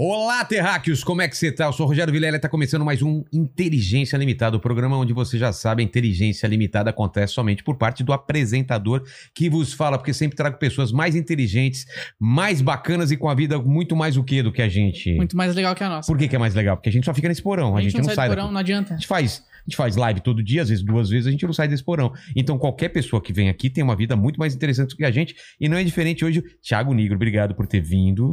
Olá, terráqueos! Como é que você tá? Eu sou o Rogério Vilela e tá começando mais um Inteligência Limitada, o programa onde você já sabe, a inteligência limitada acontece somente por parte do apresentador que vos fala, porque sempre trago pessoas mais inteligentes, mais bacanas e com a vida muito mais o que do que a gente. Muito mais legal que a nossa. Por que, que é mais legal? Porque a gente só fica nesse porão, a, gente, não, sai do daqui. porão, não adianta. A gente faz, a gente faz live todo dia, às vezes duas vezes, a gente não sai desse porão. Então, qualquer pessoa que vem aqui tem uma vida muito mais interessante do que a gente. E não é diferente hoje. Thiago Nigro, obrigado por ter vindo.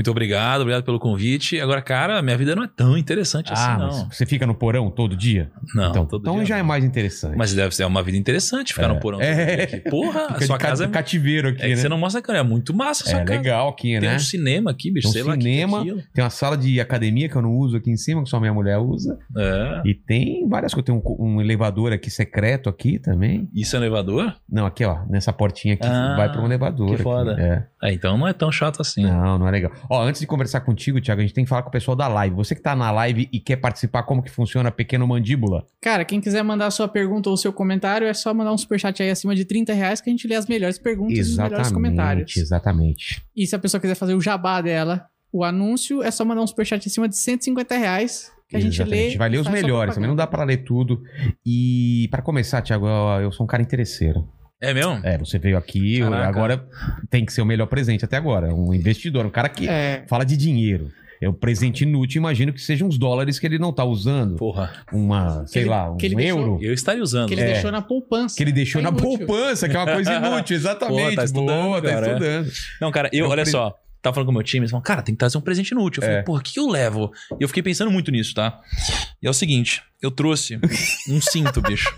Muito obrigado, obrigado pelo convite. Agora, cara, minha vida não é tão interessante assim, ah, não. mas você fica no porão todo dia? Não, então, todo então dia já é não. mais interessante. Mas deve ser uma vida interessante ficar É. no porão. É. Aqui. Porra, Fica a sua casa é, cativeiro aqui, é né? você não mostra, cara. É muito massa a sua É casa. legal aqui, Tem né? um cinema aqui, bicho. Tem um sei lá o que que é cinema. Tem uma sala de academia que eu não uso aqui em cima, que só minha mulher usa. É. E tem várias coisas. Tem um, um elevador aqui secreto aqui também. Isso é um elevador? Não, aqui, ó. Nessa portinha aqui Ah, vai para um elevador. que aqui. foda. É. É, então não é tão chato assim. Não, não é legal. Ó, antes de conversar contigo, Thiago, a gente tem que falar com o pessoal da live. Você que tá na live e quer participar, como que funciona Pequeno Mandíbula? Cara, quem quiser mandar a sua pergunta ou o seu comentário, é só mandar um superchat aí acima de 30 reais que a gente lê as melhores perguntas e os melhores comentários. exatamente. E se a pessoa quiser fazer o jabá dela, o anúncio, é só mandar um superchat acima de 150 reais que a gente Exatamente. lê. A gente vai ler os melhores, também não dá pra ler tudo. E pra começar, Thiago, eu, eu sou um cara interesseiro. É mesmo? É, você veio aqui, Caraca. agora tem que ser o melhor presente até agora. Um investidor, um cara que É, fala de dinheiro. É um presente inútil, imagino que sejam uns dólares que ele não tá usando. Porra. Uma, sei ele- lá, um que ele deixou- euro. Eu estaria usando. que ele É. deixou na poupança. Que ele deixou É na inútil. poupança, que é uma coisa inútil, exatamente. Pô, tá estudando, Boa, tá cara, é. estudando. Não, cara, eu, Eu olha pre- só. Tava falando com o meu time, eles falaram, cara, tem que trazer um presente inútil. Eu falei, É. porra, o que eu levo? E eu fiquei pensando muito nisso, tá? E é o seguinte, eu trouxe um cinto, bicho.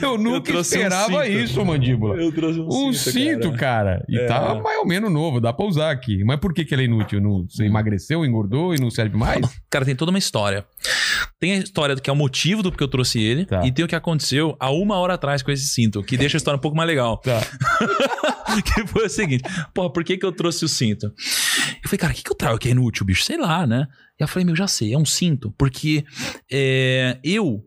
Eu nunca um esperava cinto. isso, mandíbula. Eu trouxe Um cinto, cara. E É. tá mais ou menos novo, dá pra usar aqui. Mas por que, que ele é inútil? Não, você emagreceu, engordou e não serve mais? Cara, tem toda uma história. Tem a história do que é o motivo do porque eu trouxe ele, Tá. e tem o que aconteceu há uma hora atrás com esse cinto, que deixa a história um pouco mais legal. Tá. que foi o seguinte: porra, por que, que eu trouxe o cinto? Eu falei, cara, o que, que eu trago que é inútil, bicho? Sei lá, né? E eu falei, meu, já sei, é um cinto, porque é, eu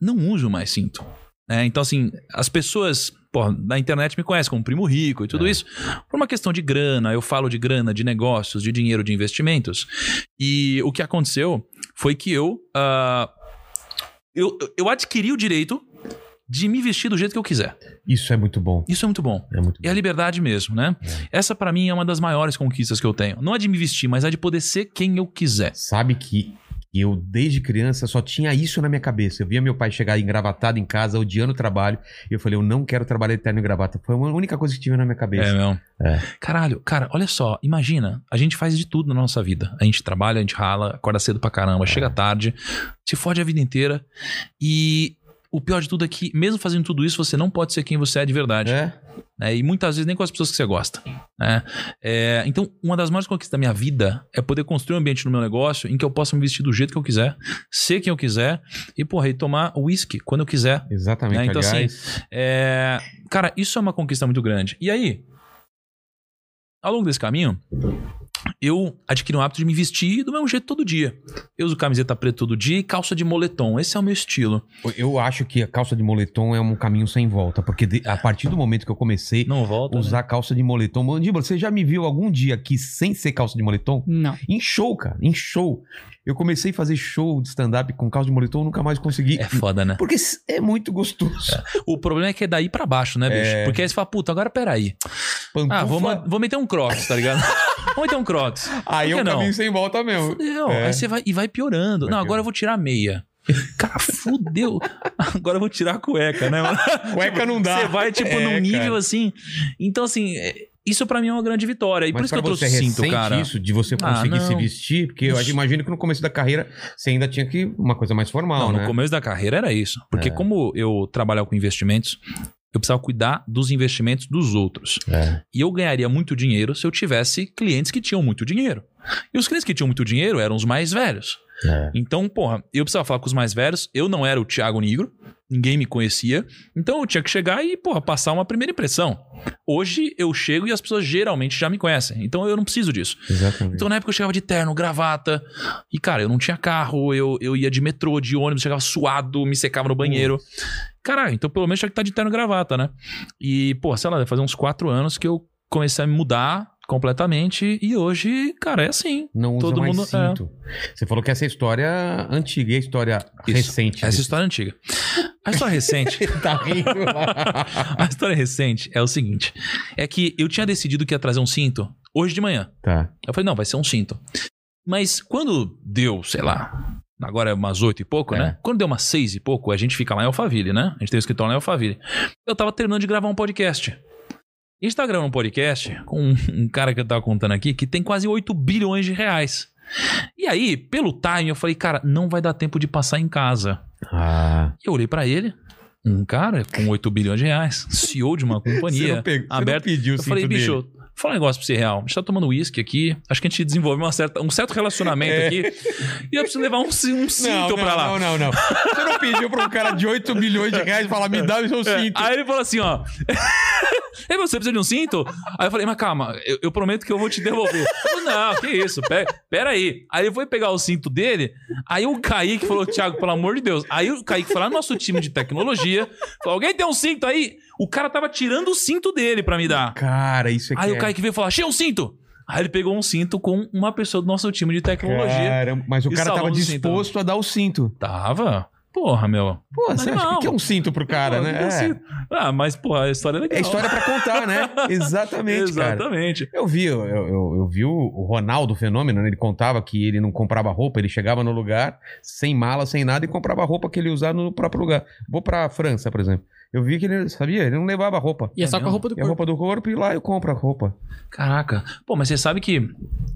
não uso mais cinto. né? então, assim, as pessoas porra, na internet me conhecem como primo rico e tudo É. isso. Por uma questão de grana, eu falo de grana, de negócios, de dinheiro, de investimentos. E o que aconteceu foi que eu, ah, eu, eu adquiri o direito de me vestir do jeito que eu quiser. Isso é muito bom. Isso é muito bom. É muito É a liberdade mesmo, né? Essa pra mim é uma das maiores conquistas que eu tenho. Não é de me vestir, mas é de poder ser quem eu quiser. Sabe que eu, desde criança, só tinha isso na minha cabeça. Eu via meu pai chegar engravatado em casa, odiando o trabalho. E eu falei, eu não quero trabalhar de terno e gravata. Foi a única coisa que tive na minha cabeça. É, meu. É. Caralho, cara, olha só, imagina, a gente faz de tudo na nossa vida. A gente trabalha, a gente rala, acorda cedo pra caramba, chega tarde, se fode a vida inteira. E o pior de tudo é que, mesmo fazendo tudo isso, você não pode ser quem você é de verdade. É? né? E muitas vezes nem com as pessoas que você gosta. né? É, então, uma das maiores conquistas da minha vida é poder construir um ambiente no meu negócio em que eu possa me vestir do jeito que eu quiser, ser quem eu quiser e, porra, e tomar whisky quando eu quiser. Exatamente. É, então, Aliás, É, cara, isso é uma conquista muito grande. E aí, ao longo desse caminho, eu adquiri um hábito de me vestir do mesmo jeito todo dia. Eu uso camiseta preta todo dia e calça de moletom. Esse é o meu estilo. eu acho que a calça de moletom é um caminho sem volta. Porque de- a partir do momento que eu comecei volta. a né? usar calça de moletom... Mandíbula, você já me viu algum dia aqui sem ser calça de moletom? Não. Em show, cara. Em show. Eu comecei a fazer show de stand-up com calça de moletom, nunca mais consegui. É foda, né? Porque é muito gostoso. O problema é que é daí pra baixo, né, bicho? É. Porque aí você fala, puta, agora peraí. Ah, vou, Pantufa- vou meter um crocs, tá ligado? vou meter um crocs. Aí é Por um caminho sem volta mesmo. Fudeu. É. Aí você vai e vai piorando. Vai não, agora piorando. eu vou tirar a meia. Cara, fudeu. Agora eu vou tirar a cueca, né? Cueca não dá. Você vai, tipo, É, num nível cara. assim. Então, assim, é- isso pra mim é uma grande vitória. E por Mas isso que eu trouxe você cinto, recente cara. isso, de você Ah, conseguir se não. vestir, porque eu Isso. imagino que no começo da carreira você ainda tinha que uma coisa mais formal, Não, né? no começo da carreira era isso. Porque É. como eu trabalhava com investimentos, eu precisava cuidar dos investimentos dos outros. É. E eu ganharia muito dinheiro se eu tivesse clientes que tinham muito dinheiro. E os clientes que tinham muito dinheiro eram os mais velhos. É. Então, porra, eu precisava falar com os mais velhos. Eu não era o Thiago Negro, ninguém me conhecia. Então eu tinha que chegar e, porra, passar uma primeira impressão. Hoje eu chego e as pessoas geralmente já me conhecem. Então eu não preciso disso. Exatamente. Então na época eu chegava de terno, gravata. E, cara, eu não tinha carro, eu, eu ia de metrô, de ônibus, chegava suado, me secava no banheiro. Caralho, então pelo menos tinha que estar de terno e gravata, né? E, pô, sei lá, fazer uns quatro anos que eu comecei a me mudar completamente. E hoje, cara, é assim. Não usa Todo mais mundo- cinto. Você falou que essa é a história antiga e a história Isso. recente. Essa história é antiga. A história recente. tá rindo. A história recente é o seguinte: é que eu tinha decidido que ia trazer um cinto hoje de manhã. tá. Eu falei, não, vai ser um cinto. Mas quando deu, sei lá, agora é umas oito e pouco, É. né? Quando deu umas seis e pouco, a gente fica lá em Alphaville, né? A gente tem o escritório lá em Alphaville. Eu tava terminando de gravar um podcast. A gente tá gravando um podcast com um, cara que eu tava contando aqui que tem quase 8 bilhões de reais. E aí, pelo time, eu falei, cara, não vai dar tempo de passar em casa. Ah. Eu olhei pra ele, um cara com 8 bilhões de reais, CEO de uma companhia. pegou, aberto. pediu Eu falei, bicho, vou falar um negócio pra você real. A gente tá tomando uísque aqui. Acho que a gente desenvolveu uma certa, um certo relacionamento É. aqui. E eu preciso levar um, um cinto pra lá. Não, não, não. Você não pediu pra um cara de 8 milhões de reais falar, me dá o seu É, cinto. Aí ele falou assim, ó. E você precisa de um cinto? Aí eu falei, mas calma, eu, eu prometo que eu vou te devolver. Eu falei, não, que isso, pera, pera aí. Aí ele foi pegar o cinto dele, aí o Kaique falou, Thiago, pelo amor de Deus. Aí o Kaique foi lá no nosso time de tecnologia, falou, alguém tem um cinto aí? O cara tava tirando o cinto dele pra me dar. Cara, isso aqui Aí é... o Kaique veio falar, achei um cinto! Aí ele pegou um cinto com uma pessoa do nosso time de tecnologia. Caramba, mas o cara tava disposto a dar o cinto. Tava? Porra, meu. Pô, você acha Animal. que é um cinto pro cara, Pô, né? que é um É. cinto. Ah, mas, porra, a história é legal. É história pra contar, né? Exatamente, cara. Exatamente. Eu vi, eu, eu, eu vi o o Ronaldo Fenômeno, né? ele contava que ele não comprava roupa, ele chegava no lugar sem mala, sem nada e comprava a roupa que ele usava no próprio lugar. Vou pra França, por exemplo. Eu vi que ele, sabia? Ele não levava roupa. E é, É só com a roupa do E a corpo. roupa do corpo e lá eu compro a roupa. Caraca. Pô, mas você sabe que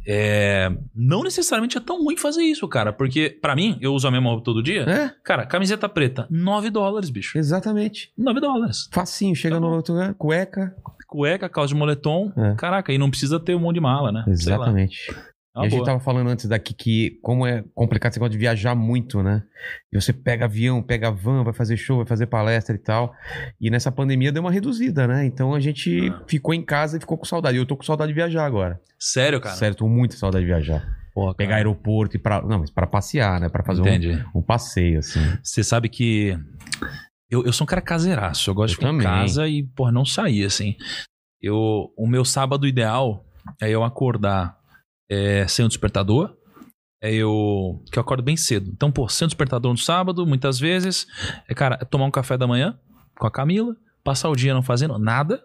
é, não necessariamente é tão ruim fazer isso, cara. Porque, pra mim, eu uso a mesma roupa todo dia. É, Cara, camiseta preta, 9 dólares, bicho. exatamente. 9 dólares. Facinho, chega Tá no outro lugar, cueca. Cueca, calça de moletom. É. Caraca, e não precisa ter um monte de mala, né? Sei lá. Exatamente. Uma e a gente boa. tava falando antes daqui que como é complicado esse negócio de viajar muito, né? E você pega avião, pega van, vai fazer show, vai fazer palestra e tal. E nessa pandemia deu uma reduzida, né? Então a gente Ah. ficou em casa e ficou com saudade. Eu tô com saudade de viajar agora. Sério, cara? Sério, tô com muita saudade de viajar. Porra, Pegar aeroporto e pra. Não, mas pra passear, né? Pra fazer um, um passeio, assim. Você sabe que eu, eu sou um cara caseiraço. Eu gosto Eu de ficar também. em casa e, porra, não sair, assim. Eu, o meu sábado ideal é eu acordar é, sem o despertador. É eu. Que eu acordo bem cedo. Então, pô, sem o despertador no sábado, muitas vezes. É, cara, é tomar um café da manhã com a Camila, passar o dia não fazendo nada,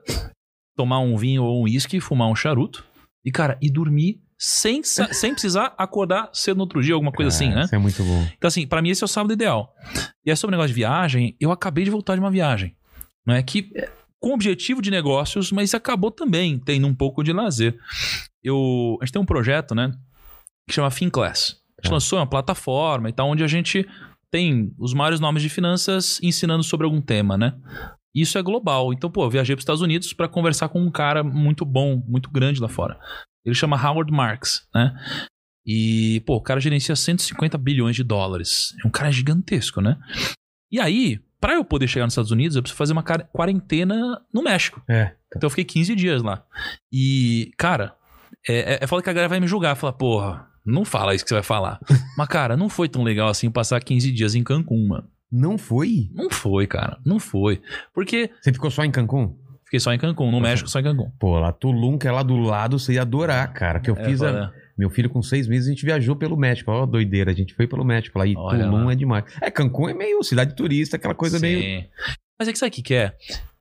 tomar um vinho ou um uísque, fumar um charuto. E, cara, e dormir sem, sem precisar acordar cedo no outro dia, alguma coisa assim, Cara, né? Isso é muito bom. Então, assim, pra mim esse é o sábado ideal. E aí, sobre o negócio de viagem, eu acabei de voltar de uma viagem. Não é que é, com objetivo de negócios, mas acabou também tendo um pouco de lazer. Eu, a gente tem um projeto, né, que chama FinClass. A gente É. lançou uma plataforma e tal, onde a gente tem os maiores nomes de finanças ensinando sobre algum tema, né? Isso é global. Então, pô, eu viajei para os Estados Unidos para conversar com um cara muito bom, muito grande lá fora. Ele chama Howard Marks, né? E, pô, o cara gerencia 150 bilhões de dólares. É um cara gigantesco, né? E aí, para eu poder chegar nos Estados Unidos, eu preciso fazer uma quarentena no México. É. Então eu fiquei 15 dias lá. E, cara, é, é, é foda que a galera vai me julgar. Fala, porra, não fala isso que você vai falar. Mas, cara, não foi tão legal assim passar 15 dias em Cancún, mano. Não foi? Não foi, cara. Não foi. Porque Você ficou só em Cancún? fiquei só em Cancún, no México, só em Cancún. Pô, lá Tulum, que é lá do lado, você ia adorar, cara. Que eu É, fiz a. Meu filho, com seis meses, a gente viajou pelo México. Ó, doideira, a gente foi pelo México lá. E Olha Tulum lá. é demais. É, Cancún é meio cidade turista, aquela coisa Sim. meio. Mas é que sabe o que é?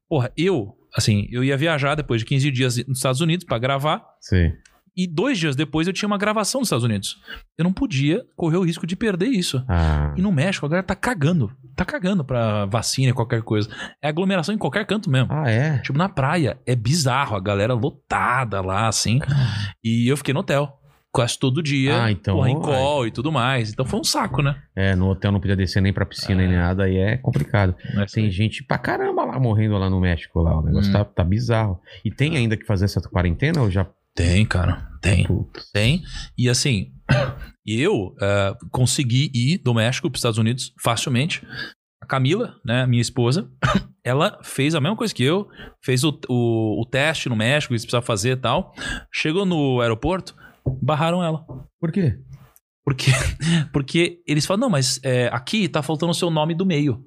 Porra, eu, assim, eu ia viajar depois de 15 dias nos Estados Unidos pra gravar. Sim. E dois dias depois eu tinha uma gravação nos Estados Unidos. Eu não podia correr o risco de perder isso. Ah. E no México a galera tá cagando. Tá cagando pra vacina, qualquer coisa. É aglomeração em qualquer canto mesmo. Ah, é? Tipo, na praia. É bizarro. A galera lotada lá, assim. E eu fiquei no hotel. Quase todo dia. Ah, então, Porra, em call e tudo mais. Então foi um saco, né? É, no hotel não podia descer nem pra piscina É. nem nada, aí é complicado. Mas Tem gente pra caramba lá morrendo lá no México, lá. O negócio Hum. tá, tá bizarro. E tem ainda que fazer essa quarentena ou já. Tem, cara. Tem. Putz. Tem. E assim. Eu uh, consegui ir do México para os Estados Unidos facilmente. A Camila, né, minha esposa, ela fez a mesma coisa que eu, fez o, o, o teste no México, que precisava fazer e tal. Chegou no aeroporto, barraram ela. Por quê? Porque, porque eles falam, não, mas é, aqui tá faltando o seu nome do meio.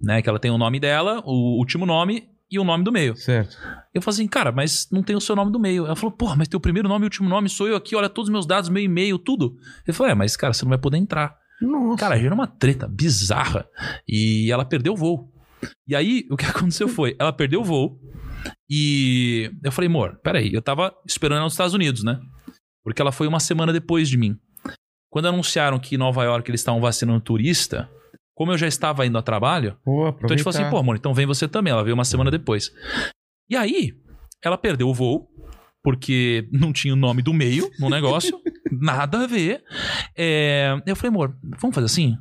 Né? Que ela tem o nome dela, o último nome e o nome do meio. Certo. Eu falei assim, cara, mas não tem o seu nome do meio. Ela falou, porra, mas teu primeiro nome e último nome sou eu aqui, olha todos os meus dados, meu e-mail, tudo. Eu falei, é, mas cara, você não vai poder entrar. Nossa. Cara, era uma treta bizarra. E ela perdeu o voo. E aí, o que aconteceu foi, ela perdeu o voo. E eu falei, amor, peraí, eu tava esperando ela nos Estados Unidos, né? Porque ela foi uma semana depois de mim. Quando anunciaram que em Nova York eles estavam vacinando turista, como eu já estava indo a trabalho, Pô, então a gente falou assim, pô, amor, então vem você também. Ela veio uma semana depois. E aí, ela perdeu o voo, porque não tinha o nome do meio no negócio, nada a ver. É, eu falei, amor, vamos fazer assim?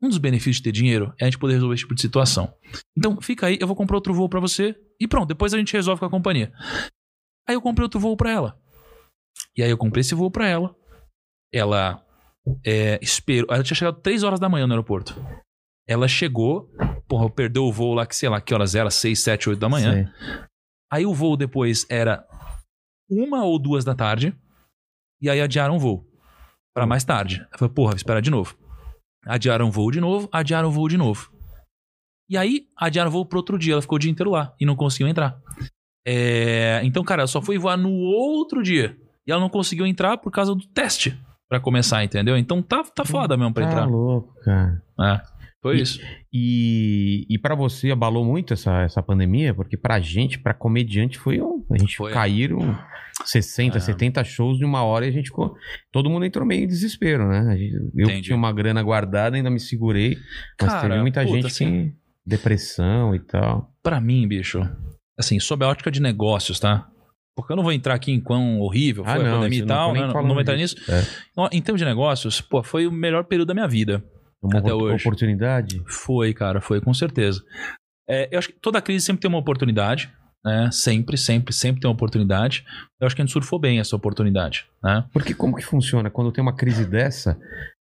Um dos benefícios de ter dinheiro é a gente poder resolver esse tipo de situação. Então, fica aí, eu vou comprar outro voo para você e pronto, depois a gente resolve com a companhia. Aí eu comprei outro voo para ela. E aí eu comprei esse voo para ela. Ela é, esperou. Ela tinha chegado 3 horas da manhã no aeroporto. Ela chegou, porra, perdeu o voo lá, que sei lá, que horas era? 6, 7, 8 da manhã. Sei. Aí o voo depois era uma ou duas da tarde. E aí adiaram o voo. Pra mais tarde. Ela falou, porra, vou esperar de novo. Adiaram o voo de novo, adiaram o voo de novo. E aí, adiaram o voo pro outro dia. Ela ficou o dia inteiro lá e não conseguiu entrar. É, Então, cara, ela só foi voar no outro dia. E ela não conseguiu entrar por causa do teste pra começar, entendeu? Então tá, tá foda mesmo pra Tá entrar. louco, cara. É, foi E- isso. E, e para você abalou muito essa, essa pandemia? Porque pra gente, pra comediante, foi um. A gente Foi. caíram 60, É. 70 shows de uma hora e a gente ficou. Todo mundo entrou meio em desespero, né? Eu Entendi. tinha uma grana guardada, ainda me segurei. Mas Cara, teve muita puta, gente assim- que. Depressão e tal. Pra mim, bicho, assim, sob a ótica de negócios, tá? Porque eu não vou entrar aqui em quão horrível foi Ah, a não, pandemia isso e não tal, né? Não, falando vou entrar nisso. É. Ó, Em termos de negócios, pô, foi o melhor período da minha vida. Uma Até hoje. oportunidade. Foi, cara, foi, com certeza. É, eu acho que toda crise sempre tem uma oportunidade, né? Sempre, sempre, sempre tem uma oportunidade. Eu acho que a gente surfou bem essa oportunidade, né? Porque como que funciona? Quando tem uma crise dessa,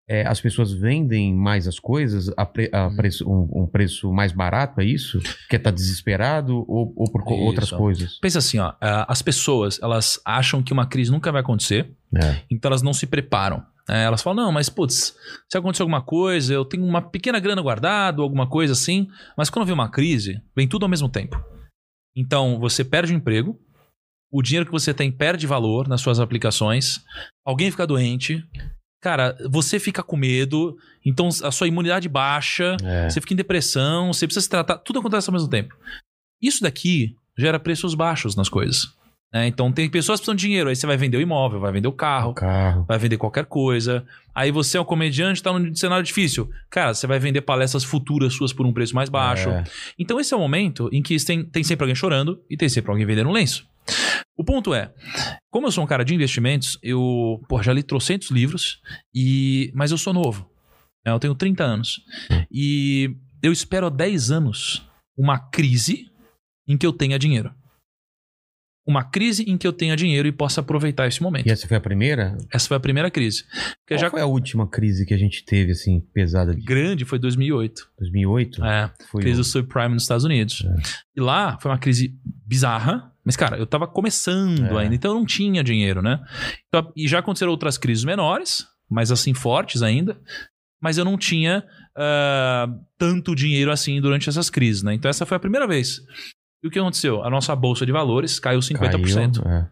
é, as pessoas vendem mais as coisas a, pre- a Hum. preço, um, um preço mais barato, é isso? Porque tá desesperado ou, ou por Isso. outras coisas? Pensa assim, ó, ah, as pessoas, elas acham que uma crise nunca vai acontecer, É. então elas não se preparam. né? elas falam, não, mas putz, se acontecer alguma coisa, eu tenho uma pequena grana guardada, alguma coisa assim, mas quando vem uma crise, vem tudo ao mesmo tempo. Então, você perde o emprego, o dinheiro que você tem perde valor nas suas aplicações, alguém fica doente, cara, você fica com medo, então a sua imunidade baixa, É. você fica em depressão, você precisa se tratar, tudo acontece ao mesmo tempo. Isso daqui gera preços baixos nas coisas. né? Então tem pessoas que precisam de dinheiro, aí você vai vender o imóvel, vai vender o carro, O carro. vai vender qualquer coisa. Aí você é um comediante, tá num cenário difícil. Cara, você vai vender palestras futuras suas por um preço mais baixo. É. Então esse é o momento em que tem, tem sempre alguém chorando e tem sempre alguém vendendo um lenço. O ponto é, como eu sou um cara de investimentos, eu pô, já li trocentos livros, e mas eu sou novo. né? Eu tenho 30 anos. E eu espero há 10 anos uma crise em que eu tenha dinheiro. Uma crise em que eu tenha dinheiro e possa aproveitar esse momento. E essa foi a primeira? Essa foi a primeira crise. Porque Qual já foi a última crise que a gente teve, assim, pesada de grande foi 2008. 2008? É. Foi crise o- do subprime nos Estados Unidos. E lá foi uma crise bizarra, mas, cara, eu tava começando É. ainda, então eu não tinha dinheiro, né? Então, e já aconteceram outras crises menores, mas assim, fortes ainda, mas eu não tinha ah, tanto dinheiro assim durante essas crises, né? Então essa foi a primeira vez. E o que aconteceu? A nossa bolsa de valores caiu 50%. Caiu, é.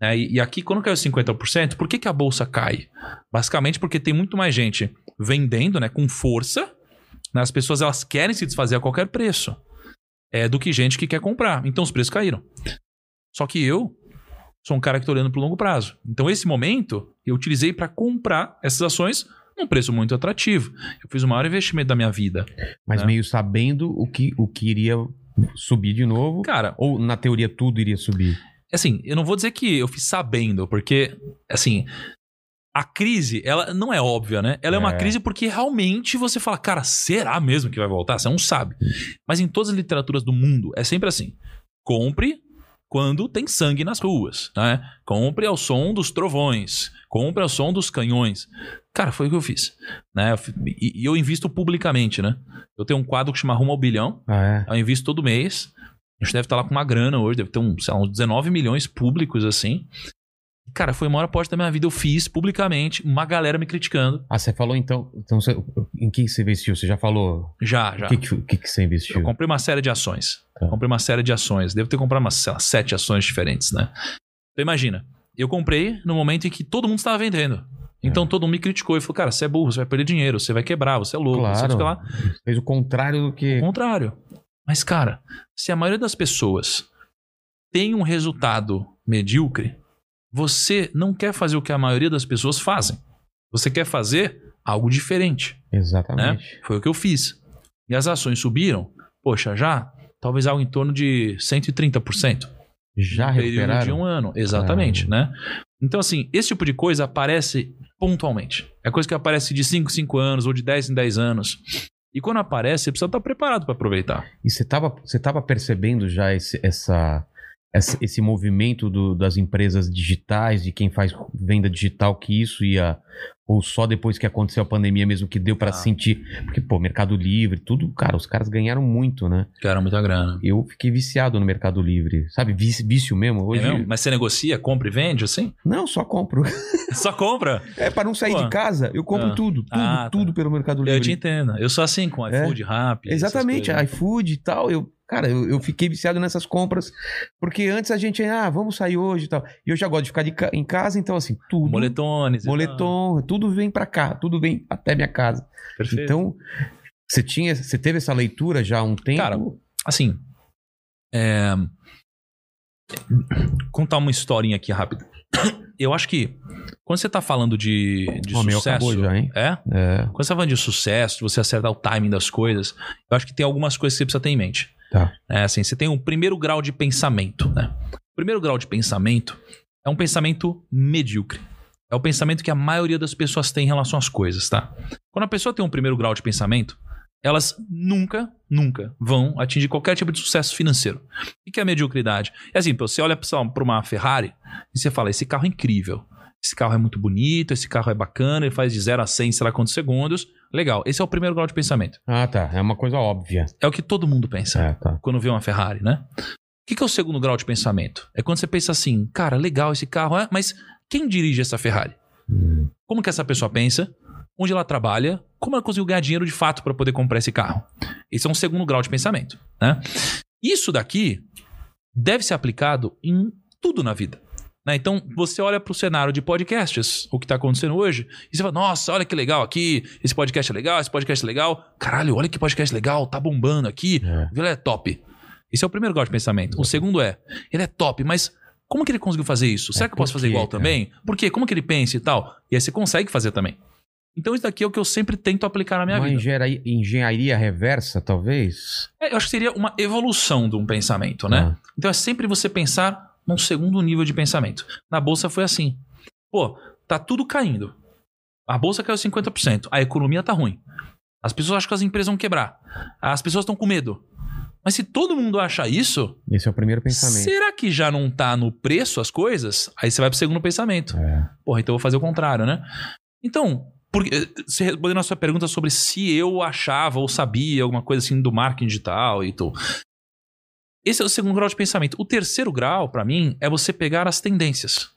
né? E, aqui, quando caiu 50%, por que, que a bolsa cai? Basicamente porque tem muito mais gente vendendo né, com força. né? As pessoas elas querem se desfazer a qualquer preço é, do que gente que quer comprar. Então os preços caíram. Só que eu sou um cara que estou olhando para o longo prazo. Então esse momento eu utilizei para comprar essas ações num preço muito atrativo. Eu fiz o maior investimento da minha vida. Mas É. meio sabendo o que, o que iria subir de novo. Cara, Ou na teoria tudo iria subir? assim, eu não vou dizer que eu fiz sabendo, porque, assim, a crise, ela não é óbvia, né? Ela é, uma É. crise porque realmente você fala, cara, será mesmo que vai voltar? Você não sabe. Mas em todas as literaturas do mundo, é sempre assim. Compre quando tem sangue nas ruas, né? Compre ao som dos trovões, compre ao som dos canhões. Cara, foi o que eu fiz, né? E, eu invisto publicamente, né? Eu tenho um quadro que chama Rumo ao Bilhão. Ah, é? Eu invisto todo mês. A gente deve estar lá com uma grana hoje, deve ter um, sei lá, uns 19 milhões públicos assim. Cara, foi a maior aposta da minha vida. Eu fiz publicamente, uma galera me criticando. Ah, você falou então. então você- em que você investiu? Você já falou. Já, já. O que, que, o que você investiu? Eu comprei uma série de ações. Tá. Comprei uma série de ações. Devo ter comprado umas, sei lá, sete ações diferentes, né? Então imagina, eu comprei no momento em que todo mundo estava vendendo. Então todo mundo me criticou e falou, cara, você é burro, você vai perder dinheiro, você vai quebrar, você é louco, você Claro. fica lá. Fez o contrário do que. Ao contrário. Mas, cara, se a maioria das pessoas tem um resultado medíocre, você não quer fazer o que a maioria das pessoas fazem. Você quer fazer algo diferente. Exatamente. Foi o que eu fiz. E as ações subiram, poxa, já talvez algo em torno de 130%. Já no período de recuperaram? um ano. Exatamente, né? Então, assim, esse tipo de coisa aparece pontualmente. É coisa que aparece de 5 em 5 anos ou de 10 em 10 anos. E quando aparece, você precisa estar preparado para aproveitar. E você estava você tava percebendo já esse, essa- esse movimento do- das empresas digitais, de quem faz venda digital, que isso ia. Ou só depois que aconteceu a pandemia mesmo que deu para Ah. sentir. Porque, pô, Mercado Livre, tudo, cara, os caras ganharam muito, né? Era muita grana. Eu fiquei viciado no Mercado Livre. Sabe, vício, vício mesmo. Hoje. É mesmo? Mas você negocia, compra e vende, assim? Não, só compro. Só compra? É, para não sair Pô. de casa, eu compro Ah. tudo. Tudo, Ah, tá. tudo pelo Mercado Livre. Eu te entendo. Eu sou assim com iFood, Rappi. essas Exatamente, iFood e tal. Eu, cara, eu, eu fiquei viciado nessas compras. Porque antes a gente, ah, vamos sair hoje e tal. E eu já gosto de ficar de ca- em casa, então assim, tudo. Moletones. Moletom, tudo vem pra cá, tudo vem até minha casa. Perfeito. Então, você tinha, você teve essa leitura já há um tempo? Cara, assim, é... contar uma historinha aqui rápida. Eu acho que quando você tá falando de, de meu sucesso, já, hein? é? É, Quando você tá falando de sucesso, de você acertar o timing das coisas, eu acho que tem algumas coisas que você precisa ter em mente. Tá. É assim, você tem um primeiro grau de pensamento, né? O primeiro grau de pensamento é um pensamento medíocre. É o pensamento que a maioria das pessoas tem em relação às coisas, tá? Quando a pessoa tem um primeiro grau de pensamento, elas nunca, nunca vão atingir qualquer tipo de sucesso financeiro. O que é mediocridade? É assim, você olha para uma Ferrari e você fala: esse carro é incrível. Esse carro é muito bonito, esse carro é bacana, ele faz de 0 a 100, sei lá quantos segundos. Legal. Esse é o primeiro grau de pensamento. Ah, tá. É uma coisa óbvia. É o que todo mundo pensa É, tá. quando vê uma Ferrari, né? O que, que é o segundo grau de pensamento? É quando você pensa assim, cara, legal esse carro, é, mas quem dirige essa Ferrari? Hum, Como que essa pessoa pensa? Onde ela trabalha? Como ela conseguiu ganhar dinheiro de fato para poder comprar esse carro? Esse é um segundo grau de pensamento, né? Isso daqui deve ser aplicado em tudo na vida. Né? Então, você olha para o cenário de podcasts, o que está acontecendo hoje, e você fala, nossa, olha que legal aqui, esse podcast é legal, esse podcast é legal. Caralho, olha que podcast legal, tá bombando aqui. É. Ele é top. Esse é o primeiro grau de pensamento. O segundo é, ele é top, mas como que ele conseguiu fazer isso? Será É, que eu posso fazer igual cara? também? Por quê? Como que ele pensa e tal? E aí você consegue fazer também. Então isso daqui é o que eu sempre tento aplicar na minha uma vida. engenharia, engenharia reversa, talvez? É, eu acho que seria uma evolução de um pensamento, né? Ah, Então é sempre você pensar num segundo nível de pensamento. Na bolsa foi assim. Pô, tá tudo caindo. A bolsa caiu 50%. A economia tá ruim. As pessoas acham que as empresas vão quebrar. As pessoas estão com medo. Mas se todo mundo acha isso, esse é o primeiro pensamento. será que já não tá no preço as coisas? Aí você vai pro segundo pensamento. É. Porra, então eu vou fazer o contrário, né? Então, porque, se respondendo a sua pergunta sobre se eu achava ou sabia alguma coisa assim do marketing digital e tudo. Esse é o segundo grau de pensamento. O terceiro grau, para mim, é você pegar as tendências.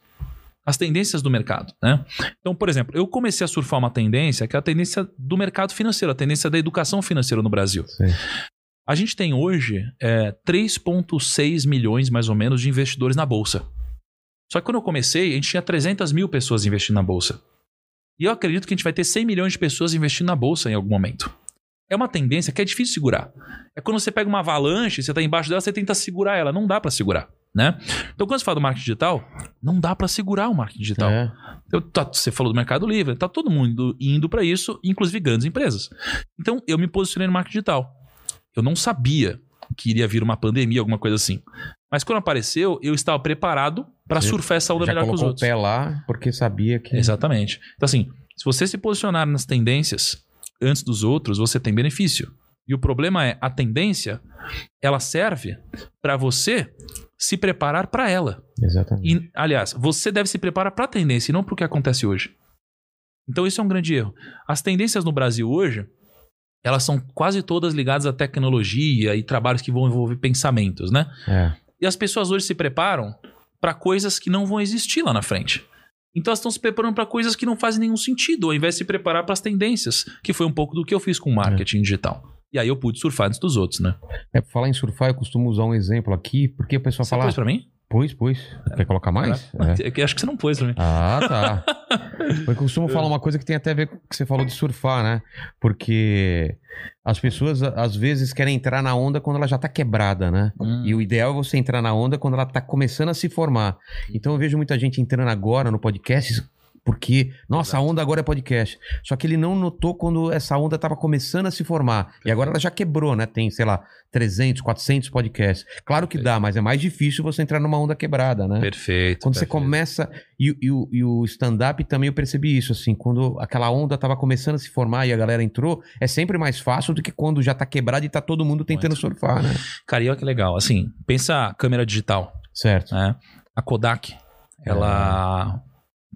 As tendências do mercado, né? Então, por exemplo, eu comecei a surfar uma tendência que é a tendência do mercado financeiro, a tendência da educação financeira no Brasil. Sei. A gente tem hoje é, 3,6 milhões, mais ou menos, de investidores na Bolsa. Só que quando eu comecei, a gente tinha 300 mil pessoas investindo na Bolsa. E eu acredito que a gente vai ter 100 milhões de pessoas investindo na Bolsa em algum momento. É uma tendência que é difícil segurar. É quando você pega uma avalanche, você está embaixo dela, você tenta segurar ela. Não dá para segurar, né? Então, quando você fala do marketing digital, não dá para segurar o marketing digital. É. Eu- tá- você falou do Mercado Livre, tá todo mundo indo para isso, inclusive grandes empresas. Então, eu me posicionei no marketing digital. Eu não sabia que iria vir uma pandemia, alguma coisa assim. Mas quando apareceu, eu estava preparado para surfar essa onda Já melhor que os colocou o outros. pé lá porque sabia que. Exatamente. Então, assim, se você se posicionar nas tendências antes dos outros, você tem benefício. E o problema é a tendência, ela serve para você se preparar para ela. Exatamente. E, aliás, você deve se preparar para a tendência e não para o que acontece hoje. Então isso é um grande erro. As tendências no Brasil hoje, elas são quase todas ligadas à tecnologia e trabalhos que vão envolver pensamentos, né? É. E as pessoas hoje se preparam para coisas que não vão existir lá na frente. Então elas estão se preparando para coisas que não fazem nenhum sentido, ao invés de se preparar para as tendências, que foi um pouco do que eu fiz com marketing digital. E aí eu pude surfar antes dos outros, né? É, pra falar em surfar, eu costumo usar um exemplo aqui, porque o pessoal Você fala. pôs pra mim? Pois, pois. Quer colocar mais? É. É Acho que você não pôs mim. Ah, tá. Eu costumo falar uma coisa que tem até a ver com o que você falou de surfar, né? Porque as pessoas às vezes querem entrar na onda quando ela já tá quebrada, né? Hum. E o ideal é você entrar na onda quando ela tá começando a se formar. Então eu vejo muita gente entrando agora no podcast porque, nossa, a onda agora é podcast. Só que ele não notou quando essa onda tava começando a se formar. E agora ela já quebrou, né? Tem, sei lá, 300, 400 podcasts. Claro que dá, mas é mais difícil você entrar numa onda quebrada, né? Perfeito. Quando você perfeito. começa. E, e o- e o stand-up também eu percebi isso, assim. Quando aquela onda tava começando a se formar e a galera entrou, é sempre mais fácil do que quando já tá quebrado e tá todo mundo tentando Muito. surfar, né? Cara, e olha que legal. Assim, pensa a câmera digital, Certo. né? A Kodak, ela...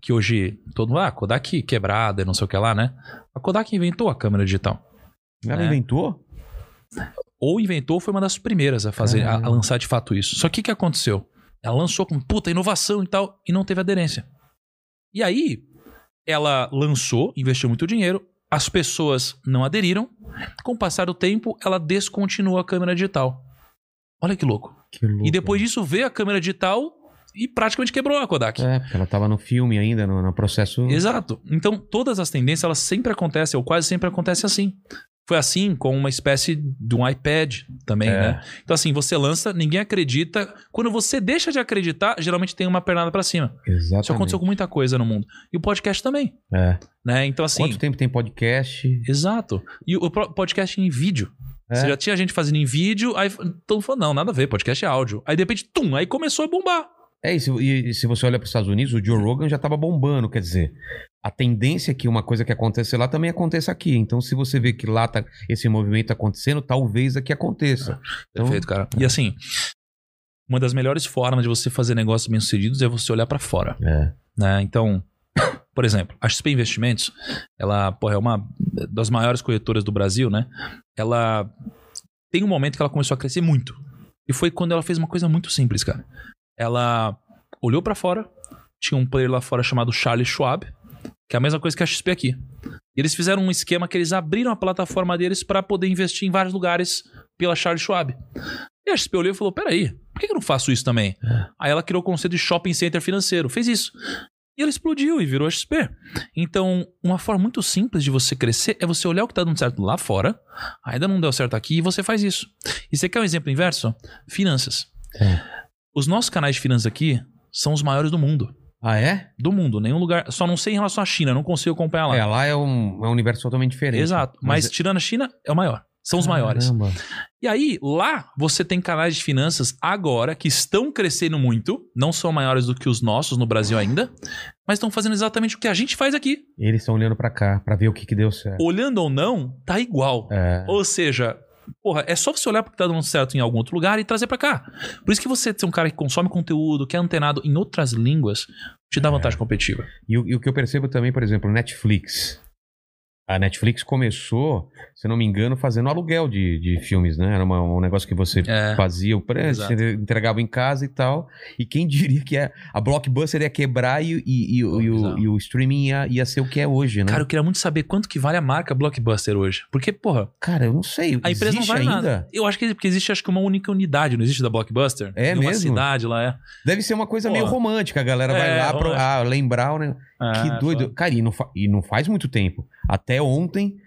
Que hoje todo mundo... Ah, Kodak quebrada e não sei o que lá, né? A Kodak inventou a câmera digital. Ela É. inventou? Ou inventou, foi uma das primeiras a fazer, a, a lançar de fato isso. Só que o que aconteceu? Ela lançou com puta inovação e tal, e não teve aderência. E aí, ela lançou, investiu muito dinheiro, as pessoas não aderiram. Com o passar do tempo, ela descontinuou a câmera digital. Olha que louco. Que louco. E depois disso veio a câmera digital e praticamente quebrou a Kodak. É, porque ela tava no filme ainda, no, no processo. Exato. Então, todas as tendências, elas sempre acontecem, ou quase sempre acontecem assim. Foi assim com uma espécie de um iPad também, É. né? Então, assim, você lança, ninguém acredita. Quando você deixa de acreditar, geralmente tem uma pernada pra cima. Exatamente. Isso aconteceu com muita coisa no mundo. E o podcast também, É. né? Então, assim... Quanto tempo tem podcast? Exato. E o podcast em vídeo. É. Você já tinha gente fazendo em vídeo, aí todo mundo falou, não, nada a ver, podcast é áudio. Aí, de repente, tum, aí começou a bombar. É, e se, e- se você olha para os Estados Unidos, o Joe Rogan já tava bombando, quer dizer, a tendência é que uma coisa que acontece lá também aconteça aqui. Então, se você vê que lá tá esse movimento acontecendo, talvez aqui aconteça. Então, Perfeito, cara. E assim, uma das melhores formas de você fazer negócios bem-sucedidos é você olhar pra fora. É. né? Então, por exemplo, a XP Investimentos, ela porra, é uma das maiores corretoras do Brasil, né? Ela tem um momento que ela começou a crescer muito. E foi quando ela fez uma coisa muito simples, cara. Ela olhou pra fora, tinha um player lá fora chamado Charlie Schwab, que é a mesma coisa que a XP aqui. E eles fizeram um esquema que eles abriram a plataforma deles para poder investir em vários lugares pela Charlie Schwab. E a XP olhou e falou: peraí, por que eu não faço isso também? Aí ela criou o conceito de shopping center financeiro, fez isso. E ela explodiu e virou a XP. Então, uma forma muito simples de você crescer é você olhar o que está dando certo lá fora, ainda não deu certo aqui, e você faz isso. E você quer um exemplo inverso? Finanças. É. Os nossos canais de finanças aqui são os maiores do mundo. Ah, é? Do mundo, nenhum lugar. Só não sei em relação à China, não consigo acompanhar lá. É, lá é um, é um universo totalmente diferente. Exato. Mas, tirando a China, é o maior. São os maiores. Caramba. E aí, lá, você tem canais de finanças agora que estão crescendo muito, não são maiores do que os nossos no Brasil ainda, mas estão fazendo exatamente o que a gente faz aqui. Eles estão olhando pra cá, pra ver o que, que deu certo. Olhando ou não, tá igual. É. Ou seja, porra, é só você olhar porque tá dando certo em algum outro lugar e trazer pra cá. Por isso que você ser um cara que consome conteúdo, que é antenado em outras línguas, te dá vantagem competitiva. E, o- e o que eu percebo também, por exemplo, Netflix. A Netflix começou, se não me engano, fazendo aluguel de, de filmes, né? Era uma- um negócio que você É. fazia o preço, você entregava em casa e tal. E quem diria que a, a Blockbuster ia quebrar e, e- e o- e o, e o streaming ia, ia ser o que é hoje, né? Cara, eu queria muito saber quanto que vale a marca Blockbuster hoje. Porque, porra, Cara, eu não sei. a empresa não vale ainda? nada. Eu acho que porque existe acho que uma única unidade, não existe da Blockbuster? É em uma mesmo? cidade lá, é. Deve ser uma coisa Pô. meio romântica. A galera vai É, lá pra ah, lembrar, né? Ah, que doido. foda. Cara, e não, e não faz muito tempo. Até ontem,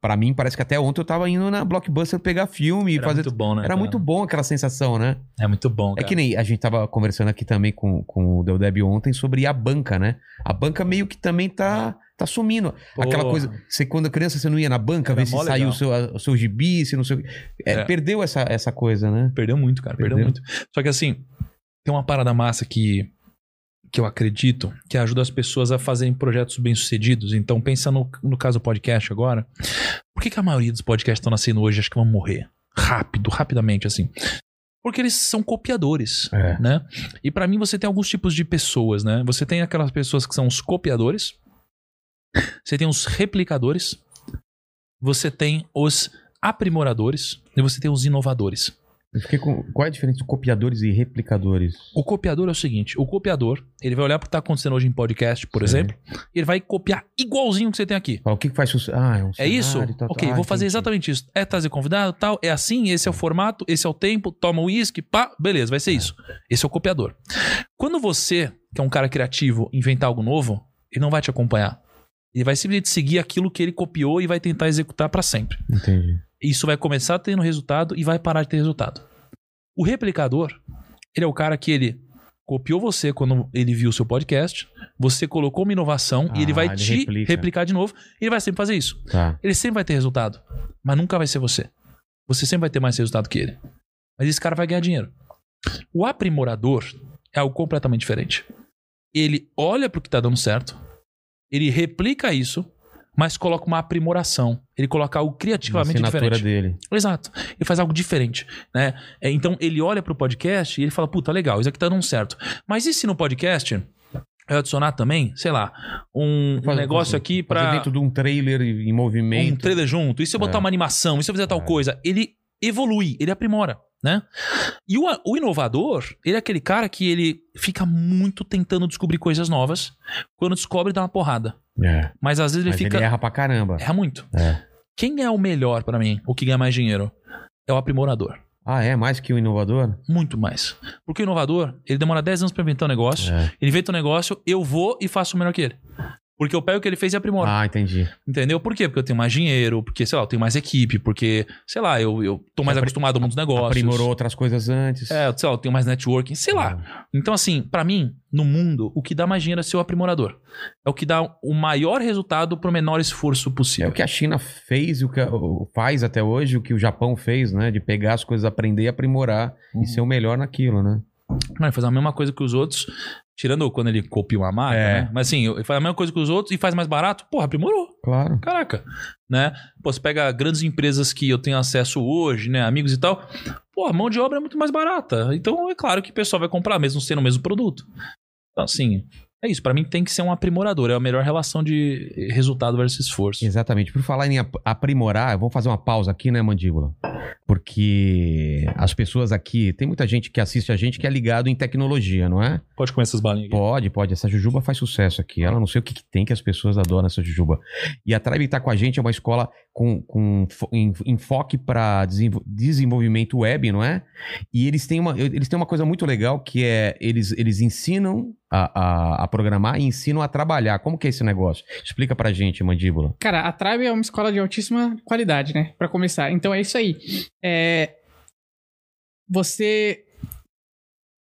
para, mim, parece que até ontem eu tava indo na Blockbuster pegar filme e Era fazer. muito bom, né? Era cara? muito bom aquela sensação, né? É muito bom, É cara. que nem a gente tava conversando aqui também com, com o Del Deb ontem sobre a banca, né? A banca meio que também tá, tá sumindo. Aquela coisa. Você, quando criança, você não ia na banca Era ver se saiu o seu, o seu gibi, se não sei o quê. É, É. Perdeu essa, essa coisa, né? Perdeu muito, cara. Perdeu, Perdeu. muito. Só que assim, tem uma parada massa que, que eu acredito que ajuda as pessoas a fazerem projetos bem-sucedidos. Então, pensa no, no caso do podcast agora. Por que, que a maioria dos podcasts estão nascendo hoje acho que vão morrer? Rápido, rapidamente, assim. Porque eles são copiadores, É. né? E pra mim você tem alguns tipos de pessoas, né? Você tem aquelas pessoas que são os copiadores, você tem os replicadores, você tem os aprimoradores e você tem os inovadores. Com... Qual é a diferença de copiadores e replicadores? O copiador é o seguinte: o copiador, ele vai olhar pro que tá acontecendo hoje em podcast, por Sim. exemplo, e ele vai copiar igualzinho que você tem aqui. O que, que faz sucesso? Ah, é um É isso? cenário, tal, ok, tal. vou Ah, fazer entendi. exatamente isso. É trazer convidado, tal, é assim, esse é o formato, esse é o tempo, toma o uísque, pá, beleza, vai ser isso. Esse é o copiador. Quando você, que é um cara criativo, inventar algo novo, ele não vai te acompanhar. Ele vai simplesmente seguir aquilo que ele copiou e vai tentar executar pra sempre. Entendi. Isso vai começar tendo resultado e vai parar de ter resultado. O replicador, ele é o cara que ele copiou você quando ele viu o seu podcast, você colocou uma inovação e ele Ah, vai ele te replica. replicar de novo ele vai sempre fazer isso. Tá. Ele sempre vai ter resultado, mas nunca vai ser você. Você sempre vai ter mais resultado que ele. Mas esse cara vai ganhar dinheiro. O aprimorador é algo completamente diferente. Ele olha pro que tá dando certo, ele replica isso, mas coloca uma aprimoração. Ele coloca algo Uma criativamente assinatura diferente. dele. Exato. Ele faz algo diferente, né? É, Então ele olha pro podcast e ele fala, puta, legal, isso aqui tá dando certo. Mas e se no podcast eu adicionar também, sei lá, um, um negócio aqui pra dentro de um trailer em movimento. um trailer junto, e se eu botar É. uma animação, e se eu fizer tal É. coisa, ele evolui, ele aprimora, né? E o, o inovador, ele é aquele cara que ele fica muito tentando descobrir coisas novas, quando descobre dá uma porrada. É. Mas às vezes ele Mas fica ele erra pra caramba. erra muito. É. Quem é o melhor pra mim, o que ganha mais dinheiro? É o aprimorador. Ah, é? Mais que o inovador? Muito mais. Porque o inovador, ele demora 10 anos pra inventar um negócio. É. Ele inventa um negócio, eu vou e faço melhor que ele. Porque eu pego o que ele fez e aprimoro. Ah, entendi. Entendeu? Por quê? Porque eu tenho mais dinheiro, porque, sei lá, eu tenho mais equipe, porque, sei lá, eu, eu tô mais acostumado ao mundo dos negócios. Aprimorou outras coisas antes. É, sei lá, eu tenho mais networking, sei lá. Então, assim, pra mim, no mundo, o que dá mais dinheiro é ser o aprimorador. É o que dá o maior resultado pro menor esforço É possível. o que a China fez e o que a- faz até hoje, o que o Japão fez, né? De pegar as coisas, aprender e aprimorar Uhum. e ser o melhor naquilo, né? Mas ele faz a mesma coisa que os outros, tirando quando ele copia uma marca, É. né? Mas assim, ele faz a mesma coisa que os outros e faz mais barato, porra, aprimorou. Claro. Caraca, né? Pô, você pega grandes empresas que eu tenho acesso hoje, né? Amigos e tal. Pô, a mão de obra é muito mais barata. Então é claro que o pessoal vai comprar, mesmo sendo o mesmo produto. Então, assim, é isso. Pra mim tem que ser um aprimorador. É a melhor relação de resultado versus esforço. Exatamente. Por falar em ap- aprimorar, vou fazer uma pausa aqui, né, Mandíbula? Porque as pessoas aqui, tem muita gente que assiste a gente que é ligado em tecnologia, não é? Pode comer essas balinhas aqui. Pode, pode. Essa jujuba faz sucesso aqui. Ela não sei o que, que tem que as pessoas adoram essa jujuba. E a Tribe tá com a gente, é uma escola com, com enfoque para desenvolvimento web, não é? E eles têm uma, eles têm uma coisa muito legal que é eles, eles ensinam a, a, a programar e ensinam a trabalhar. Como que é esse negócio? Explica pra gente, Mandíbula. Cara, a Tribe é uma escola de altíssima qualidade, né? Pra começar. Então é isso aí. É... Você.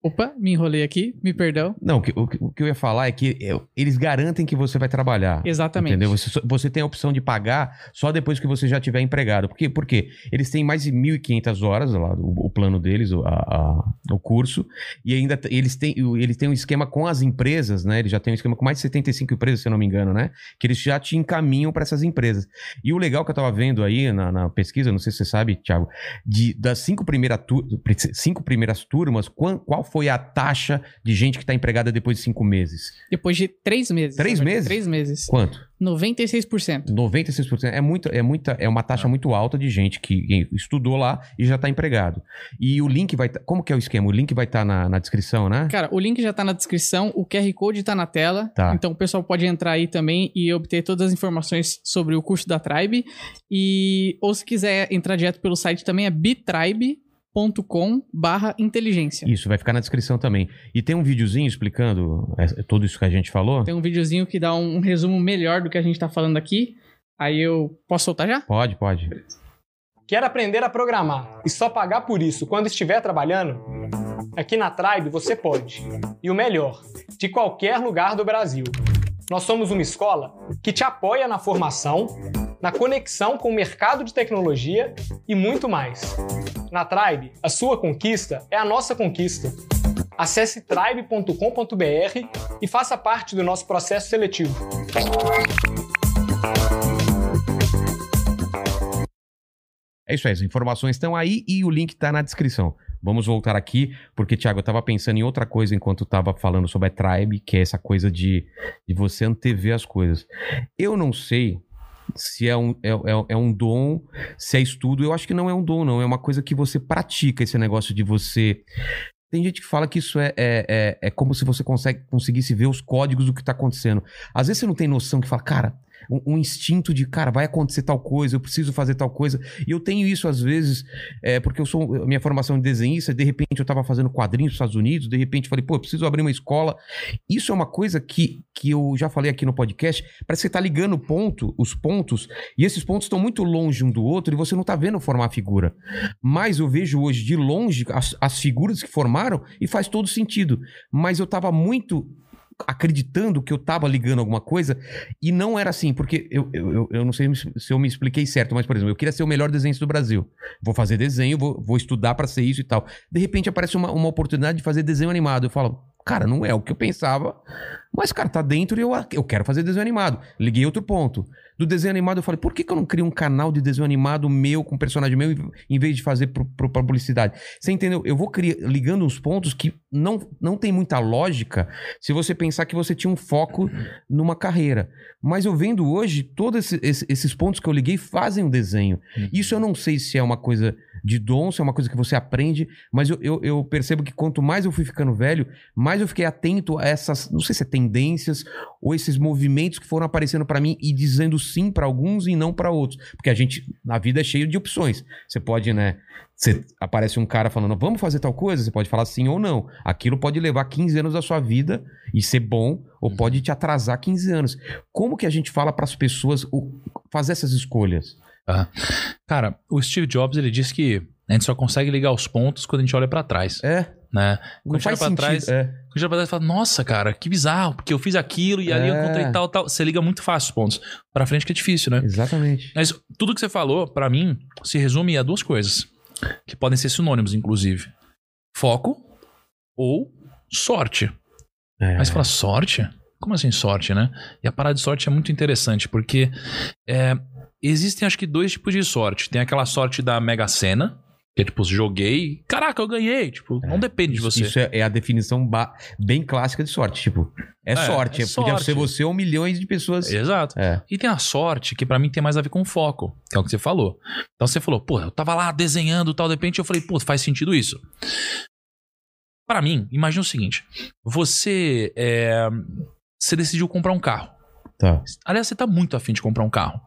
Opa, me enrolei aqui, me perdão. Não, o que, o que- eu ia falar é que é, eles garantem que você vai trabalhar. Exatamente. Entendeu? Você, você tem a opção de pagar só depois que você já tiver empregado. Por quê? Porque eles têm mais de 1.500 horas lá, o, o plano deles, o, a- a- o curso, e ainda eles têm, eles têm um esquema com as empresas, né? Eles já têm um esquema com mais de 75 empresas, se eu não me engano, né? Que eles já te encaminham para essas empresas. E o legal que eu tava vendo aí na, na pesquisa, não sei se você sabe, Thiago, de, das cinco, primeira tur- cinco primeiras turmas, quan- qual foi a taxa de gente que está empregada depois de cinco meses? Depois de três meses. Três meses? Três meses. Quanto? 96%. 96%. É, muito, é, muita, é uma taxa muito alta de gente que estudou lá e já está empregado. E o link vai. tá- como que é o esquema? O link vai estar na, na descrição, né? Cara, o link já tá na descrição, o QR Code tá na tela. Tá. Então o pessoal pode entrar aí também e obter todas as informações sobre o curso da Tribe. E ou se quiser entrar direto pelo site também é bitribe.com barra inteligência. Isso, vai ficar na descrição também. E tem um videozinho explicando é, tudo isso que a gente falou? Tem um videozinho que dá um, um resumo melhor do que a gente tá falando aqui. Aí eu posso soltar já? Pode, pode. Quer aprender a programar e só pagar por isso quando estiver trabalhando? Aqui na Tribe você pode. E o melhor, de qualquer lugar do Brasil. Nós somos uma escola que te apoia na formação, na conexão com o mercado de tecnologia e muito mais. Na Tribe, a sua conquista é a nossa conquista. Acesse tribe.com.br e faça parte do nosso processo seletivo. É isso aí, as informações estão aí e o link tá na descrição. Vamos voltar aqui, porque, Thiago, eu tava pensando em outra coisa enquanto eu tava falando sobre a Tribe, que é essa coisa de, de você antever as coisas. Eu não sei se é um, é, é, é um dom, se é estudo. Eu acho que não é um dom, não. É uma coisa que você pratica, esse negócio de você tem gente que fala que isso é, é, é, é, como se você consegue, conseguisse ver os códigos do que tá acontecendo. Às vezes você não tem noção que fala, cara, um, um, instinto de, cara, vai acontecer tal coisa, eu preciso fazer tal coisa. E eu tenho isso às vezes, é, porque eu sou minha formação de desenhista, de repente eu estava fazendo quadrinhos nos Estados Unidos, de repente falei, pô, eu preciso abrir uma escola. Isso é uma coisa que, que eu já falei aqui no podcast, parece que você tá ligando ponto, os pontos, e esses pontos estão muito longe um do outro e você não tá vendo formar a figura. Mas eu vejo hoje de longe as, as figuras que formaram e faz todo sentido. Mas eu tava muito acreditando que eu tava ligando alguma coisa e não era assim, porque eu, eu, eu não sei se eu me expliquei certo, mas, por exemplo, eu queria ser o melhor desenhista do Brasil. Vou fazer desenho, vou, vou estudar para ser isso e tal. De repente aparece uma, uma oportunidade de fazer desenho animado. Eu falo, cara, não é o que eu pensava, mas, cara, tá dentro e eu, eu quero fazer desenho animado. Liguei outro ponto do desenho animado, eu falei, por que, que eu não crio um canal de desenho animado meu, com personagem meu, em vez de fazer pro, pro, pra publicidade? Você entendeu? Eu vou criar, ligando uns pontos que não, não tem muita lógica se você pensar que você tinha um foco numa carreira. Mas eu vendo hoje, todos esse, esses pontos que eu liguei fazem um desenho. Uhum. Isso eu não sei se é uma coisa de dom, se é uma coisa que você aprende, mas eu, eu, eu, percebo que quanto mais eu fui ficando velho, mais eu fiquei atento a essas, não sei se é tendências ou esses movimentos que foram aparecendo para mim e dizendo sim para alguns e não para outros. Porque a gente, na vida, é cheio de opções. Você pode, né? Você aparece um cara falando, vamos fazer tal coisa, você pode falar sim ou não. Aquilo pode levar 15 anos da sua vida e ser bom, ou uhum. pode te atrasar 15 anos. Como que a gente fala para as pessoas fazer essas escolhas? Uhum. Cara, o Steve Jobs ele disse que a gente só consegue ligar os pontos quando a gente olha para trás. É. Né? Gente olha pra trás, é. quando pra trás, fala, nossa, cara, que bizarro, porque eu fiz aquilo e ali é. eu encontrei tal, tal. Você liga muito fácil os pontos. Pra frente que é difícil, né? Exatamente. Mas tudo que você falou, para mim, se resume a duas coisas. Que podem ser sinônimos, inclusive. Foco ou sorte. É. Mas fala, sorte? Como assim sorte, né? E a parada de sorte é muito interessante, porque é, Existem acho que dois tipos de sorte. Tem aquela sorte da Mega Sena, que é tipo, joguei, caraca, eu ganhei. Tipo, é, não depende isso, de você. Isso é, é a definição bem clássica de sorte. Tipo, é, é sorte. É Podia ser você ou milhões de pessoas. Exato. É. E tem a sorte, que para mim tem mais a ver com foco, que é o que você falou. Então você falou, pô, eu tava lá desenhando tal, de repente eu falei, pô, faz sentido isso. Para mim, imagina o seguinte: você, é, você decidiu comprar um carro. Tá. Aliás, você tá muito afim de comprar um carro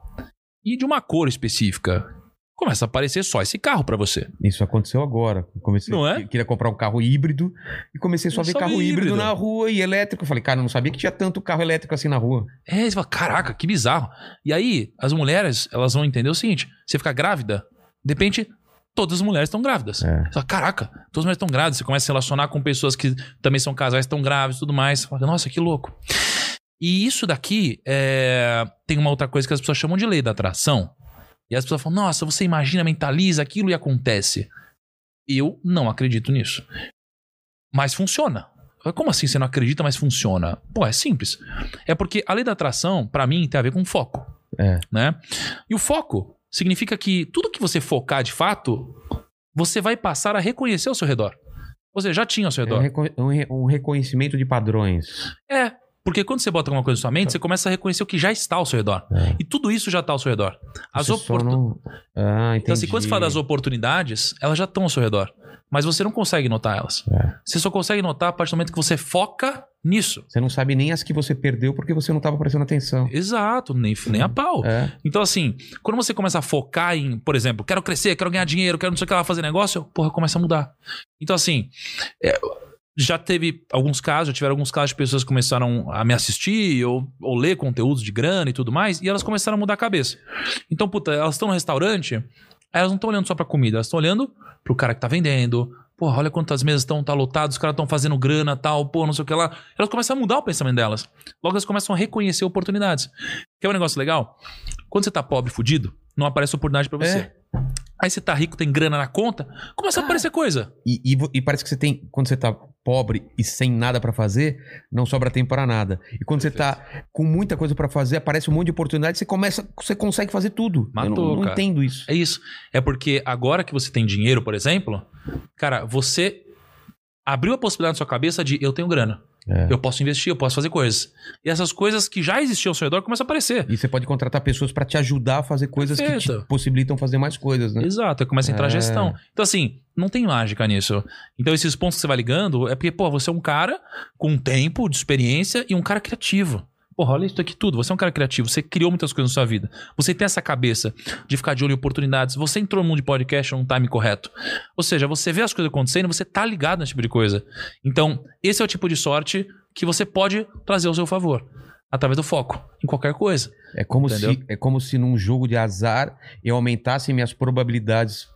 e de uma cor específica. Começa a aparecer só esse carro para você. Isso aconteceu agora. Comecei, não é? Queria comprar um carro híbrido e comecei só a ver carro híbrido. híbrido na rua e elétrico. Eu falei, cara, não sabia que tinha tanto carro elétrico assim na rua. É, você fala, caraca, que bizarro. E aí, as mulheres, elas vão entender o seguinte: você fica grávida, de repente, todas as mulheres estão grávidas. É. Você fala, caraca, todas as mulheres estão grávidas. Você começa a se relacionar com pessoas que também são casais, estão grávidos e tudo mais. Você fala, nossa, que louco. E isso daqui é... tem uma outra coisa que as pessoas chamam de lei da atração. E as pessoas falam, nossa, você imagina, mentaliza aquilo e acontece. Eu não acredito nisso. Mas funciona. Como assim você não acredita, mas funciona? Pô, é simples. É porque a lei da atração, para mim, tem a ver com foco. É. Né? E o foco significa que tudo que você focar de fato, você vai passar a reconhecer ao seu redor. Você já tinha ao seu redor. É um reconhecimento de padrões. É. Porque quando você bota alguma coisa na sua mente, você começa a reconhecer o que já está ao seu redor. É. E tudo isso já está ao seu redor. As oportunidades. Não... Ah, então, assim, quando você fala das oportunidades, elas já estão ao seu redor. Mas você não consegue notar elas. É. Você só consegue notar a partir do momento que você foca nisso. Você não sabe nem as que você perdeu porque você não estava prestando atenção. Exato, nem, nem a pau. É. Então, assim, quando você começa a focar em, por exemplo, quero crescer, quero ganhar dinheiro, quero não sei o que lá fazer negócio, porra, começa a mudar. Então, assim, é, já teve alguns casos, já tiveram alguns casos de pessoas que começaram a me assistir ou, ou ler conteúdos de grana e tudo mais, e elas começaram a mudar a cabeça. Então, puta, elas estão no restaurante, elas não estão olhando só pra comida, elas estão olhando pro cara que tá vendendo. Porra, olha quantas mesas estão tá lotadas, os caras estão fazendo grana tal, pô, não sei o que lá. Elas começam a mudar o pensamento delas. Logo elas começam a reconhecer oportunidades. Quer um negócio legal? Quando você tá pobre, fudido, não aparece oportunidade para você. É. Aí você tá rico, tem grana na conta, começa a aparecer coisa. E, e e parece que você tem. Quando você tá pobre e sem nada pra fazer, não sobra tempo pra nada. E quando você tá com muita coisa pra fazer, aparece um monte de oportunidade, você começa. Você consegue fazer tudo. Eu Matou, não, não cara. entendo isso. É isso. É porque agora que você tem dinheiro, por exemplo, cara, você abriu a possibilidade na sua cabeça de eu tenho grana. É. Eu posso investir, eu posso fazer coisas. E essas coisas que já existiam ao seu redor começam a aparecer. E você pode contratar pessoas pra te ajudar a fazer coisas que Perfeito. te possibilitam fazer mais coisas, né? Exato, começa a entrar É. gestão. Então, assim, não tem mágica nisso. Então, esses pontos que você vai ligando é porque, pô, você é um cara com tempo de experiência e um cara criativo. Porra, olha isso aqui tudo. Você é um cara criativo, você criou muitas coisas na sua vida. Você tem essa cabeça de ficar de olho em oportunidades. Você entrou no mundo de podcast num time correto. Ou seja, você vê as coisas acontecendo, você tá ligado nesse tipo de coisa. Então, esse é o tipo de sorte que você pode trazer ao seu favor. Através do foco, em qualquer coisa. É como, Entendeu? se, é como se num jogo de azar eu aumentasse minhas probabilidades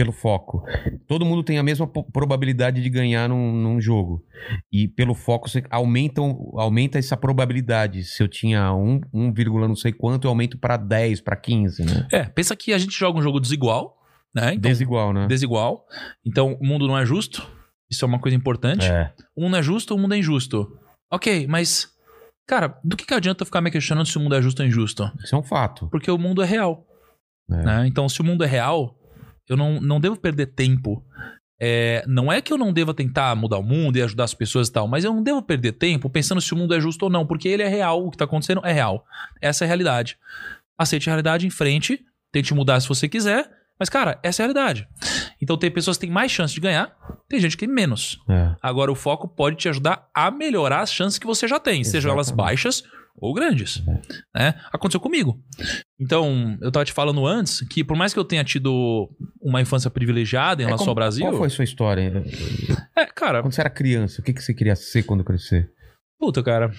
pelo foco. Todo mundo tem a mesma probabilidade de ganhar num, num jogo. E pelo foco você aumenta, um- aumenta essa probabilidade. Se eu tinha 1, 1, não sei quanto, eu aumento para 10, para 15, né? É, pensa que a gente joga um jogo desigual, né? Então, Desigual, né? desigual. Então, o mundo não é justo. Isso é uma coisa importante. É. O mundo é justo, o mundo é injusto. Ok, mas, cara, do que, que adianta eu ficar me questionando se o mundo é justo ou injusto? Isso é um fato. Porque o mundo é real. É. né? Então, se o mundo é real, eu não, não devo perder tempo. É, não é que eu não deva tentar mudar o mundo e ajudar as pessoas e tal, mas eu não devo perder tempo pensando se o mundo é justo ou não, porque ele é real, o que tá acontecendo é real. Essa é a realidade. Aceite a realidade em frente, tente mudar se você quiser, mas, cara, essa é a realidade. Então, tem pessoas que têm mais chance de ganhar, tem gente que tem menos. É. Agora, o foco pode te ajudar a melhorar as chances que você já tem, sejam elas Exatamente. baixas ou grandes. Né? Aconteceu comigo. Então, eu tava te falando antes que, por mais que eu tenha tido uma infância privilegiada em É relação como- ao Brasil. Qual foi a sua história? É, cara, Quando você era criança, o que, que você queria ser quando crescer? puta, cara. O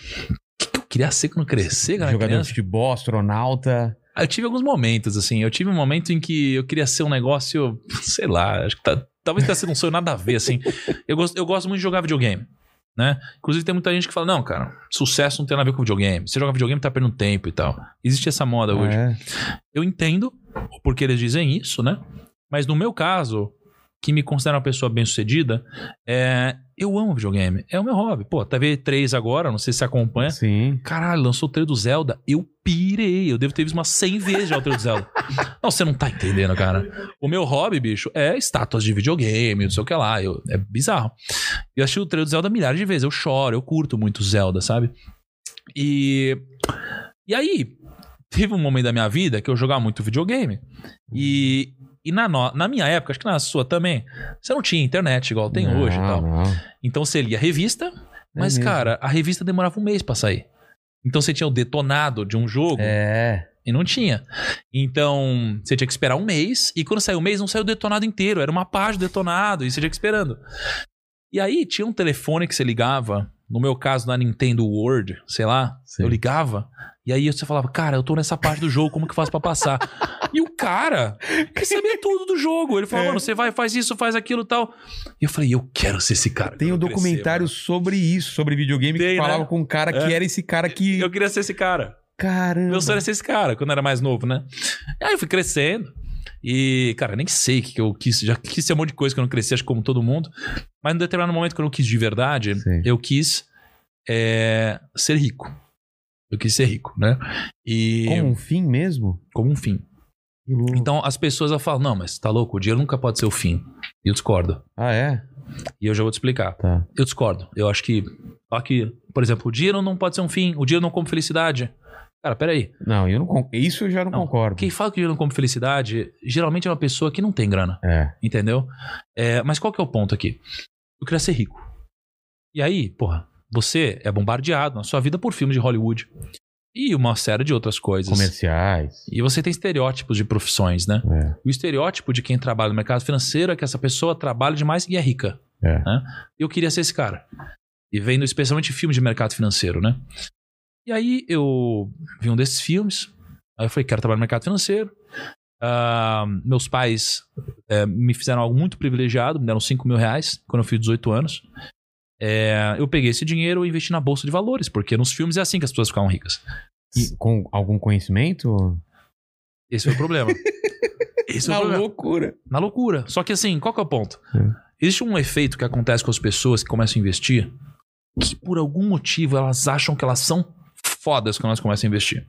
que, que eu queria ser quando crescer, cara? Jogador de criança? futebol, astronauta. Eu tive alguns momentos, assim. Eu tive um momento em que eu queria ser um negócio, sei lá, acho que tá- talvez tenha sido um sonho nada a ver, assim. Eu gosto, eu gosto muito de jogar videogame, né? Inclusive tem muita gente que fala, não, cara, sucesso não tem nada a ver com videogame. Você joga videogame, tá perdendo tempo e tal. Existe essa moda hoje. É. Eu entendo o porquê eles dizem isso, né? Mas no meu caso, que me considera uma pessoa bem-sucedida, é, eu amo videogame. É o meu hobby. Pô, TV3 agora, não sei se você acompanha. Sim. Caralho, lançou o trailer do Zelda. Eu pirei. Eu devo ter visto umas 100 vezes já o trailer do Zelda. Não, você não tá entendendo, cara. O meu hobby, bicho, é estátuas de videogame, não sei o que lá. Eu, é bizarro. Eu assisti o trailer do Zelda milhares de vezes. Eu choro, eu curto muito Zelda, sabe? E. E aí, teve um momento da minha vida que eu jogava muito videogame. E. E na, no- na minha época, acho que na sua também, você não tinha internet igual tem hoje e Não, tal. não. Então você lia revista, mas, mesmo. cara, a revista demorava um mês pra sair. Então você tinha o detonado de um jogo É. e não tinha. Então você tinha que esperar um mês. E quando saiu o mês, não saiu o detonado inteiro. Era uma página do detonado e você tinha que esperando. E aí tinha um telefone que você ligava. No meu caso, na Nintendo World, sei lá. Sim. Eu ligava. E aí você falava, cara, eu tô nessa parte do jogo, como que eu faço pra passar? e o cara que sabia tudo do jogo. Ele É. falou, mano, você vai, faz isso, faz aquilo e tal. E eu falei, eu quero ser esse cara. Tem um eu crescer, documentário sobre isso, sobre videogame, Tem, que né? falava com um cara que É. era esse cara que. Eu queria ser esse cara. Caramba. Meu sonho era ser esse cara, quando eu era mais novo, né? Aí eu fui crescendo. E, cara, nem sei o que eu quis. Já quis ser um monte de coisa que eu não cresci, acho que como todo mundo. Mas num determinado momento que eu não quis de verdade, Sim. eu quis é, ser rico. Eu quis ser rico, né? E Como um fim mesmo? como um fim. Então as pessoas falam, não, mas tá louco, o dinheiro nunca pode ser o fim. E eu discordo. Ah, é? E eu já vou te explicar. Tá. Eu discordo. Eu acho que, só que, por exemplo, o dinheiro não pode ser um fim, o dinheiro não come felicidade. Cara, peraí. Não, eu não con- isso eu já não, Não, concordo. Quem fala que dinheiro não come felicidade, geralmente é uma pessoa que não tem grana, É. entendeu? É, mas qual que é o ponto aqui? Eu queria ser rico. E aí, porra, você é bombardeado na sua vida por filmes de Hollywood. E uma série de outras coisas. Comerciais. E você tem estereótipos de profissões, né? É. O estereótipo de quem trabalha no mercado financeiro é que essa pessoa trabalha demais e é rica. É. Né? Eu queria ser esse cara. E vendo especialmente filmes de mercado financeiro, né? E aí eu vi um desses filmes. Aí eu falei, quero trabalhar no mercado financeiro. Ah, meus pais eh, me fizeram algo muito privilegiado, me deram 5 mil reais quando eu fiz 18 anos. Eh, eu peguei esse dinheiro e investi na bolsa de valores, porque nos filmes é assim que as pessoas ficavam ricas. E com algum conhecimento? Esse foi o problema. Esse é o Na problema. loucura. Na loucura. Só que assim, qual que é o ponto? É. Existe um efeito que acontece com as pessoas que começam a investir que por algum motivo elas acham que elas são fodas quando elas começam a investir.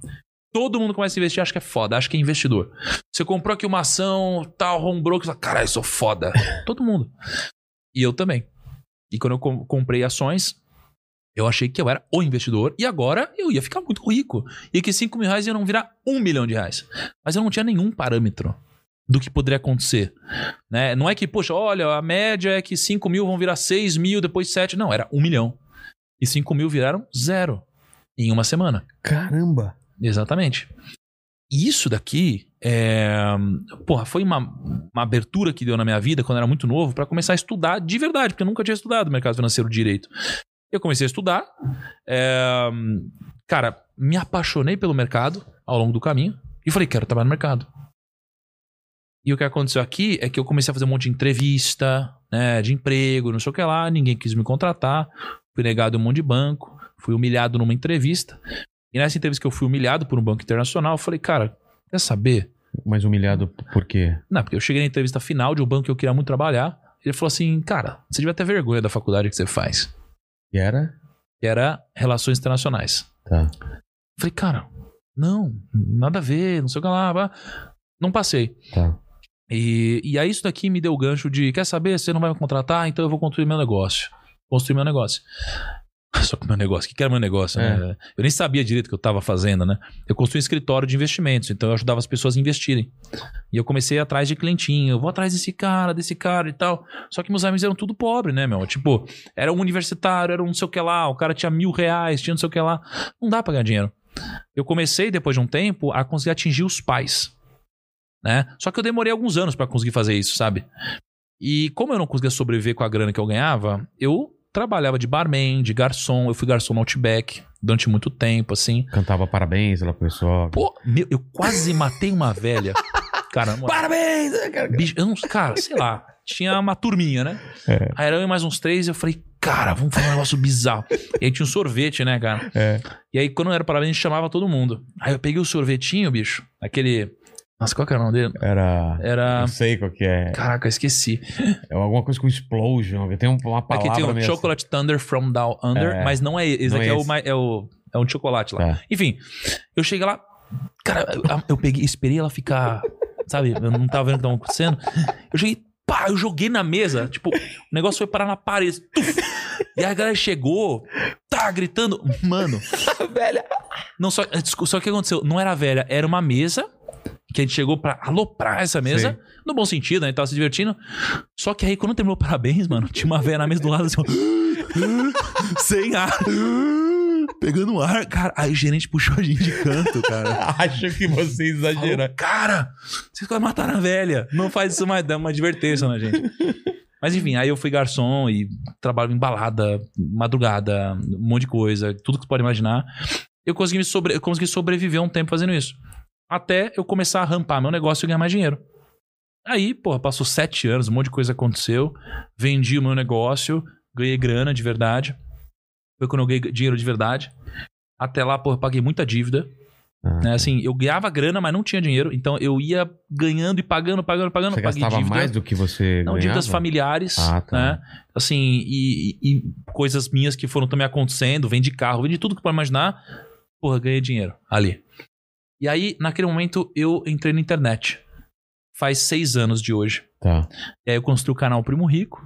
Todo mundo começa a investir acha que é foda, acha que é investidor. Você comprou aqui uma ação, tal, home broker, caralho, sou foda. Todo mundo. E eu também. E quando eu com- comprei ações, eu achei que eu era o investidor e agora eu ia ficar muito rico. E que 5 mil reais iam virar um milhão de reais. Mas eu não tinha nenhum parâmetro do que poderia acontecer. Né? Não é que, poxa, olha, a média é que 5 mil vão virar 6 mil, depois 7. Não, era 1 milhão. E 5 mil viraram zero em uma semana. Caramba. Exatamente. E isso daqui, é... porra, foi uma, uma abertura que deu na minha vida quando eu era muito novo para começar a estudar de verdade, porque eu nunca tinha estudado mercado financeiro direito. Eu comecei a estudar, é, cara, me apaixonei pelo mercado ao longo do caminho e falei, quero trabalhar no mercado. E o que aconteceu aqui é que eu comecei a fazer um monte de entrevista, né, de emprego, não sei o que lá, ninguém quis me contratar, fui negado um monte de banco, fui humilhado numa entrevista. E nessa entrevista que eu fui humilhado por um banco internacional, eu falei, cara, quer saber? Mas humilhado por quê? Não, porque eu cheguei na entrevista final de um banco que eu queria muito trabalhar. Ele falou assim, cara, você devia ter vergonha da faculdade que você faz. E era? Que era Relações Internacionais. Tá. Eu falei, cara, não, nada a ver, não sei o que lá. Não passei. Tá. E, e aí isso daqui me deu o gancho de, quer saber, você não vai me contratar, então eu vou construir meu negócio. Construir meu negócio. Só que meu negócio, o que que era meu negócio? É. né? Eu nem sabia direito o que eu estava fazendo, né? Eu construí um escritório de investimentos, então eu ajudava as pessoas a investirem. E eu comecei atrás de clientinho, eu vou atrás desse cara, desse cara e tal. Só que meus amigos eram tudo pobre, né, meu? Tipo, era um universitário, era um não sei o que lá, o cara tinha mil reais, tinha não sei o que lá. Não dá pra ganhar dinheiro. Eu comecei, depois de um tempo, a conseguir atingir os pais. Né? Só que eu demorei alguns anos pra conseguir fazer isso, sabe? E como eu não conseguia sobreviver com a grana que eu ganhava, eu trabalhava de barman, de garçom, eu fui garçom no Outback durante muito tempo, assim. Cantava parabéns lá pro pessoal. Pô, meu, eu quase matei uma velha. Cara, na moral, Parabéns! bicho, eu não, cara, sei lá, tinha uma turminha, né? É. Aí era eu e mais uns três, eu falei, cara, vamos fazer um negócio bizarro. E aí tinha um sorvete, né, cara? É. E aí, quando era parabéns, a gente chamava todo mundo. Aí eu peguei o sorvetinho, bicho, aquele. Nossa, qual que era o nome dele? Era. Era. Eu sei qual que é. Caraca, eu esqueci. É alguma coisa com explosion. Tem um- uma palavra Aqui tem o meio Chocolate Thunder from Down Under, É. mas não é esse. Não aqui é é, o, esse. é o. É um chocolate lá. Tá. Enfim, eu cheguei lá. Cara, eu, eu peguei, esperei ela ficar. Sabe? Eu não tava vendo o que tava acontecendo. Eu cheguei. Pá, eu joguei na mesa. Tipo, o negócio foi parar na parede. Tuf! E a galera chegou, tá gritando. Mano. velha. Não, só, desculpa, só que o que aconteceu? Não era velha, era uma mesa que a gente chegou pra aloprar essa mesa. Sei. No bom sentido, né? A gente tava se divertindo. Só que aí, quando terminou parabéns, mano, tinha uma velha na mesa do lado assim, ó, sem ar. Pegando ar, cara. Aí o gerente puxou a gente de canto, cara. Acho que vocês Falou, exageraram. cara, vocês quase mataram a velha. Não faz isso mais, dá uma advertência na gente. Mas enfim, aí eu fui garçom e trabalhava em balada, madrugada, um monte de coisa, tudo que você pode imaginar. Eu consegui, sobre... eu consegui sobreviver um tempo fazendo isso. Até eu começar a rampar meu negócio e ganhar mais dinheiro. Aí, porra, passou sete anos, um monte de coisa aconteceu. Vendi o meu negócio, ganhei grana de verdade. Foi quando eu ganhei dinheiro de verdade. Até lá, porra, paguei muita dívida. Ah, Né, assim, eu ganhava grana, mas não tinha dinheiro. Então eu ia ganhando e pagando, pagando, pagando. Você paguei gastava dívida. mais do que você Não, ganhava? dívidas familiares, Ah, tá. né? Assim, e, e- e coisas minhas que foram também acontecendo. Vendi carro, vendi tudo que pode imaginar. Porra, ganhei dinheiro ali. E aí, naquele momento, eu entrei na internet. Faz seis anos de hoje. Tá. E aí eu construí o canal Primo Rico.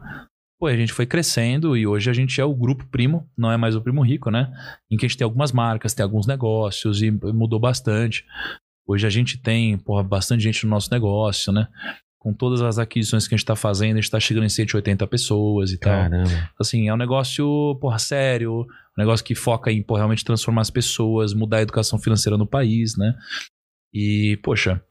Pô, a gente foi crescendo e hoje a gente é o grupo Primo, não é mais o Primo Rico, né? Em que a gente tem algumas marcas, tem alguns negócios e mudou bastante. Hoje a gente tem, porra, bastante gente no nosso negócio, né? Com todas as aquisições que a gente tá fazendo, a gente tá chegando em 180 pessoas e tal. Caramba. Assim, é um negócio, porra, sério, um negócio que foca em, porra, realmente transformar as pessoas, mudar a educação financeira no país, né? E, poxa,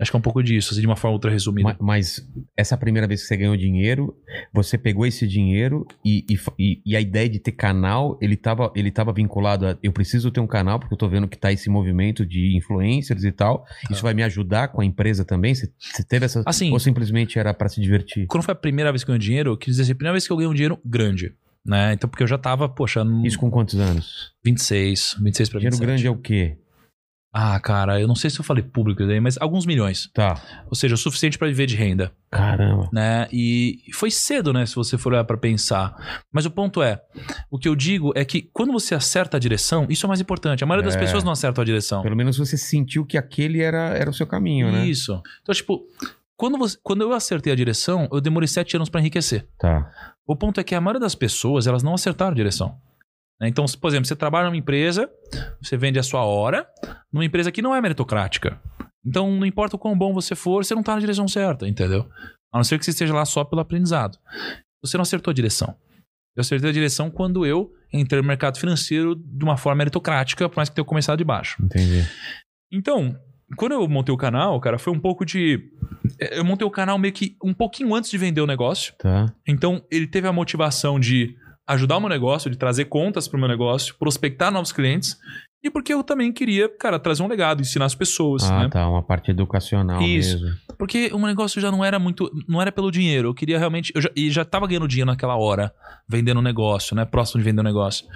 acho que é um pouco disso, assim, de uma forma ultra resumida. Ma- Mas essa primeira vez que você ganhou dinheiro, você pegou esse dinheiro e, e, e- a ideia de ter canal, ele tava, ele tava vinculado a eu preciso ter um canal, porque eu tô vendo que tá esse movimento de influencers e tal. Isso vai me ajudar com a empresa também? Você, você teve essa. Assim, ou simplesmente era pra se divertir? quando foi a primeira vez que eu ganhei dinheiro, eu quis dizer assim, a primeira vez que eu ganhei um dinheiro grande, né? Então, porque eu já tava, poxa, no Isso com quantos anos? 26, 26 pra 27. Dinheiro grande é o quê? Ah, cara, eu não sei se eu falei público daí, mas alguns milhões. Tá. Ou seja, o suficiente pra viver de renda, Caramba. né? E foi cedo, né, se você for olhar pra pensar. Mas o ponto é, o que eu digo é que quando você acerta a direção, isso é o mais importante. A maioria das É. pessoas não acertam a direção. Pelo menos você sentiu que aquele era, era o seu caminho, né? Isso. Então, tipo, quando, você- quando eu acertei a direção, eu demorei sete anos pra enriquecer. Tá. O ponto é que a maioria das pessoas, elas não acertaram a direção. Né? Então, se, por exemplo, você trabalha numa empresa, você vende a sua hora, numa empresa que não é meritocrática. Então, não importa o quão bom você for, você não tá na direção certa, entendeu? A não ser que você esteja lá só pelo aprendizado. Você não acertou a direção. Eu acertei a direção quando eu entrei no mercado financeiro de uma forma meritocrática, por mais que tenha começado de baixo. Entendi. Então, quando eu montei o canal, cara, foi um pouco de. Eu montei o canal meio que um pouquinho antes de vender o negócio. Tá. Então, ele teve a motivação de ajudar o meu negócio, de trazer contas para o meu negócio, prospectar novos clientes. E porque eu também queria, cara, trazer um legado, ensinar as pessoas, Ah, né? tá. Uma parte educacional Isso. mesmo. Porque o meu negócio já não era muito. Não era pelo dinheiro. Eu queria realmente. Eu já, e já tava ganhando dinheiro naquela hora, vendendo um negócio, né? Próximo de vender um negócio.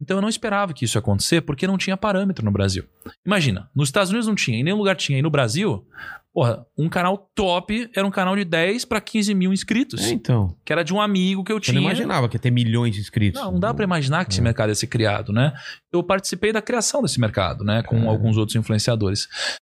Então eu não esperava que isso ia acontecer porque não tinha parâmetro no Brasil. Imagina, nos Estados Unidos não tinha, em nenhum lugar tinha. E no Brasil, porra, um canal top era um canal de 10 para 15 mil inscritos. É, então. Que era de um amigo que eu Você tinha. não imaginava que ia ter milhões de inscritos. Não, não dá pra imaginar que esse É. mercado ia ser criado, né? Eu participei da criação desse mercado, né? Com É. alguns outros influenciadores.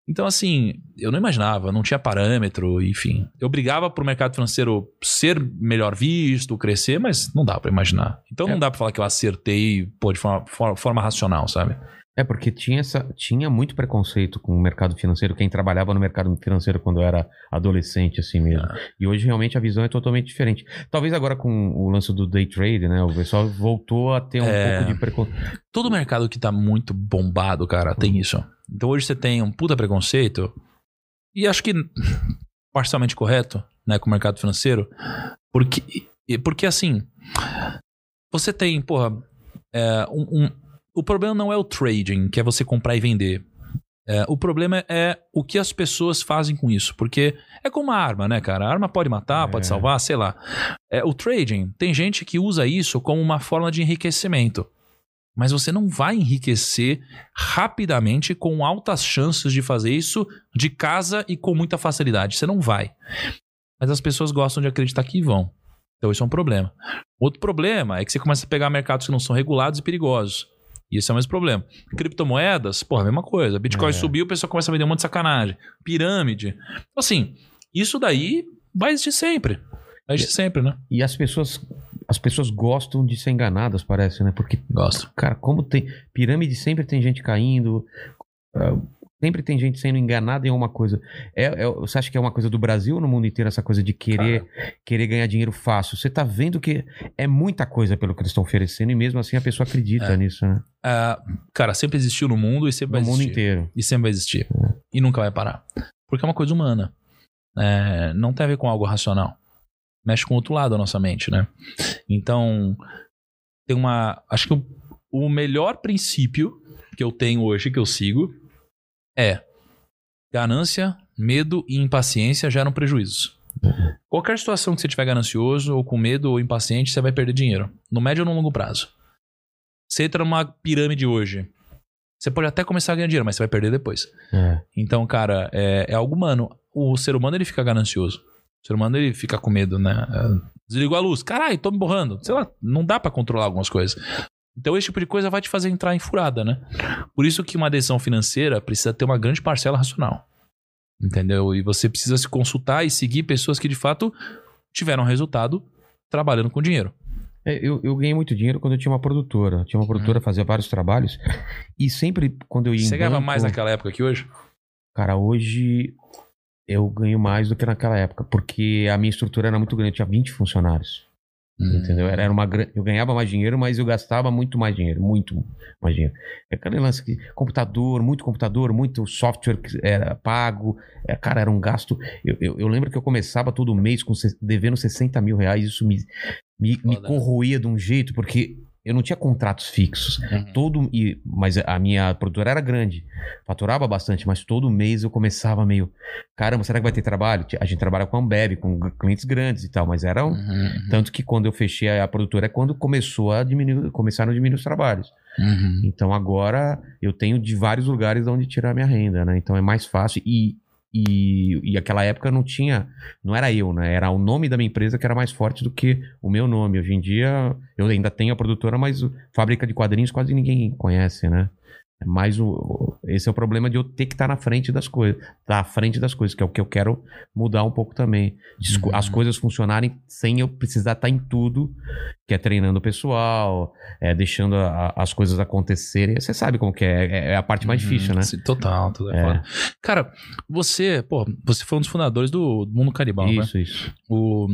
Então, assim, eu não imaginava, não tinha parâmetro, enfim. Eu brigava pro mercado financeiro ser melhor visto, crescer, mas não dá pra imaginar. Então não É. dá pra falar que eu acertei, pô, de forma, for- forma racional, sabe? É, porque tinha, essa, tinha muito preconceito com o mercado financeiro, quem trabalhava no mercado financeiro quando era adolescente, assim mesmo. Ah. E hoje realmente a visão é totalmente diferente. Talvez agora com o lance do day trade, né? O pessoal voltou a ter um É. pouco de preconceito. Todo mercado que tá muito bombado, cara, tem isso. Então hoje você tem um puta preconceito, e acho que parcialmente correto, né, com o mercado financeiro, porque, porque assim, você tem, porra, é, um, um- o problema não é o trading, que é você comprar e vender. É, o problema é o que as pessoas fazem com isso, porque é como uma arma, né, cara? A arma pode matar, pode É. salvar, sei lá. É, o trading, tem gente que usa isso como uma forma de enriquecimento. Mas você não vai enriquecer rapidamente com altas chances de fazer isso de casa e com muita facilidade. Você não vai. Mas as pessoas gostam de acreditar que vão. Então isso é um problema. Outro problema é que você começa a pegar mercados que não são regulados e perigosos. E esse é o mesmo problema. Criptomoedas, porra, a mesma coisa. Bitcoin É. subiu, o pessoal começa a vender um monte de sacanagem. Pirâmide. Assim, isso daí vai existir sempre. Vai existir sempre, né? E as pessoas, as pessoas gostam de ser enganadas, parece, né? Porque, Gosto. cara, como tem. Pirâmide sempre tem gente caindo. ah, sempre tem gente sendo enganada em alguma coisa. É, é- você acha que é uma coisa do Brasil ou no mundo inteiro essa coisa de querer, querer ganhar dinheiro fácil? Você tá vendo que é muita coisa pelo que eles estão oferecendo e mesmo assim a pessoa acredita É. nisso, né? Ah, cara, sempre existiu no mundo e sempre No vai mundo existir. inteiro. E sempre vai existir. E nunca vai parar. Porque é uma coisa humana. É, não tem a ver com algo racional. Mexe com o outro lado da nossa mente, né? Então, tem uma. Acho que o, o melhor princípio que eu tenho hoje, que eu sigo, é ganância, medo e impaciência geram prejuízos. Qualquer situação que você estiver ganancioso, ou com medo ou impaciente, você vai perder dinheiro. No médio ou no longo prazo. Você entra numa pirâmide hoje. Você pode até começar a ganhar dinheiro, mas você vai perder depois. É. Então, cara, é, é algo humano. O ser humano, ele fica ganancioso. O ser humano, ele fica com medo, né? É, Desligou a luz. Caralho, tô me borrando. Sei lá, não dá pra controlar algumas coisas. Então, esse tipo de coisa vai te fazer entrar em furada, né? Por isso que uma decisão financeira precisa ter uma grande parcela racional. Entendeu? E você precisa se consultar e seguir pessoas que, de fato, tiveram resultado trabalhando com dinheiro. É, eu, eu ganhei muito dinheiro quando eu tinha uma produtora. Eu tinha uma produtora, fazia vários trabalhos. E sempre quando eu ia Uhum. Você ganhava banco- mais naquela época que hoje? Cara, hoje eu ganho mais do que naquela época, porque a minha estrutura era muito grande, eu tinha 20 funcionários. Entendeu? Era, era uma Eu ganhava mais dinheiro, mas eu gastava muito mais dinheiro, muito mais dinheiro. É aquele lance que computador, muito computador, muito software que era pago. É, cara, era um gasto. Eu, eu, eu lembro que eu começava todo mês com, devendo 60 mil reais, isso me, me, me Foda. corroía de um jeito, porque eu não tinha contratos fixos. Uhum. Todo, e, mas a minha produtora era grande, faturava bastante, mas todo mês eu começava meio, caramba, será que vai ter trabalho? A gente trabalha com a Ambev, com clientes grandes e tal, mas era um, Uhum. tanto que quando eu fechei a produtora é quando começou a diminuir, começaram a diminuir os trabalhos. Uhum. Então agora eu tenho de vários lugares onde tirar minha renda, né? Então é mais fácil. E, e, e aquela época não tinha. Não era eu, né? Era o nome da minha empresa que era mais forte do que o meu nome. Hoje em dia eu ainda tenho a produtora, mas fábrica de quadrinhos quase ninguém conhece, né? É mais o, esse é o problema de eu ter que estar na frente das coisas. Estar à frente das coisas, que é o que eu quero mudar um pouco também. Uhum. As coisas funcionarem sem eu precisar estar em tudo, que é treinando o pessoal, é, deixando a- as coisas acontecerem. Você sabe como que é, é, é a parte mais Uhum. difícil, né? Total, total. É. foda. Cara, você, pô, você foi um dos fundadores do Mundo Canibal, né? Isso, isso. O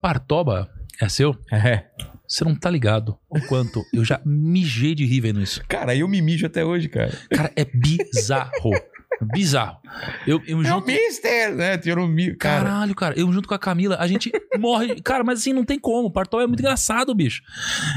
Partoba é seu? É. Você não tá ligado o quanto eu já mijei de rir vendo isso. Cara, eu me mijo até hoje, cara. Cara, é bizarro. Bizarro. Eu, eu É o junto. Mister, né? Tirou um mi... Cara, Caralho, cara, eu junto com a Camila, a gente morre. Cara, mas assim, não tem como. O Partol é muito engraçado, bicho.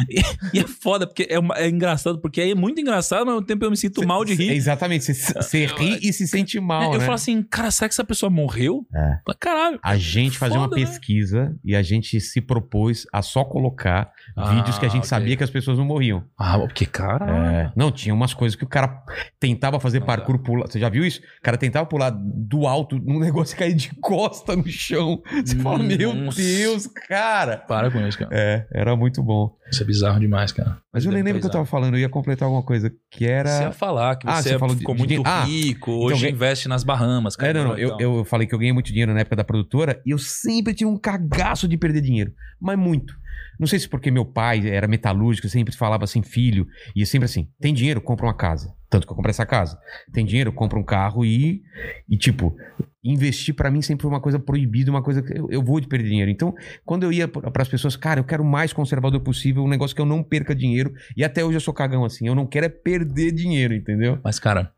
E, e é foda, porque é, uma- é engraçado, porque é muito engraçado, mas ao mesmo tempo eu me sinto mal de Cê- rir. Exatamente, você- ri e se sente mal, eu né? falo assim, cara, será que essa pessoa morreu? É. Caralho. A gente fazia uma né? pesquisa e a gente se propôs a só colocar Ah, vídeos que a gente ok. sabia que as pessoas não morriam. Ah, porque, cara. É, não, tinha umas coisas que o cara tentava fazer Não parkour pular. Você já viu isso? O cara tentava pular do alto num negócio e cair de costa no chão. Você fala, meu Nossa. Deus, cara. Para com isso, cara. É, era muito bom. Isso é bizarro demais, cara. Mas eu nem lembro o que eu tava falando, eu ia completar alguma coisa que era. Você ia falar que Ah, você, você falou de- ficou de- muito ah, rico, então hoje investe nas Bahamas, cara. É, não, não. Eu, Então, eu falei que eu ganhei muito dinheiro na época da produtora e eu sempre tinha um cagaço de perder dinheiro. Mas muito. Não sei se porque meu pai era metalúrgico, sempre falava assim, filho, e sempre assim: tem dinheiro, compra uma casa. Tanto que eu comprei essa casa. Tem dinheiro, compra um carro e. E tipo, investir pra mim sempre foi uma coisa proibida, uma coisa que eu, eu vou de perder dinheiro. Então, quando eu ia para as pessoas, cara, eu quero o mais conservador possível, um negócio que eu não perca dinheiro. E até hoje eu sou cagão assim. Eu não quero é perder dinheiro, entendeu? Mas, cara,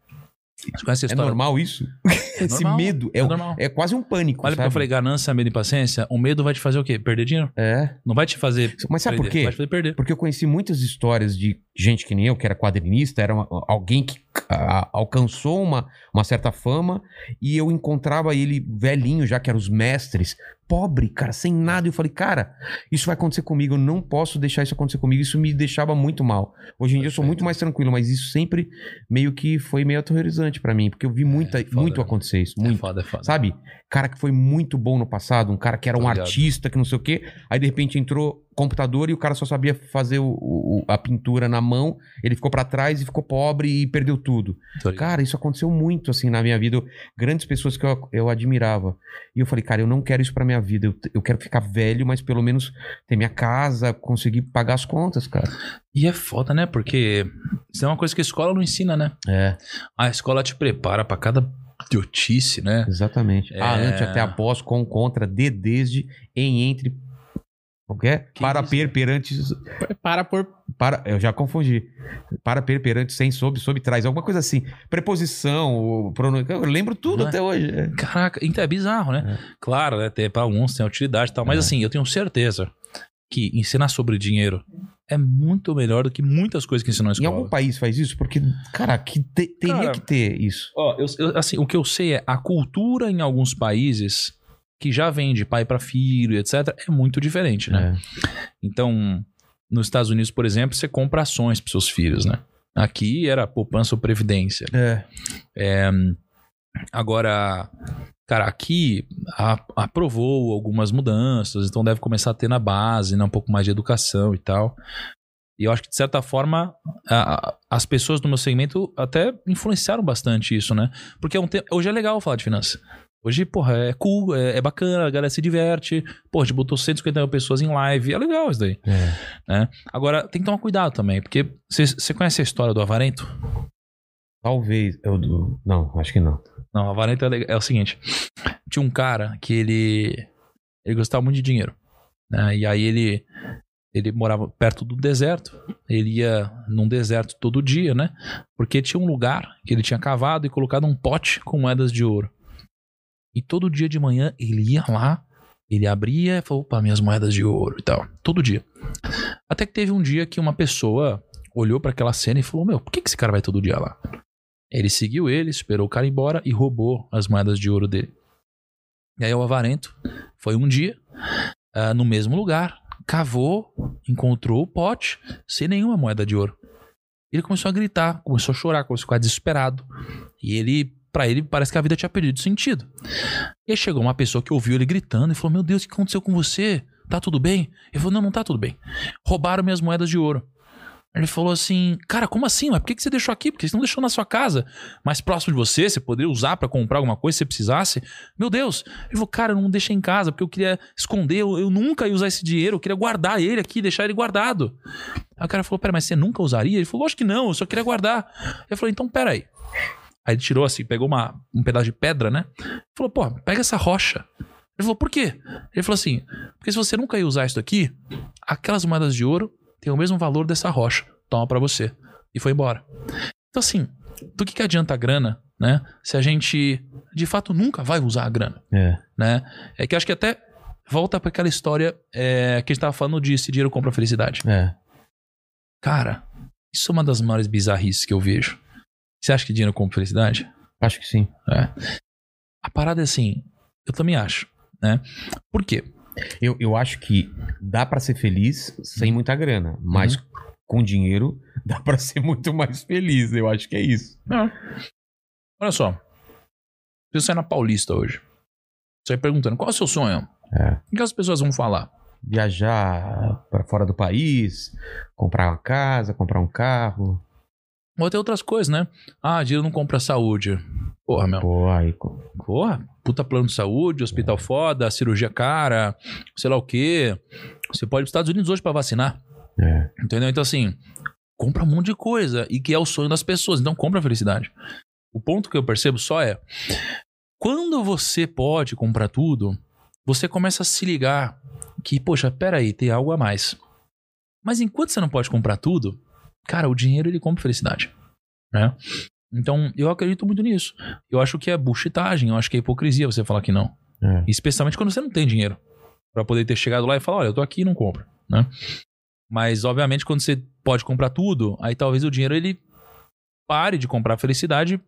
você conhece a É história? normal isso? Esse normal, medo é, é o- normal. é quase um pânico. Olha porque sabe? eu falei ganância, medo e paciência. O medo vai te fazer o quê? Perder dinheiro. É. Não vai te fazer Mas sabe por perder, quê? Vai te fazer perder. Porque eu conheci muitas histórias de gente que nem eu, que era quadrinista, era uma- alguém que ah, alcançou uma, uma certa fama e eu encontrava ele velhinho, já que eram os mestres, pobre, cara, sem nada. Eu falei, cara, isso vai acontecer comigo, eu não posso deixar isso acontecer comigo. Isso me deixava muito mal. Hoje em dia eu sou muito mais tranquilo, mas isso sempre meio que foi meio aterrorizante pra mim, porque eu vi muita, É foda, muito né? acontecer isso, É muito. foda, é foda. Sabe? Cara que foi muito bom no passado, um cara que era Tô um artista, que não sei o quê. Aí de repente entrou computador e o cara só sabia fazer o- o- a pintura na mão. Ele ficou pra trás e ficou pobre e perdeu tudo. Cara, isso aconteceu muito assim na minha vida. Eu- grandes pessoas que eu, eu admirava. E eu falei, cara, eu não quero isso pra minha vida. Eu, eu quero ficar velho, mas pelo menos ter minha casa, conseguir pagar as contas, cara. E é foda, né? Porque isso é uma coisa que a escola não ensina, né? É, A escola te prepara pra cada idiotice, né? exatamente. É. A ante até após, com, contra, de, desde, em, entre. O que é? Que para, isso? per, perante, Para por. Para, eu já confundi. Para, per, perante, sem, sob, sob, traz. Alguma coisa assim. Preposição, o prono... Eu lembro tudo é? até hoje. é. Caraca, então é bizarro, né? Claro, né? Tem, pra alguns tem utilidade e tal. Mas É. assim, eu tenho certeza que ensinar sobre dinheiro é muito melhor do que muitas coisas que ensinam na Em escola. algum país faz isso? Porque, cara, que te- teria Cara, que ter isso. Ó, eu- eu- assim, o que eu sei é a cultura em alguns países que já vem de pai pra filho, etc, é muito diferente, né? É. Então, nos Estados Unidos, por exemplo, você compra ações pros seus filhos, né? Aqui era poupança ou previdência. É. É, agora, cara, aqui a- aprovou algumas mudanças, então deve começar a ter na base, né, um pouco mais de educação e tal. E eu acho que, de certa forma, a- a- as pessoas do meu segmento até influenciaram bastante isso, né? Porque é um tempo, hoje é legal falar de finanças. Hoje, porra, é cool, é, é bacana, a galera se diverte. Pô, a gente botou 150 mil pessoas em live, é legal isso daí. É. Agora, tem que tomar cuidado também, porque você conhece a história do Avarento? Talvez. Eu, do- não, acho que não. Não, a vareta é, é o seguinte. Tinha um cara que ele. Ele gostava muito de dinheiro. né? E aí ele. Ele morava perto do deserto. Ele ia num deserto todo dia, né? Porque tinha um lugar que ele tinha cavado e colocado um pote com moedas de ouro. E todo dia de manhã ele ia lá, ele abria e falou: opa, minhas moedas de ouro e tal. Todo dia. Até que teve um dia que uma pessoa olhou pra aquela cena e falou: Meu, por que esse cara vai todo dia lá? Ele seguiu ele, esperou o cara embora e roubou as moedas de ouro dele. E aí o avarento foi um dia ah, no mesmo lugar, cavou, encontrou o pote sem nenhuma moeda de ouro. Ele começou a gritar, começou a chorar, começou a ficar desesperado. E ele, pra ele, parece que a vida tinha perdido sentido. E chegou uma pessoa que ouviu ele gritando e falou: Meu Deus, o que aconteceu com você? Tá tudo bem? Ele falou: Não, não tá tudo bem. Roubaram minhas moedas de ouro. Ele falou assim: Cara, como assim? Mas por que que você deixou aqui? Porque você não deixou na sua casa, mais próximo de você, você poderia usar pra comprar alguma coisa se você precisasse. Meu Deus. Ele falou: Cara, eu não deixei em casa porque eu queria esconder, eu, eu nunca ia usar esse dinheiro, eu queria guardar ele aqui, deixar ele guardado. Aí o cara falou: Pera, mas você nunca usaria? Ele falou: Lógico que não, eu só queria guardar. Eu falei: Então, pera aí. Aí ele tirou assim, pegou uma, um pedaço de pedra, né? Falou: Pô, pega essa rocha. Ele falou: Por quê? Ele falou assim: Porque se você nunca ia usar isso aqui, aquelas moedas de ouro têm o mesmo valor dessa rocha. Toma pra você. E foi embora. Então, assim, do que, que adianta a grana, né? Se a gente de fato nunca vai usar a grana, É. né? É que acho que até volta pra aquela história é, que a gente tava falando de se dinheiro compra felicidade. É. Cara, isso é uma das maiores bizarrices que eu vejo. Você acha que dinheiro compra felicidade? Acho que sim. É. A parada é assim, eu também acho, né? Por quê? Eu, eu acho que dá pra ser feliz sem muita grana, mas com dinheiro dá pra ser muito mais feliz. Eu acho que é isso. Olha só. Se você sai na Paulista hoje, você vai perguntando qual é o seu sonho? É. O que as pessoas vão falar? Viajar pra fora do país, comprar uma casa, comprar um carro. Ou até outras coisas, né? Ah, dinheiro não compra saúde. Porra, meu. Pô, aí. Porra, puta plano de saúde, hospital foda, cirurgia cara, sei lá o quê. Você pode ir pros Estados Unidos hoje pra vacinar. É. Entendeu? Então, assim, compra um monte de coisa e que é o sonho das pessoas. Então, compra a felicidade. O ponto que eu percebo só é: quando você pode comprar tudo, você começa a se ligar que, poxa, peraí, tem algo a mais. Mas enquanto você não pode comprar tudo, cara, o dinheiro ele compra felicidade. Né? Então, eu acredito muito nisso. Eu acho que é bullshitagem, eu acho que é hipocrisia você falar que não. É. Especialmente quando você não tem dinheiro. Pra poder ter chegado lá e falar, olha, eu tô aqui e não compro, né? Mas, obviamente, quando você pode comprar tudo, aí talvez o dinheiro ele pare de comprar felicidade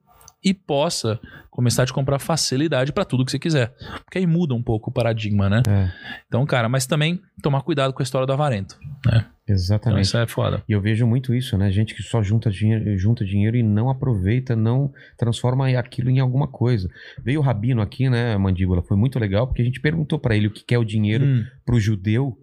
e possa começar a te comprar facilidade pra tudo que você quiser. Porque aí muda um pouco o paradigma, né? É. Então, cara, mas também tomar cuidado com a história do avarento. Né? Então, Exatamente. isso é foda. E eu vejo muito isso, né? Gente que só junta dinheiro, junta dinheiro e não aproveita, não transforma aquilo em alguma coisa. Veio o Rabino aqui, né, Mandíbula? Foi muito legal, porque a gente perguntou pra ele o que que é o dinheiro Hum, pro judeu,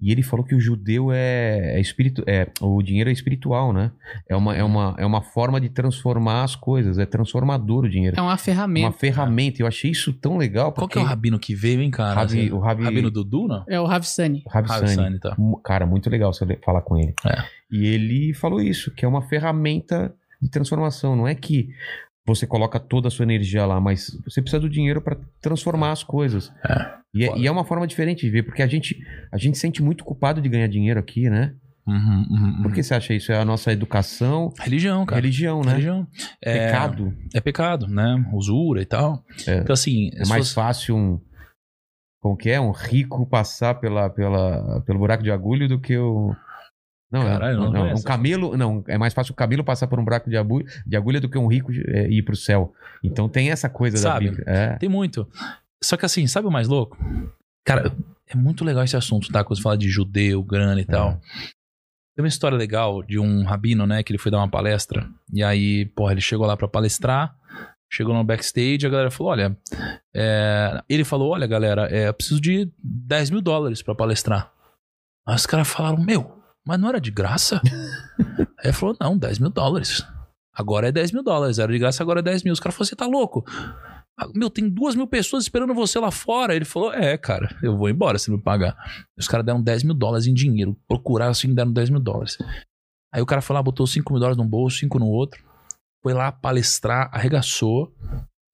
e ele falou que o judeu é, é espírito, é o dinheiro é espiritual, né? É uma, é, uma, é uma forma de transformar as coisas, é transformador o dinheiro. É uma ferramenta. Uma ferramenta. Eu achei isso tão legal. qual que porque é o rabino que veio, hein, cara? Rabi- o Rabi- Rabino Dudu, não? É o Ravsani. o Rav Ravi Sani. Sani, tá. Cara, muito legal você falar com ele. É. E ele falou isso, que é uma ferramenta de transformação. Não é que você coloca toda a sua energia lá, mas você precisa do dinheiro para transformar as coisas. E, é, e é uma forma diferente de ver, porque a gente, a gente se sente muito culpado de ganhar dinheiro aqui, né? Uhum, uhum, uhum. Por que você acha isso? É a nossa educação, Religião, cara. religião, né? Religião. É, Pecado. É pecado, né? Usura e tal. É. Então, assim. É mais fosse- fácil um. Como que é? Um rico passar pela, pela, pelo buraco de agulha do que o. Não, Caralho, não, não não, um camelo. Não, é mais fácil o camelo passar por um buraco de agulha, de agulha do que um rico é, ir pro céu. Então tem essa coisa Sabe? da Bíblia. É. Tem muito. Só que assim, sabe o mais louco? Cara, é muito legal esse assunto, tá? Quando você fala de judeu, grana e tal. Tem uma história legal de um rabino, né? Que ele foi dar uma palestra. E aí, porra, ele chegou lá pra palestrar. Chegou no backstage, a galera falou: Olha, é... ele falou: Olha, galera, é, eu preciso de 10 mil dólares pra palestrar. Aí os caras falaram: Meu, mas não era de graça? aí ele falou: Não, 10 mil dólares. Agora é 10 mil dólares. Era de graça, agora é 10 mil. Os caras falaram: Você tá louco? Ah, Meu, tem duas mil pessoas esperando você lá fora. Ele falou: É, cara, eu vou embora se não me pagar. Os caras deram 10 mil dólares em dinheiro. Procuraram assim, deram 10 mil dólares. Aí o cara foi lá, botou 5 mil dólares num bolso, 5 no outro. Foi lá palestrar, arregaçou.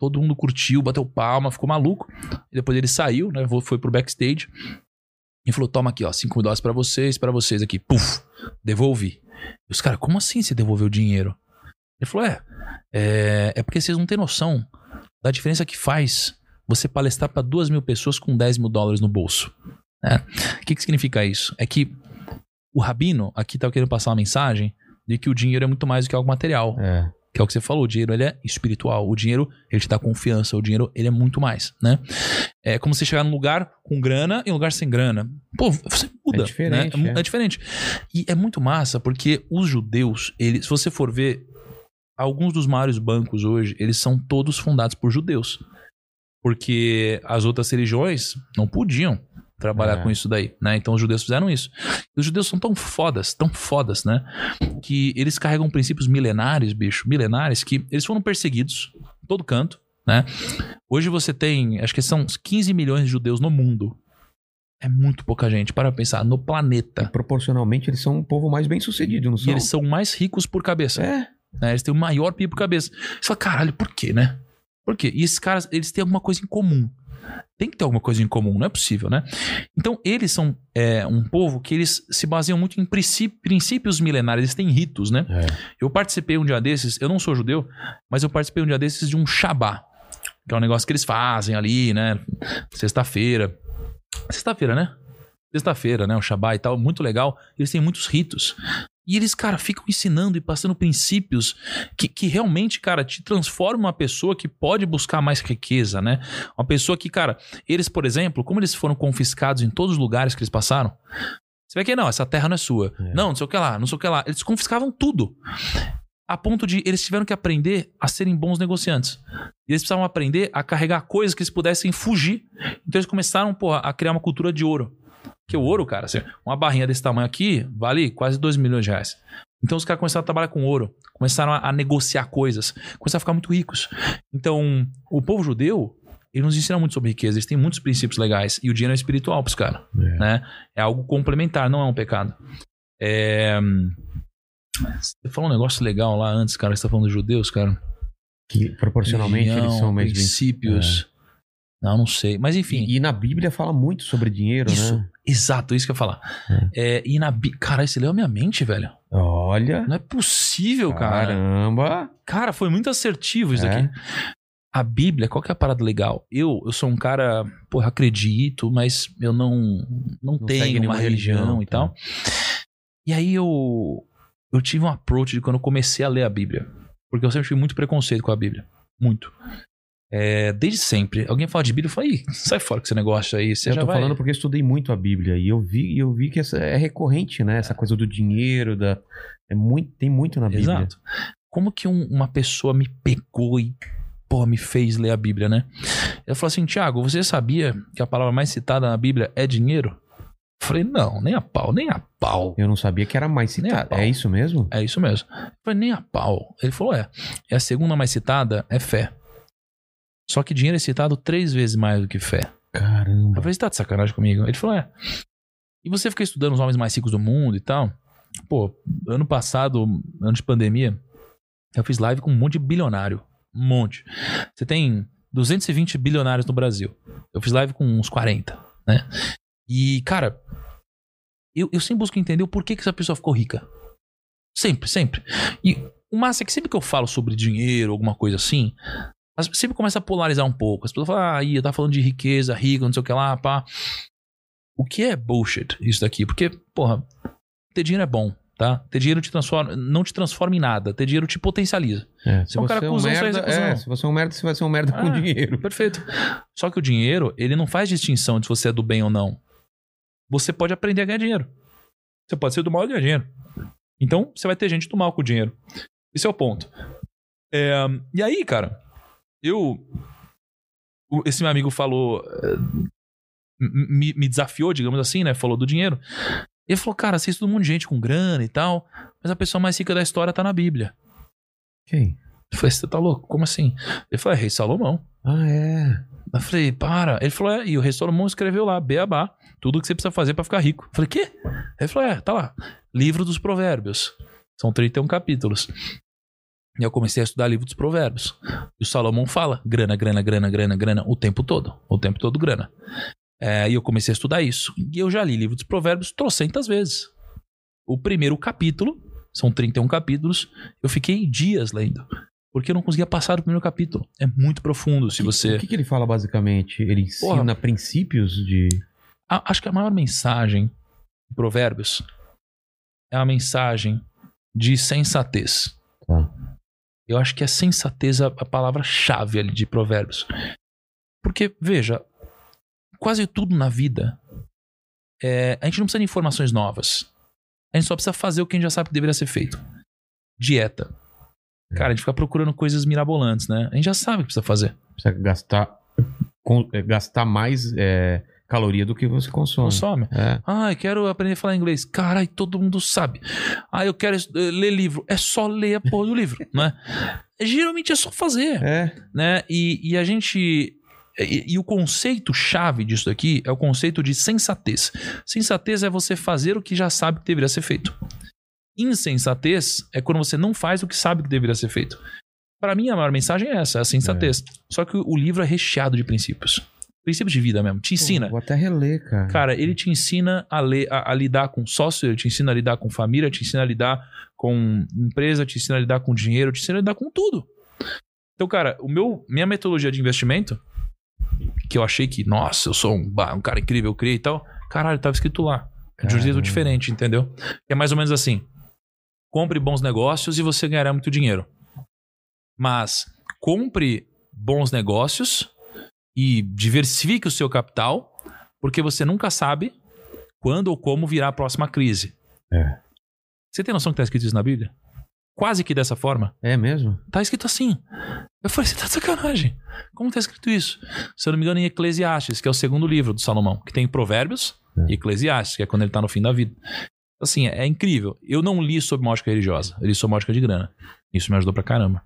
Todo mundo curtiu, bateu palma, ficou maluco. E depois ele saiu, né? Foi pro backstage. E falou: Toma aqui, ó, 5 mil dólares pra vocês, pra vocês aqui. Puf, devolvi. E os caras, como assim você devolveu o dinheiro? Ele falou: é, é, é porque vocês não têm noção da diferença que faz você palestrar para duas mil pessoas com 10 mil dólares no bolso. né? O que, que significa isso? É que o rabino aqui tá querendo passar uma mensagem de que o dinheiro é muito mais do que algo material. É. Que é o que você falou, o dinheiro ele é espiritual, o dinheiro ele te dá confiança, o dinheiro ele é muito mais, né? É como você chegar num lugar com grana e um lugar sem grana. Pô, você muda, É diferente, né? é. É diferente. E é muito massa porque os judeus, eles, se você for ver, alguns dos maiores bancos hoje, eles são todos fundados por judeus. Porque as outras religiões não podiam trabalhar É. com isso daí, né? Então os judeus fizeram isso. E os judeus são tão fodas, tão fodas, né? Que eles carregam princípios milenares, bicho, milenares, que eles foram perseguidos em todo canto, né? Hoje você tem, acho que são uns 15 milhões de judeus no mundo. É muito pouca gente, para pensar, no planeta. Proporcionalmente, eles são um povo mais bem sucedido, não E são? eles são mais ricos por cabeça. É. né? Eles têm o maior PIB por cabeça. Você fala, caralho, por quê, né? Por quê? E esses caras, eles têm alguma coisa em comum. Tem que ter alguma coisa em comum, não é possível, né? Então, eles são é, um povo que eles se baseiam muito em princí- princípios milenares, eles têm ritos, né? É. Eu participei um dia desses, eu não sou judeu, mas eu participei um dia desses de um Shabá, que é um negócio que eles fazem ali, né? Sexta-feira. Sexta-feira, né? Sexta-feira, né? O Shabá e tal, muito legal. Eles têm muitos ritos. E eles, cara, ficam ensinando e passando princípios que, que realmente, cara, te transformam uma pessoa que pode buscar mais riqueza, né? Uma pessoa que, cara, eles, por exemplo, como eles foram confiscados em todos os lugares que eles passaram, você vê que não, essa terra não é sua. É. Não, não sei o que lá, não sei o que lá. Eles confiscavam tudo. A ponto de eles tiveram que aprender a serem bons negociantes. E eles precisavam aprender a carregar coisas que eles pudessem fugir. Então eles começaram, porra, a criar uma cultura de ouro. Porque o ouro, cara, assim, uma barrinha desse tamanho aqui vale quase 2 milhões de reais. Então os caras começaram a trabalhar com ouro, começaram a, a negociar coisas, começaram a ficar muito ricos. Então, o povo judeu, ele nos ensina muito sobre riqueza, eles têm muitos princípios legais. E o dinheiro é espiritual pros caras, É. né? É algo complementar, não é um pecado. É... Você falou um negócio legal lá antes, cara, você tá falando dos judeus, cara. Que proporcionalmente eles são mais princípios. Não, não sei. Mas enfim. E, e na Bíblia fala muito sobre dinheiro, Isso, né? exato, isso que eu ia falar. É, e na Bíblia. Cara, você leu a minha mente, velho. Olha. Não é possível, cara. Caramba. Cara, foi muito assertivo isso É. aqui. A Bíblia, qual que é a parada legal? Eu, eu sou um cara, porra, acredito, mas eu não, não, Não tenho uma nenhuma religião, religião, e tá. tal. E aí eu, eu tive um approach de quando eu comecei a ler a Bíblia. Porque eu sempre tive muito preconceito com a Bíblia. Muito. É, desde sempre. Alguém fala de Bíblia, eu falo, Ih, sai fora com esse negócio aí. Você eu já tô vai... falando porque eu estudei muito a Bíblia e eu vi, eu vi que essa é recorrente, né? Essa coisa do dinheiro, da é muito, tem muito na Bíblia. Exato. Como que um- uma pessoa me pegou e pô, me fez ler a Bíblia, né? Ela falou assim: Tiago, você sabia que a palavra mais citada na Bíblia é dinheiro? Eu falei: não, nem a pau, nem a pau. Eu não sabia que era mais Nem a citado. pau. É isso mesmo? É isso mesmo. Eu falei: nem a pau. Ele falou: é. E a segunda mais citada é fé. Só que dinheiro é citado três vezes mais do que fé. Caramba. Eu falei, você tá de sacanagem comigo? Ele falou, é. E você fica estudando os homens mais ricos do mundo e tal? Pô, ano passado, ano de pandemia, eu fiz live com um monte de bilionário. Um monte. Você tem 220 bilionários no Brasil. Eu fiz live com uns 40, né? E, cara, eu, eu sempre busco entender o porquê que essa pessoa ficou rica. Sempre, sempre. E o massa é que sempre que eu falo sobre dinheiro, alguma coisa assim, as- sempre começa a polarizar um pouco. As pessoas falam, ah, aí, tá falando de riqueza, rico, não sei o que lá, pá. O que é bullshit isso daqui? Porque, porra, ter dinheiro é bom, tá? Ter dinheiro te transforma, não te transforma em nada. Ter dinheiro te potencializa. É, se É um você cara é um você merda, é é, se você é um merda, você vai ser um merda com Ah. dinheiro. Perfeito. Só que o dinheiro, ele não faz distinção de se você é do bem ou não. Você pode aprender a ganhar dinheiro. Você pode ser do mal e ganhar dinheiro. Então, você vai ter gente do mal com o dinheiro. Esse é o ponto. É, e aí, cara, eu. Esse meu amigo falou. é, me, me desafiou, digamos assim, né? Falou do dinheiro. Ele falou, cara, vocês todo mundo de gente com grana e tal, mas a pessoa mais rica da história tá na Bíblia. Quem? Eu falei, você tá louco? Como assim? Ele falou, é Rei Salomão. Ah, é. Eu falei, para. Ele falou, é, e o Rei Salomão escreveu lá, Beabá, tudo que você precisa fazer pra ficar rico. Eu falei, quê? Ele falou, é, tá lá. Livro dos Provérbios. São 31 capítulos. E eu comecei a estudar livro dos Provérbios. E o Salomão fala grana, grana, grana, grana, grana, o tempo todo. O tempo todo grana. É, e eu comecei a estudar isso. E eu já li livro dos Provérbios trocentas vezes. O primeiro capítulo, são 31 capítulos, eu fiquei dias lendo. Porque eu não conseguia passar do primeiro capítulo. É muito profundo. Se você. O que, que ele fala basicamente? Ele ensina Porra. princípios de. A- acho que a maior mensagem de Provérbios é a mensagem de sensatez. Tá. Eu acho que é sensatez a, a palavra-chave ali de provérbios. Porque, veja, quase tudo na vida, é, a gente não precisa de informações novas. A gente só precisa fazer o que a gente já sabe que deveria ser feito. Dieta. Cara, a gente fica procurando coisas mirabolantes, né? A gente já sabe o que precisa fazer. Precisa gastar, com- é, gastar mais é, caloria do que você consome. Consome. É. Ah, eu quero aprender a falar inglês. Caralho, todo mundo sabe. Ah, eu quero eh, ler livro. É só ler a porra do livro, né? Geralmente é só fazer, É. né? E, e a gente... E, e o conceito chave disso daqui é o conceito de sensatez. Sensatez é você fazer o que já sabe que deveria ser feito. Insensatez é quando você não faz o que sabe que deveria ser feito. Para mim, a maior mensagem é essa, é a sensatez. Só que o livro é recheado de princípios. Princípios de vida mesmo. Te ensina. Vou até reler, cara. Cara, ele te ensina a, ler, a, a lidar com sócio, ele te ensina a lidar com família, te ensina a lidar com empresa, te ensina a lidar com dinheiro, te ensina a lidar com tudo. Então, cara, o meu, minha metodologia de investimento, que eu achei que, nossa, eu sou um, um cara incrível, eu criei e tal, caralho, tava escrito lá. De um jeito diferente, entendeu? É mais ou menos assim: compre bons negócios e você ganhará muito dinheiro. Mas compre bons negócios e diversifique o seu capital, porque você nunca sabe quando ou como virá a próxima crise. É. Você tem noção que tá escrito isso na Bíblia? Quase que dessa forma. É mesmo? Tá escrito assim. Eu falei, você tá de sacanagem. Como tá escrito isso? Se eu não me engano, em Eclesiastes, que é o segundo livro do Salomão, que tem Provérbios e Eclesiastes, que é quando ele tá no fim da vida. Assim, é, é incrível. Eu não li sobre mágica religiosa, eu li sobre mágica de grana. Isso me ajudou pra caramba.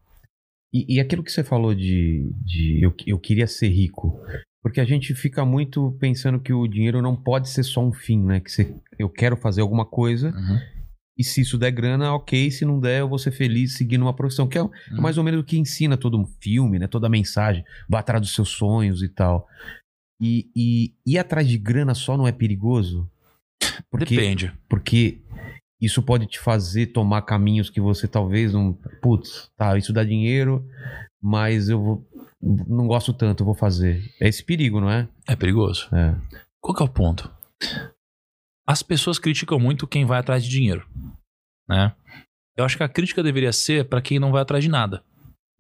E, e aquilo que você falou de, de eu, eu queria ser rico. Porque a gente fica muito pensando que o dinheiro não pode ser só um fim, né? Que você, eu quero fazer alguma coisa e se isso der grana, ok. Se não der, eu vou ser feliz seguindo uma profissão. Que é Uhum. mais ou menos o que ensina todo um filme, né? Toda a mensagem. Vá atrás dos seus sonhos e tal. E, e ir atrás de grana só não é perigoso? Porque, Depende. porque isso pode te fazer tomar caminhos que você talvez não. Putz, tá, isso dá dinheiro, mas eu vou, não gosto tanto, eu vou fazer. É esse perigo, não é? É perigoso. É. Qual que é o ponto? As pessoas criticam muito quem vai atrás de dinheiro, né? Eu acho que a crítica deveria ser para quem não vai atrás de nada.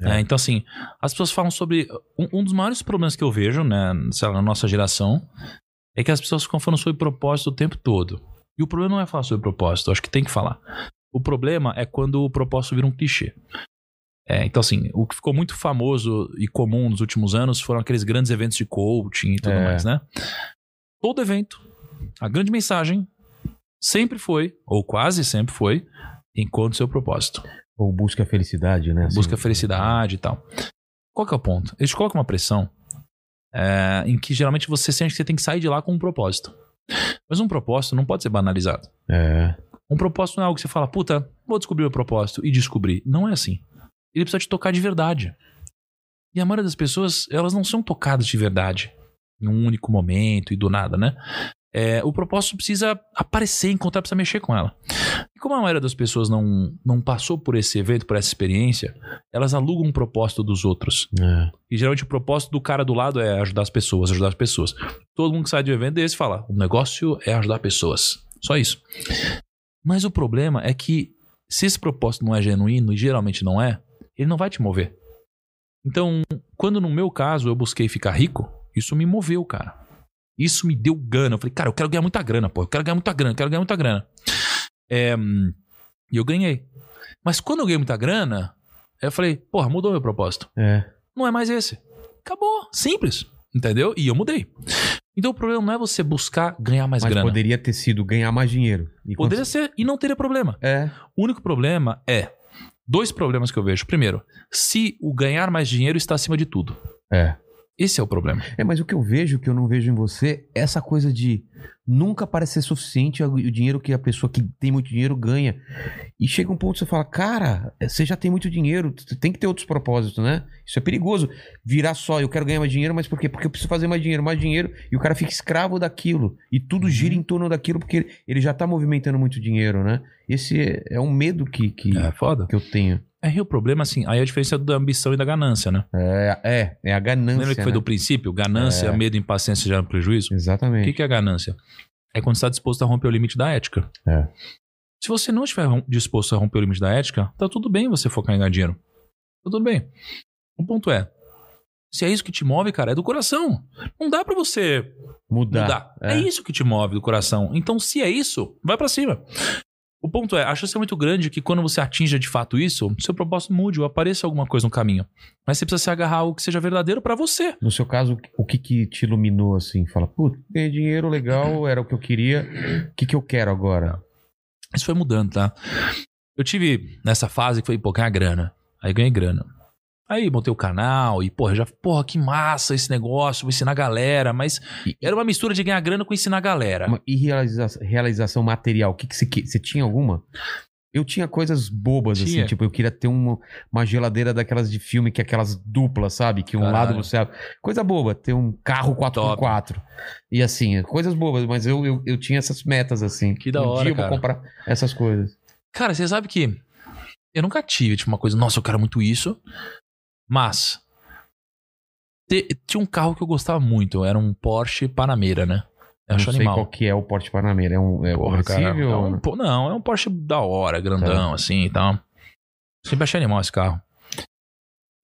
É. né? Então, assim, as pessoas falam sobre. Um, um dos maiores problemas que eu vejo, né, sei lá, na nossa geração, é que as pessoas ficam falando sobre propósito o tempo todo. E o problema não é falar sobre propósito, acho que tem que falar. O problema é quando o propósito vira um clichê. É, então, assim, o que ficou muito famoso e comum nos últimos anos foram aqueles grandes eventos de coaching e tudo É. mais, né? Todo evento, a grande mensagem sempre foi, ou quase sempre foi, encontre seu propósito. Ou busca a felicidade, né? Assim, Busca felicidade e tal. Qual que é o ponto? Eles colocam uma pressão é, em que geralmente você sente que você tem que sair de lá com um propósito. Mas um propósito não pode ser banalizado. É. Um propósito não é algo que você fala, puta, vou descobrir o meu propósito e descobrir. Não é assim. Ele precisa te tocar de verdade. E a maioria das pessoas, elas não são tocadas de verdade em um único momento e do nada, né? É, o propósito precisa aparecer, encontrar, precisa mexer com ela. E como a maioria das pessoas não, não passou por esse evento, por essa experiência, elas alugam um propósito dos outros. é. E geralmente o propósito do cara do lado é ajudar as pessoas, ajudar as pessoas. Todo mundo que sai de um evento desse fala: o negócio é ajudar pessoas. Só isso. Mas o problema é que se esse propósito não é genuíno, e geralmente não é, ele não vai te mover. Então, quando no meu caso eu busquei ficar rico, isso me moveu, cara. Isso me deu gana. Eu falei, cara, eu quero ganhar muita grana, pô. Eu quero ganhar muita grana, eu quero ganhar muita grana. É, e eu ganhei. Mas quando eu ganhei muita grana, eu falei, porra, mudou meu propósito É. não é mais esse. Acabou. Simples. Entendeu? E eu mudei. Então o problema não é você buscar ganhar mais Mas grana. poderia ter sido ganhar mais dinheiro. Poderia ser e não teria problema. É. O único problema é. Dois problemas que eu vejo. Primeiro, se o ganhar mais dinheiro está acima de tudo. É. Esse é o problema. É, mas o que eu vejo, que eu não vejo em você, é essa coisa de nunca parece ser suficiente o dinheiro que a pessoa que tem muito dinheiro ganha. E chega um ponto que você fala, cara, você já tem muito dinheiro, você tem que ter outros propósitos, né? Isso é perigoso. Virar só, eu quero ganhar mais dinheiro, mas por quê? Porque eu preciso fazer mais dinheiro, mais dinheiro, e o cara fica escravo daquilo. E tudo gira em torno daquilo, porque ele, já tá movimentando muito dinheiro, né? Esse é, é um medo que, que, É que eu tenho. É e o problema, assim, aí é a diferença da ambição e da ganância, né? É, é, é a ganância. Lembra que foi né? do princípio? Ganância, É. medo, impaciência geram prejuízo? O Exatamente. que, que é ganância? É quando você está disposto a romper o limite da ética. É. Se você não estiver disposto a romper o limite da ética, tá tudo bem você focar em ganhar dinheiro. Tudo bem. O ponto é, se é isso que te move, cara, é do coração. Não dá pra você Mudar. mudar. É. isso que te move do coração. Então, se é isso, vai pra cima. O ponto é, a chance é muito grande que quando você atinja de fato isso, seu propósito mude ou apareça alguma coisa no caminho. Mas você precisa se agarrar a algo que seja verdadeiro pra você. No seu caso, o que que te iluminou assim? Fala, putz, ganhei dinheiro legal, era o que eu queria. O que que eu quero agora? Isso foi mudando, tá? Eu tive nessa fase que foi, pô, ganhar grana. Aí ganhei grana. Aí montei o canal e, porra, já, porra, que massa esse negócio, vou ensinar a galera, mas era uma mistura de ganhar grana com ensinar a galera. Uma- E realiza- realização material, o que você, que- você tinha alguma? Eu tinha coisas bobas, Tinha. assim, tipo, eu queria ter uma, uma geladeira daquelas de filme, que é aquelas duplas, sabe? Que um Caralho. lado você abre. Coisa boba, ter um carro 4x4. E assim, coisas bobas, mas eu, eu, eu tinha essas metas, assim. Que da um hora, dia eu cara. vou comprar essas coisas. Cara, você sabe que eu nunca tive, tipo, uma coisa, nossa, eu quero muito isso. Mas tinha um carro que eu gostava muito, era um Porsche Panamera, né? Eu não acho sei animal. qual que é o Porte Panamera. É um é Porra, cara, conversível? é um não? é um Porsche da hora, grandão, assim e tal. Sempre achei animal esse carro.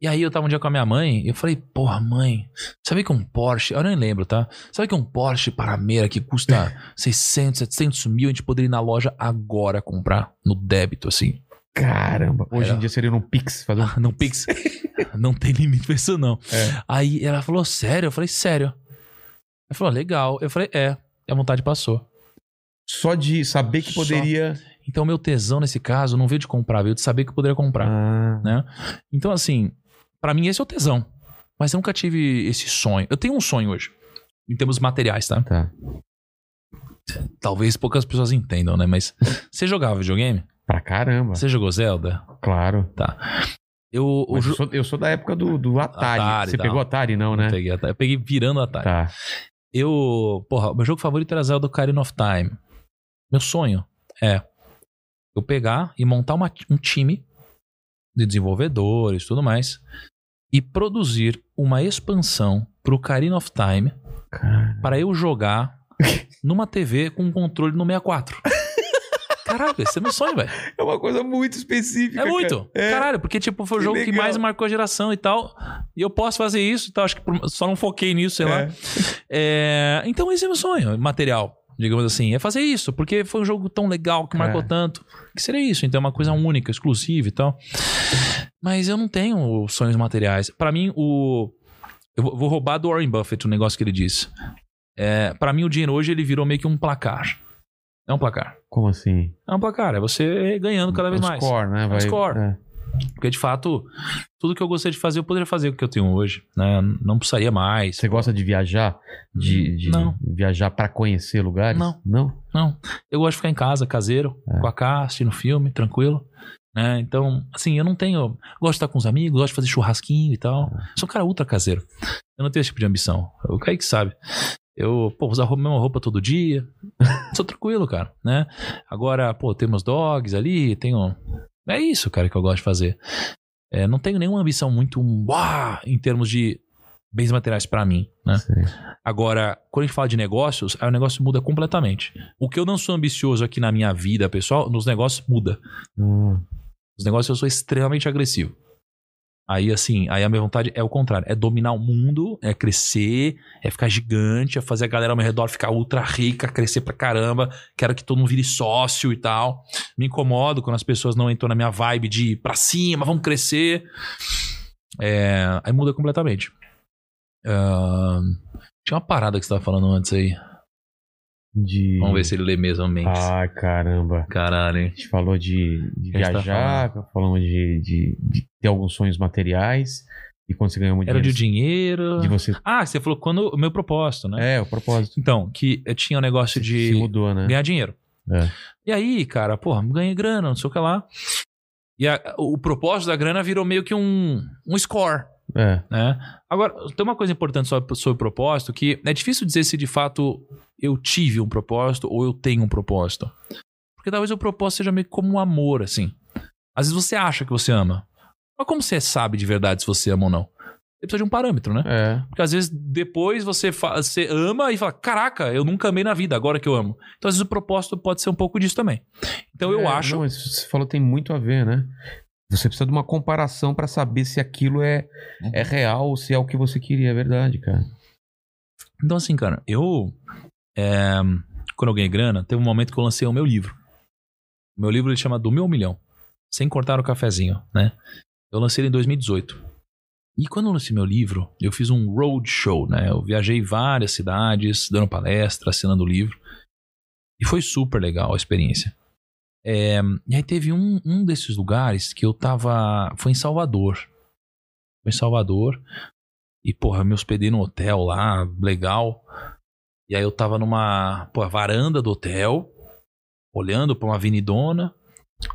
E aí eu tava um dia com a minha mãe e eu falei, porra, mãe, sabe que um Porsche, eu nem lembro, tá? Sabe que um Porsche Panamera que custa 600, 700 mil, a gente poderia ir na loja agora comprar, no débito, assim. Caramba, hoje Era. em dia seria no Pix fazer um Ah, Não, Pix. não tem limite pra isso, não. É. Aí ela falou, sério? Eu falei, sério. Ela falou, legal. Eu falei, é. E a vontade passou. Só de saber que Só. poderia. Então, meu tesão nesse caso não veio de comprar, veio de saber que eu poderia comprar. Ah, né? Então, assim, pra mim esse é o tesão. Mas eu nunca tive esse sonho. Eu tenho um sonho hoje. Em termos materiais, tá? tá. Talvez poucas pessoas entendam, né? Mas você jogava videogame? Pra caramba. Você jogou Zelda? Claro. Tá. Eu, eu, jo- sou, eu sou da época do, do Atari. Atari, Você tá. pegou Atari, não, né? peguei, eu peguei virando a tarde. Tá. Eu, porra, meu jogo favorito era Zelda Ocarina of Time. Meu sonho é eu pegar e montar uma- um time de desenvolvedores e tudo mais e produzir uma expansão pro Ocarina of Time para eu jogar numa TV com um controle no 64. Caraca, esse é meu sonho, velho. É uma coisa muito específica. É muito. cara. É. Caralho, porque tipo, foi o Que jogo que legal. mais marcou a geração e tal. E eu posso fazer isso e tal. Acho que só não foquei nisso, sei lá. É. É, então esse é meu sonho, material, digamos assim, é fazer isso, porque foi um jogo tão legal que marcou É. tanto, que seria isso, então é uma coisa única, exclusiva e tal. Mas eu não tenho sonhos materiais. Pra mim, o eu vou vou roubar do Warren Buffett o negócio que ele disse. É, para mim o dinheiro hoje ele virou meio que um placar. É um placar. Como assim? É um placar, é você ganhando cada vez É um mais. Score, né? um Vai, score. é. Porque de fato, tudo que eu gostaria de fazer, eu poderia fazer o que eu tenho hoje, né? Não precisaria mais. Você gosta de viajar? De, de Não. viajar pra conhecer lugares? Não. Não? Não, eu gosto de ficar em casa, caseiro, É. com a Cá, assistindo filme, tranquilo. Né? Então, assim, eu não tenho. Gosto de estar com os amigos, gosto de fazer churrasquinho e tal. Sou um cara ultra caseiro. Eu não tenho esse tipo de ambição. O Kaique sabe. Eu, pô, usar a roupa- mesma roupa todo dia. Sou tranquilo, cara, né? Agora, pô, tem meus dogs ali, tenho. É isso, cara, que eu gosto de fazer. É, não tenho nenhuma ambição muito uau, em termos de bens materiais pra mim, né? Sei. Agora, quando a gente fala de negócios, aí o negócio muda completamente. O que eu não sou ambicioso aqui na minha vida, pessoal, nos negócios muda. Hum, Nos negócios eu sou extremamente agressivo. Aí, assim, aí a minha vontade é o contrário. É dominar o mundo, é crescer, é ficar gigante, é fazer a galera ao meu redor ficar ultra rica, crescer pra caramba. Quero que todo mundo vire sócio e tal. Me incomodo quando as pessoas não entram na minha vibe de pra cima, vamos crescer. É, aí muda completamente. Ahn, tinha uma parada que você tava falando antes aí. De... Vamos ver se ele lê mesmo a mente. Ai, caramba. Caralho, hein? A gente falou de, de tá viajar, falamos de, de, de ter alguns sonhos materiais. E quando você ganhou muito Era de dinheiro, dinheiro. de você... Ah, você falou quando o meu propósito, né? É, o propósito. Então, que tinha um negócio Se- de Se mudou, né? ganhar dinheiro. É. E aí, cara, porra, ganhei grana, não sei o que lá. E a- o propósito da grana virou meio que um, um score, É. né? Agora, tem uma coisa importante sobre, sobre propósito, que é difícil dizer se de fato eu tive um propósito ou eu tenho um propósito. Porque talvez o propósito seja meio como um amor, assim. Às vezes você acha que você ama. Mas como você sabe de verdade se você ama ou não? Você precisa de um parâmetro, né? É. Porque às vezes depois você, você ama e fala: Caraca, eu nunca amei na vida, agora que eu amo. Então às vezes o propósito pode ser um pouco disso também. Então eu É, acho. Não, mas você falou tem muito a ver, né? Você precisa de uma comparação pra saber se aquilo é, é real ou se é o que você queria, é verdade, cara. Então, assim, cara, eu. É, quando eu ganhei grana, teve um momento que eu lancei o meu livro. O meu livro ele chama Do Meu Milhão. Sem cortar o cafezinho, né? Eu lancei ele em 2018. E quando eu lancei meu livro, eu fiz um road show, né? Eu viajei várias cidades, dando palestra, assinando o livro. E foi super legal a experiência. É, e aí teve um, um desses lugares que eu tava. Foi em Salvador. Foi em Salvador. E, porra, me hospedei num hotel lá, legal. E aí eu tava numa pô, varanda do hotel, olhando pra uma avenidona.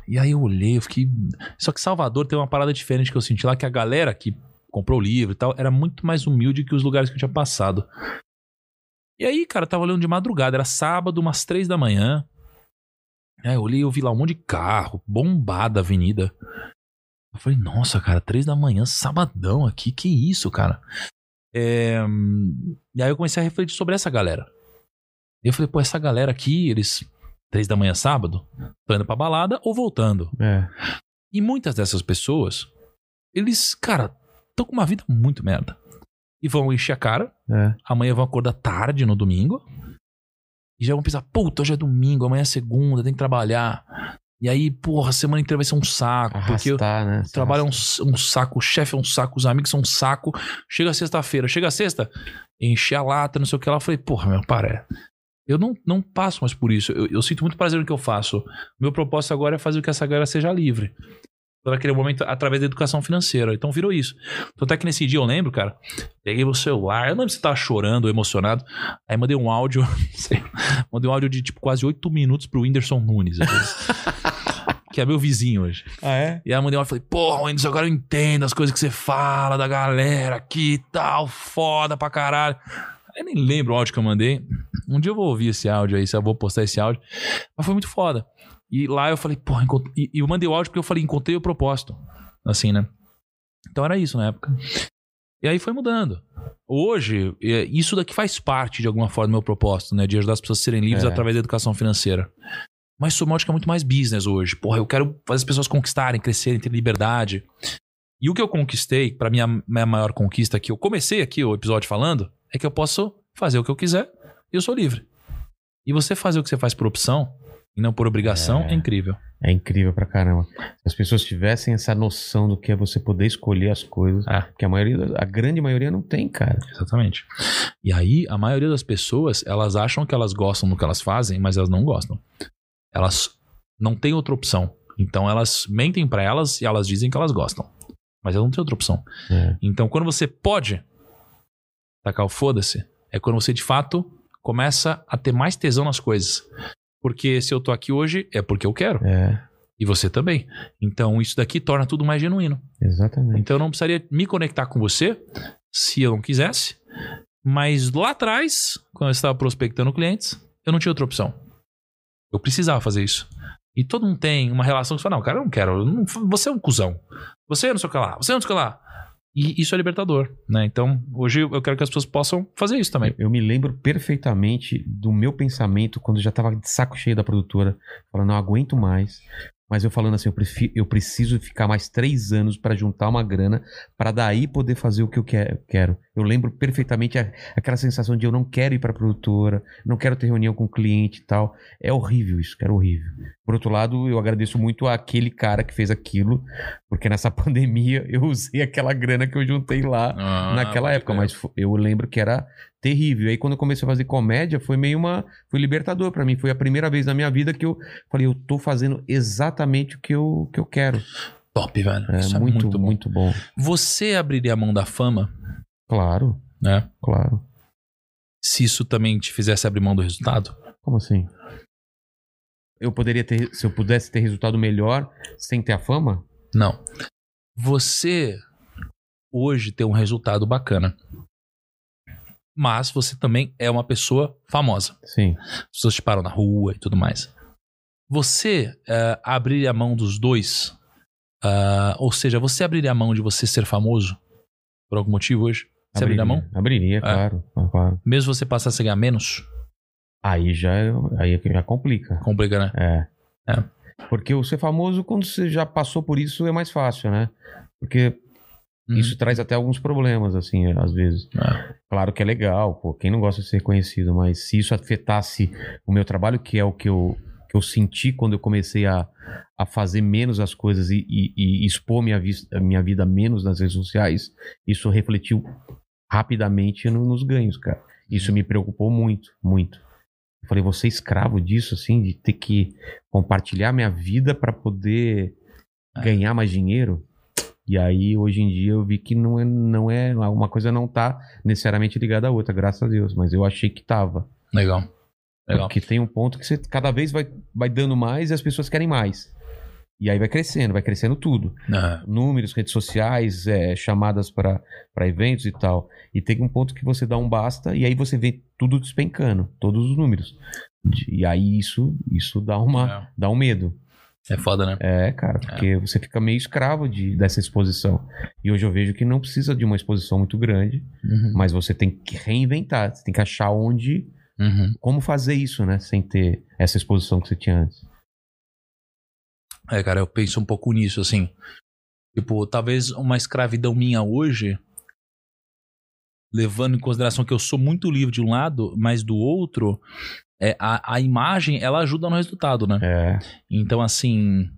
E aí eu olhei, eu fiquei. Só que Salvador tem uma parada diferente que eu senti lá, que a galera que comprou o livro e tal, era muito mais humilde que os lugares que eu tinha passado. E aí, cara, eu tava olhando de madrugada, era sábado, umas três da manhã. Aí eu olhei, eu vi lá um monte de carro, bombada a avenida. Eu falei, nossa, cara, três da manhã, sabadão aqui, que isso, cara? É, E aí eu comecei a refletir sobre essa galera. Eu falei, pô, essa galera aqui, eles, três da manhã, sábado, estão indo pra balada ou voltando. É. E muitas dessas pessoas, eles, cara, estão com uma vida muito merda. E vão encher a cara, É. amanhã vão acordar tarde no domingo. E já vão pensar, puta, hoje é domingo, amanhã é segunda, tem que trabalhar. E aí, porra, a semana inteira vai ser um saco. porque eu, Arrastar, né? o trabalho é um, um saco, o chefe é um saco, os amigos são um saco. Chega sexta-feira, chega sexta, encher a lata, não sei o que lá. Eu falei, porra, meu, para. Eu não, não passo mais por isso. Eu, eu sinto muito prazer no que eu faço. Meu propósito agora é fazer com que essa galera seja livre. Para aquele momento, através da educação financeira. Então virou isso. Tanto é que nesse dia eu lembro, cara, peguei meu celular, eu não lembro se tava chorando ou emocionado. Aí mandei um áudio, sei, mandei um áudio de tipo quase oito minutos pro Whindersson Nunes. que é meu vizinho hoje. Ah, é? E aí eu mandei uma e falei, porra, Whindersson, agora eu entendo as coisas que você fala da galera aqui e tal, foda pra caralho. Aí eu nem lembro o áudio que eu mandei. Um dia eu vou ouvir esse áudio aí, se eu vou postar esse áudio. Mas foi muito foda. E lá eu falei, porra, encont- e, eu mandei o áudio porque eu falei, encontrei o propósito. Assim, né? Então era isso na época. E aí foi mudando. Hoje, é, isso daqui faz parte de alguma forma do meu propósito, né? De ajudar as pessoas a serem livres É. através da educação financeira. Mas sua ótica é muito mais business hoje. Porra, eu quero fazer as pessoas conquistarem, crescerem, ter liberdade. E o que eu conquistei, pra minha, minha maior conquista que eu comecei aqui o episódio falando, é que eu posso fazer o que eu quiser e eu sou livre. E você fazer o que você faz por opção e não por obrigação é, É. incrível. É incrível pra caramba. Se as pessoas tivessem essa noção do que é você poder escolher as coisas, É. que a maioria, a grande maioria não tem, cara. Exatamente. E aí, a maioria das pessoas, elas acham que elas gostam do que elas fazem, mas elas não gostam. Elas não têm outra opção. Então elas mentem pra elas e elas dizem que elas gostam. Mas elas não têm outra opção. É. Então quando você pode tacar o foda-se, é quando você de fato começa a ter mais tesão nas coisas. Porque se eu tô aqui hoje, é porque eu quero. É, E você também. Então isso daqui torna tudo mais genuíno. exatamente. Então eu não precisaria me conectar com você se eu não quisesse. Mas lá atrás, quando eu estava prospectando clientes, eu não tinha outra opção. Eu precisava fazer isso. E todo mundo tem uma relação que você fala, não, cara, eu não quero. eu não- você é um cuzão. Você não sei o que lá. Você não sei o que lá. E isso é libertador, né? Então, hoje eu quero que as pessoas possam fazer isso também. Eu me lembro perfeitamente do meu pensamento quando eu já tava de saco cheio da produtora, falando, não aguento mais. Mas eu falando assim, eu, prefi- eu preciso ficar mais três anos pra juntar uma grana pra daí poder fazer o que eu que- quero. Eu lembro perfeitamente a- aquela sensação de eu não quero ir pra produtora, não quero ter reunião com o cliente e tal. É horrível isso, cara, horrível. Por outro lado, eu agradeço muito àquele cara que fez aquilo, porque nessa pandemia eu usei aquela grana que eu juntei lá Ah, naquela época, mas eu lembro que era terrível. Aí quando eu comecei a fazer comédia, foi meio uma. Foi libertador pra mim. Foi a primeira vez na minha vida que eu falei, eu tô fazendo exatamente o que eu, que eu quero. Top, velho. É, isso muito, é muito, muito, bom. bom. Você abriria a mão da fama, Claro, né? claro. Se isso também te fizesse abrir mão do resultado? Como assim? Eu poderia ter. Se eu pudesse ter resultado melhor sem ter a fama? Não. Você hoje tem um resultado bacana. Mas você também é uma pessoa famosa. Sim. As pessoas te param na rua e tudo mais. Você eh, abriria a mão dos dois? Ah, ou seja, você abriria a mão de você ser famoso? Por algum motivo hoje? Você abriria a mão? É. Abriria, claro, claro. Mesmo você passasse a ganhar menos? Aí já, aí já complica. Complica, né? É. É. Porque o ser famoso, quando você já passou por isso, é mais fácil, né? Porque Uhum. isso traz até alguns problemas, assim, às vezes. É. Claro que é legal, pô, quem não gosta de ser reconhecido, mas se isso afetasse o meu trabalho, que é o que eu, que eu senti quando eu comecei a, a fazer menos as coisas e, e- e expor minha, a minha vida menos nas redes sociais, isso refletiu rapidamente no- nos ganhos, cara. Isso me preocupou muito, muito. Eu falei, você é escravo disso, assim, de ter que compartilhar minha vida para poder É. ganhar mais dinheiro? E aí, hoje em dia, eu vi que não é, não é. Uma coisa não tá necessariamente ligada à outra, graças a Deus. Mas eu achei que tava. Legal. Legal. Porque tem um ponto que você cada vez vai, vai dando mais e as pessoas querem mais. E aí vai crescendo, vai crescendo tudo. É. Números, redes sociais, é, chamadas para eventos e tal. E tem um ponto que você dá um basta e aí você vê tudo despencando, todos os números. E aí isso, isso dá, uma, dá um medo. É foda, né? É, cara, porque você fica meio escravo de, dessa exposição. E hoje eu vejo que não precisa de uma exposição muito grande, Uhum. mas você tem que reinventar, você tem que achar onde, Uhum. como fazer isso, né, sem ter essa exposição que você tinha antes. É, cara, eu penso um pouco nisso, assim. Tipo, talvez uma escravidão minha hoje, levando em consideração que eu sou muito livre de um lado, mas do outro, é, a, a imagem, ela ajuda no resultado, né? É, Então, assim,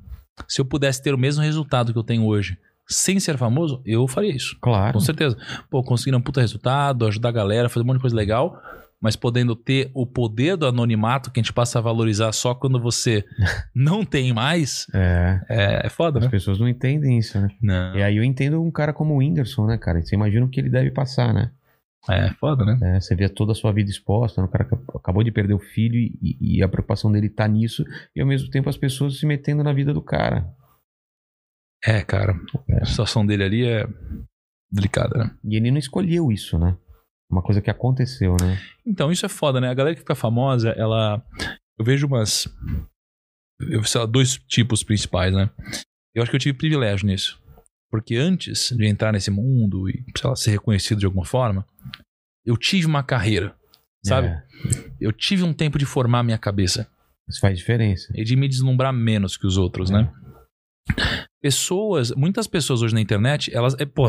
se eu pudesse ter o mesmo resultado que eu tenho hoje, sem ser famoso, eu faria isso. claro. Com certeza. Pô, conseguir um puta resultado, ajudar a galera, fazer um monte de coisa legal, mas podendo ter o poder do anonimato que a gente passa a valorizar só quando você não tem mais, É, é, é foda, as né? pessoas não entendem isso, né? Não. E aí eu entendo um cara como o Whindersson, né, cara? Você imagina o que ele deve passar, né? É foda, né? É, você vê toda a sua vida exposta, né? o cara acabou de perder o filho e, e a preocupação dele tá nisso, e ao mesmo tempo as pessoas se metendo na vida do cara. É, cara. A situação dele ali é delicada, né? E ele não escolheu isso, né? Uma coisa que aconteceu, né? Então, isso é foda, né? A galera que fica famosa, ela. Eu vejo umas. Eu, sei lá, dois tipos principais, né? Eu acho que eu tive privilégio nisso. Porque antes de entrar nesse mundo e, sei lá, ser reconhecido de alguma forma, eu tive uma carreira, sabe? É, Eu tive um tempo de formar minha cabeça isso faz diferença. e de me deslumbrar menos que os outros, né? Pessoas, muitas pessoas hoje na internet, elas. É, pô,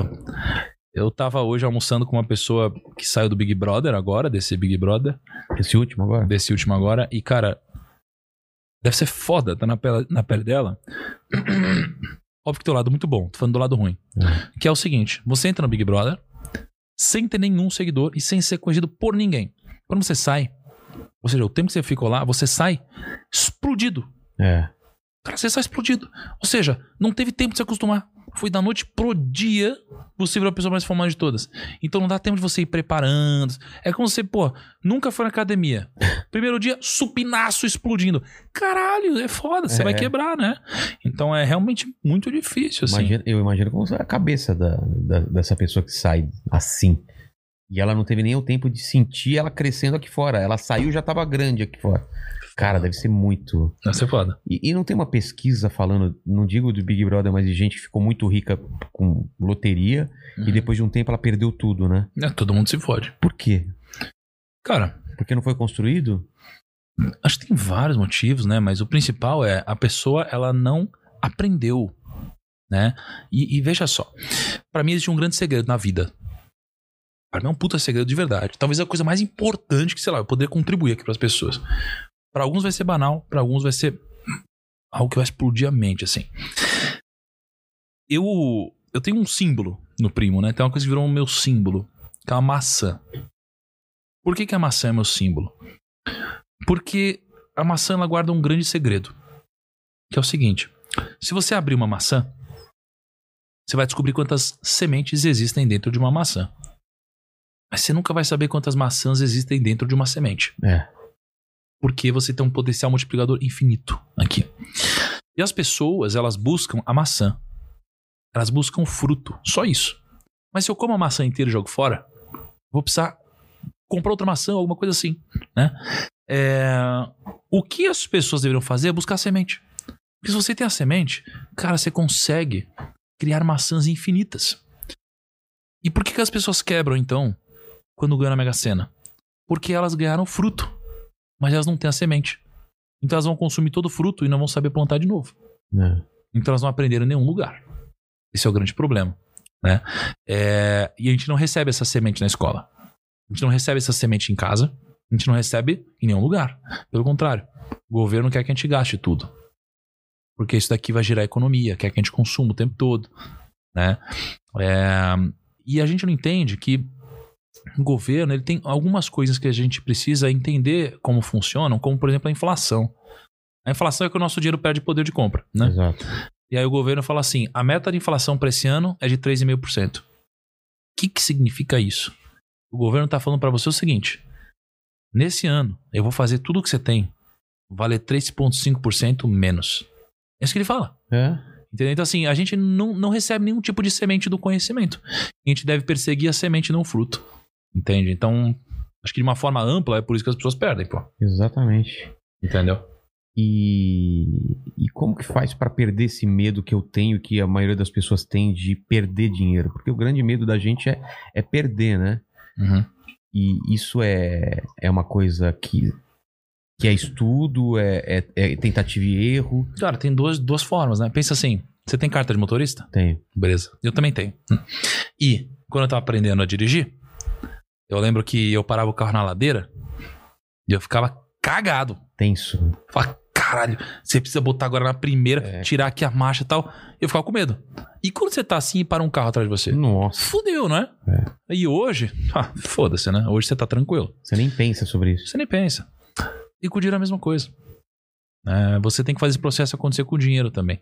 eu tava hoje almoçando com uma pessoa que saiu do Big Brother agora, desse Big Brother. Esse último agora? desse último agora. E, cara, deve ser foda, tá na pele, na pele dela. Óbvio que tem um lado muito bom, tô falando do lado ruim. É. Que é o seguinte: você entra no Big Brother sem ter nenhum seguidor e sem ser conhecido por ninguém. Quando você sai, ou seja, o tempo que você ficou lá, você sai explodido. É. Cara, você sai explodido. Ou seja, não teve tempo de se acostumar. Foi da noite pro dia você virou a pessoa mais famosa de todas. Então não dá tempo de você ir preparando. É como você, pô, nunca foi na academia. Primeiro dia, supinaço explodindo. Caralho, é foda, você É. vai quebrar, né? Então é realmente muito difícil, assim. Imagina- eu imagino como a cabeça da, da- dessa pessoa que sai assim. E ela não teve nem o tempo de sentir ela crescendo aqui fora. Ela saiu e já tava grande aqui fora. Cara, deve ser muito. Deve ser foda. E, e não tem uma pesquisa falando, não digo do Big Brother, mas de gente que ficou muito rica com loteria e Uhum. depois de um tempo ela perdeu tudo, né? É, todo mundo se fode. Por quê? Cara, Porque não foi construído? acho que tem vários motivos, né? Mas o principal é a pessoa, ela não aprendeu, né? E, e veja só, Pra mim existe um grande segredo na vida. Pra mim é um puta segredo de verdade. Talvez a coisa mais importante que, sei lá, eu poder contribuir aqui pras pessoas. Pra alguns vai ser banal, pra alguns vai ser algo que vai explodir a mente, assim. Eu eu tenho um símbolo no primo, né? Tem uma coisa que virou um meu símbolo, que é uma maçã. Por que, que a maçã é meu símbolo? Porque a maçã ela guarda um grande segredo. Que é o seguinte: se você abrir uma maçã, você vai descobrir quantas sementes existem dentro de uma maçã. Mas você nunca vai saber quantas maçãs existem dentro de uma semente. É. Porque você tem um potencial multiplicador infinito aqui. E as pessoas, elas buscam a maçã. Elas buscam o fruto. Só isso. Mas se eu como a maçã inteira e jogo fora, vou precisar comprar outra maçã, alguma coisa assim, né? É, O que as pessoas deveriam fazer é buscar a semente. Porque se você tem a semente, cara, você consegue criar maçãs infinitas. E por que, que as pessoas quebram, então, quando ganham na Mega Sena? Porque elas ganharam fruto, mas elas não têm a semente. Então elas vão consumir todo o fruto e não vão saber plantar de novo. É. Então elas não aprenderam em nenhum lugar. Esse é o grande problema. Né? É, e a gente não recebe essa semente na escola. A gente não recebe essa semente em casa. A gente não recebe em nenhum lugar. Pelo contrário, o governo quer que a gente gaste tudo. Porque isso daqui vai gerar economia, quer que a gente consuma o tempo todo. Né? É, e a gente não entende que governo ele tem algumas coisas que a gente precisa entender como funcionam, como por exemplo a inflação. A inflação é que o nosso dinheiro perde poder de compra, né? Exato. E aí o governo fala assim: a meta de inflação para esse ano é de 3,5%. O que, que significa isso? O governo está falando para você o seguinte: nesse ano eu vou fazer tudo o que você tem valer 3,5% menos. É isso que ele fala. É. Entendeu? Então, assim, a gente não, não recebe nenhum tipo de semente do conhecimento. A gente deve perseguir a semente, não o fruto. Entende? Então, acho que de uma forma ampla é por isso que as pessoas perdem, pô. Exatamente. Entendeu? E, e como que faz para perder esse medo que eu tenho, que a maioria das pessoas tem de perder dinheiro? Porque o grande medo da gente é, é perder, né? Uhum. E isso é, é uma coisa que, que é estudo, é, é, é tentativa e erro. Cara, tem duas, duas formas, né? Pensa assim: você tem carta de motorista? Tenho. Beleza. Eu também tenho. E quando eu tava aprendendo a dirigir, eu lembro que eu parava o carro na ladeira e eu ficava cagado. Tenso. Falava, caralho, você precisa botar agora na primeira, É. tirar aqui a marcha e tal. Eu ficava com medo. E quando você tá assim e para um carro atrás de você? Nossa, Fudeu, não é? E hoje, ah, foda-se, né? Hoje você tá tranquilo. você nem pensa sobre isso. Você nem pensa. E com o dinheiro é a mesma coisa. É, você tem que fazer esse processo acontecer com o dinheiro também.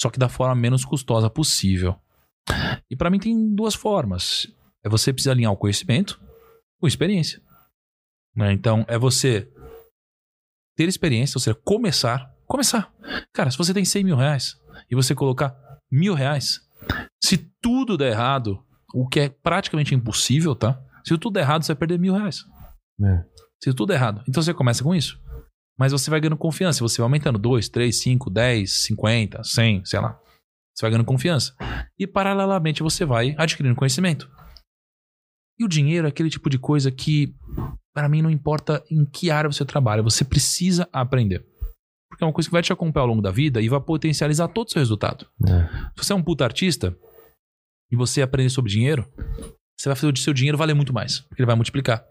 Só que da forma menos custosa possível. E pra mim tem duas formas. É você precisa alinhar o conhecimento com experiência. Né? Então, é você ter experiência, ou seja, começar. Começar. Cara, se você tem 100 mil reais e você colocar mil reais, se tudo der errado, o que é praticamente impossível, tá? Se tudo der errado, você vai perder mil reais. É. Se tudo der errado. Então você começa com isso. Mas você vai ganhando confiança. Você vai aumentando 2, 3, 5, 10, 50, 100, sei lá. Você vai ganhando confiança. E paralelamente você vai adquirindo conhecimento. E o dinheiro é aquele tipo de coisa que, para mim, não importa em que área você trabalha, você precisa aprender. Porque é uma coisa que vai te acompanhar ao longo da vida e vai potencializar todo o seu resultado. É. Se você é um puta artista e você aprender sobre dinheiro, você vai fazer o seu dinheiro valer muito mais, porque ele vai multiplicar.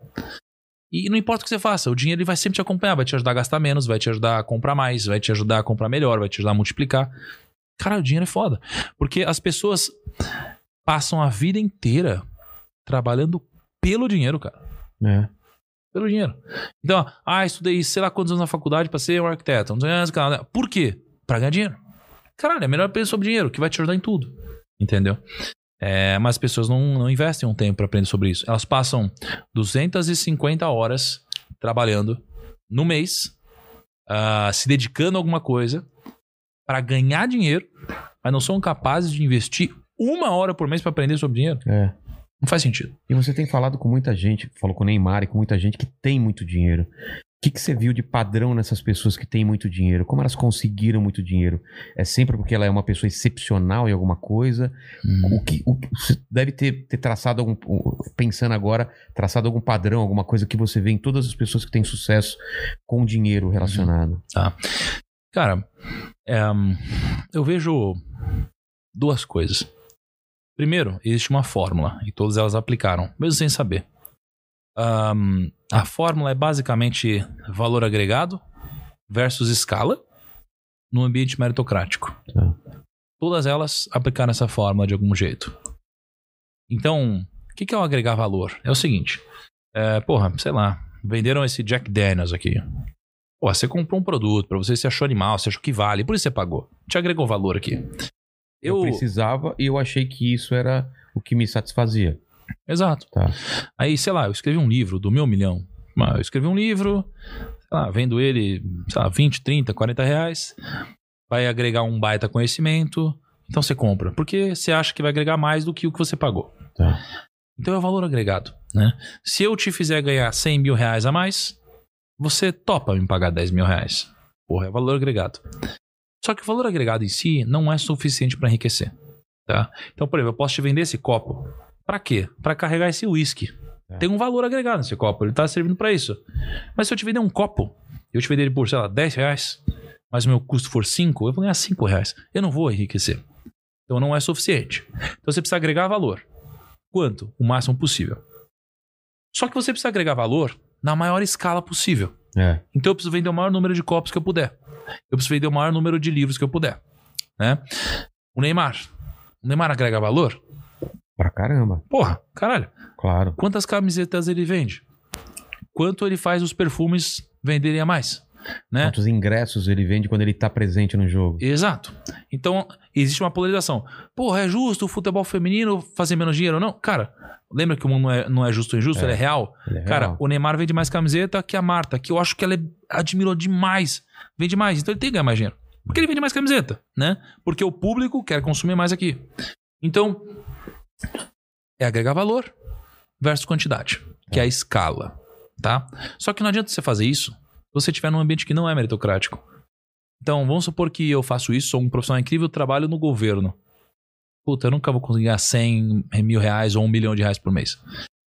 E não importa o que você faça, o dinheiro ele vai sempre te acompanhar, vai te ajudar a gastar menos, vai te ajudar a comprar mais, vai te ajudar a comprar melhor, vai te ajudar a multiplicar. Cara, o dinheiro é foda. Porque as pessoas passam a vida inteira trabalhando pelo dinheiro, cara. É. Pelo dinheiro. Então, ah, estudei sei lá quantos anos na faculdade pra ser um arquiteto. Cara. Por quê? Pra ganhar dinheiro. Caralho, é melhor pensar sobre dinheiro, que vai te ajudar em tudo. Entendeu? É, mas as pessoas não, não investem um tempo pra aprender sobre isso. Elas passam 250 horas trabalhando no mês, ah, se dedicando a alguma coisa pra ganhar dinheiro, mas não são capazes de investir uma hora por mês pra aprender sobre dinheiro. É. Não faz sentido. E você tem falado com muita gente, falou com o Neymar e com muita gente que tem muito dinheiro. O que, que você viu de padrão nessas pessoas que têm muito dinheiro? Como elas conseguiram muito dinheiro? É sempre porque ela é uma pessoa excepcional em alguma coisa? O que, o que- você deve ter, ter traçado algum. Pensando agora, traçado algum padrão, alguma coisa que você vê em todas as pessoas que têm sucesso com dinheiro relacionado. Tá. Cara, é, hum, eu vejo duas coisas. Primeiro, existe uma fórmula e todas elas aplicaram, mesmo sem saber. Ahn, a fórmula é basicamente valor agregado versus escala no ambiente meritocrático. Tá. Todas elas aplicaram essa fórmula de algum jeito. Então, o que que é o agregar valor? É o seguinte: é, porra, sei lá, venderam esse Jack Daniels aqui. Pô, você comprou um produto pra você, você achou animal, você achou que vale, por isso você pagou. Te agregou valor aqui. Eu, Eu. precisava e eu achei que isso era o que me satisfazia. Exato. Tá. Aí, sei lá, eu escrevi um livro do meu milhão. Eu escrevi um livro, sei lá, vendo ele, sei lá, 20, 30, 40 reais. Vai agregar um baita conhecimento. Então você compra. Porque você acha que vai agregar mais do que o que você pagou. Tá. Então é o valor agregado, né? Se eu te fizer ganhar 100 mil reais a mais, você topa me pagar 10 mil reais. Porra, é valor agregado. Só que o valor agregado em si não é suficiente para enriquecer, tá? Então, por exemplo, eu posso te vender esse copo. Pra quê? Pra carregar esse whisky. É. Tem um valor agregado nesse copo, ele tá servindo pra isso. Mas se eu te vender um copo, eu te vender ele por, sei lá, 10 reais, mas o meu custo for 5, eu vou ganhar 5 reais. Eu não vou enriquecer. Então não é suficiente. Então você precisa agregar valor. Quanto? O máximo possível. Só que você precisa agregar valor na maior escala possível. É. Então eu preciso vender o maior número de copos que eu puder. Eu preciso vender o maior número de livros que eu puder. Né? O Neymar. O Neymar agrega valor? Pra caramba. Porra, caralho. Claro. Quantas camisetas ele vende? Quanto ele faz os perfumes venderem a mais? Né? Quantos ingressos ele vende quando ele tá presente no jogo? Exato. Então, existe uma polarização. Porra, é justo o futebol feminino fazer menos dinheiro ou não? Cara, lembra que o mundo não é, não é justo ou injusto? É. Ele é real? Ele é Cara, real. o Neymar vende mais camiseta que a Marta, que eu acho que ela é, admirou demais. Vende mais, então ele tem que ganhar mais dinheiro. Porque ele vende mais camiseta, né? Porque o público quer consumir mais aqui. Então, é agregar valor versus quantidade, que é a escala, tá? Só que não adianta você fazer isso se você estiver num ambiente que não é meritocrático. Então, vamos supor que eu faço isso, sou um profissional incrível, trabalho no governo. Puta, eu nunca vou conseguir ganhar 100 mil reais ou um milhão de reais por mês.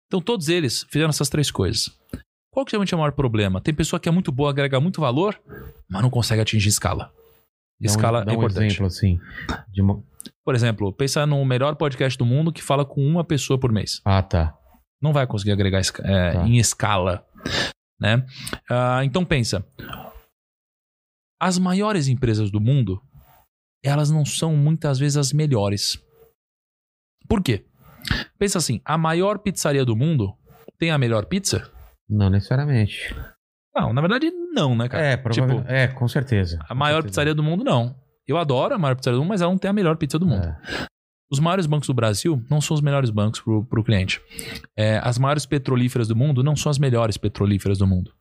Então, todos eles fizeram essas três coisas. Qual que geralmente é o maior problema? Tem pessoa que é muito boa, agrega muito valor, mas não consegue atingir escala. Dá um- Escala dá é um importante. exemplo assim. Uma... Por exemplo, pensa no melhor podcast do mundo que fala com uma pessoa por mês. Ah, tá. Não vai conseguir agregar é, Tá. em escala. Né? Ah, então pensa. As maiores empresas do mundo, elas não são muitas vezes as melhores. Por quê? Pensa assim, a maior pizzaria do mundo tem a melhor pizza? Não necessariamente. Não, na verdade não, né, cara? É, provavelmente. é, com certeza. A maior pizzaria do mundo não. Eu adoro a maior pizzaria do mundo, mas ela não tem a melhor pizza do mundo. É. Os maiores bancos do Brasil não são os melhores bancos pro, pro cliente. É, as maiores petrolíferas do mundo não são as melhores petrolíferas do mundo.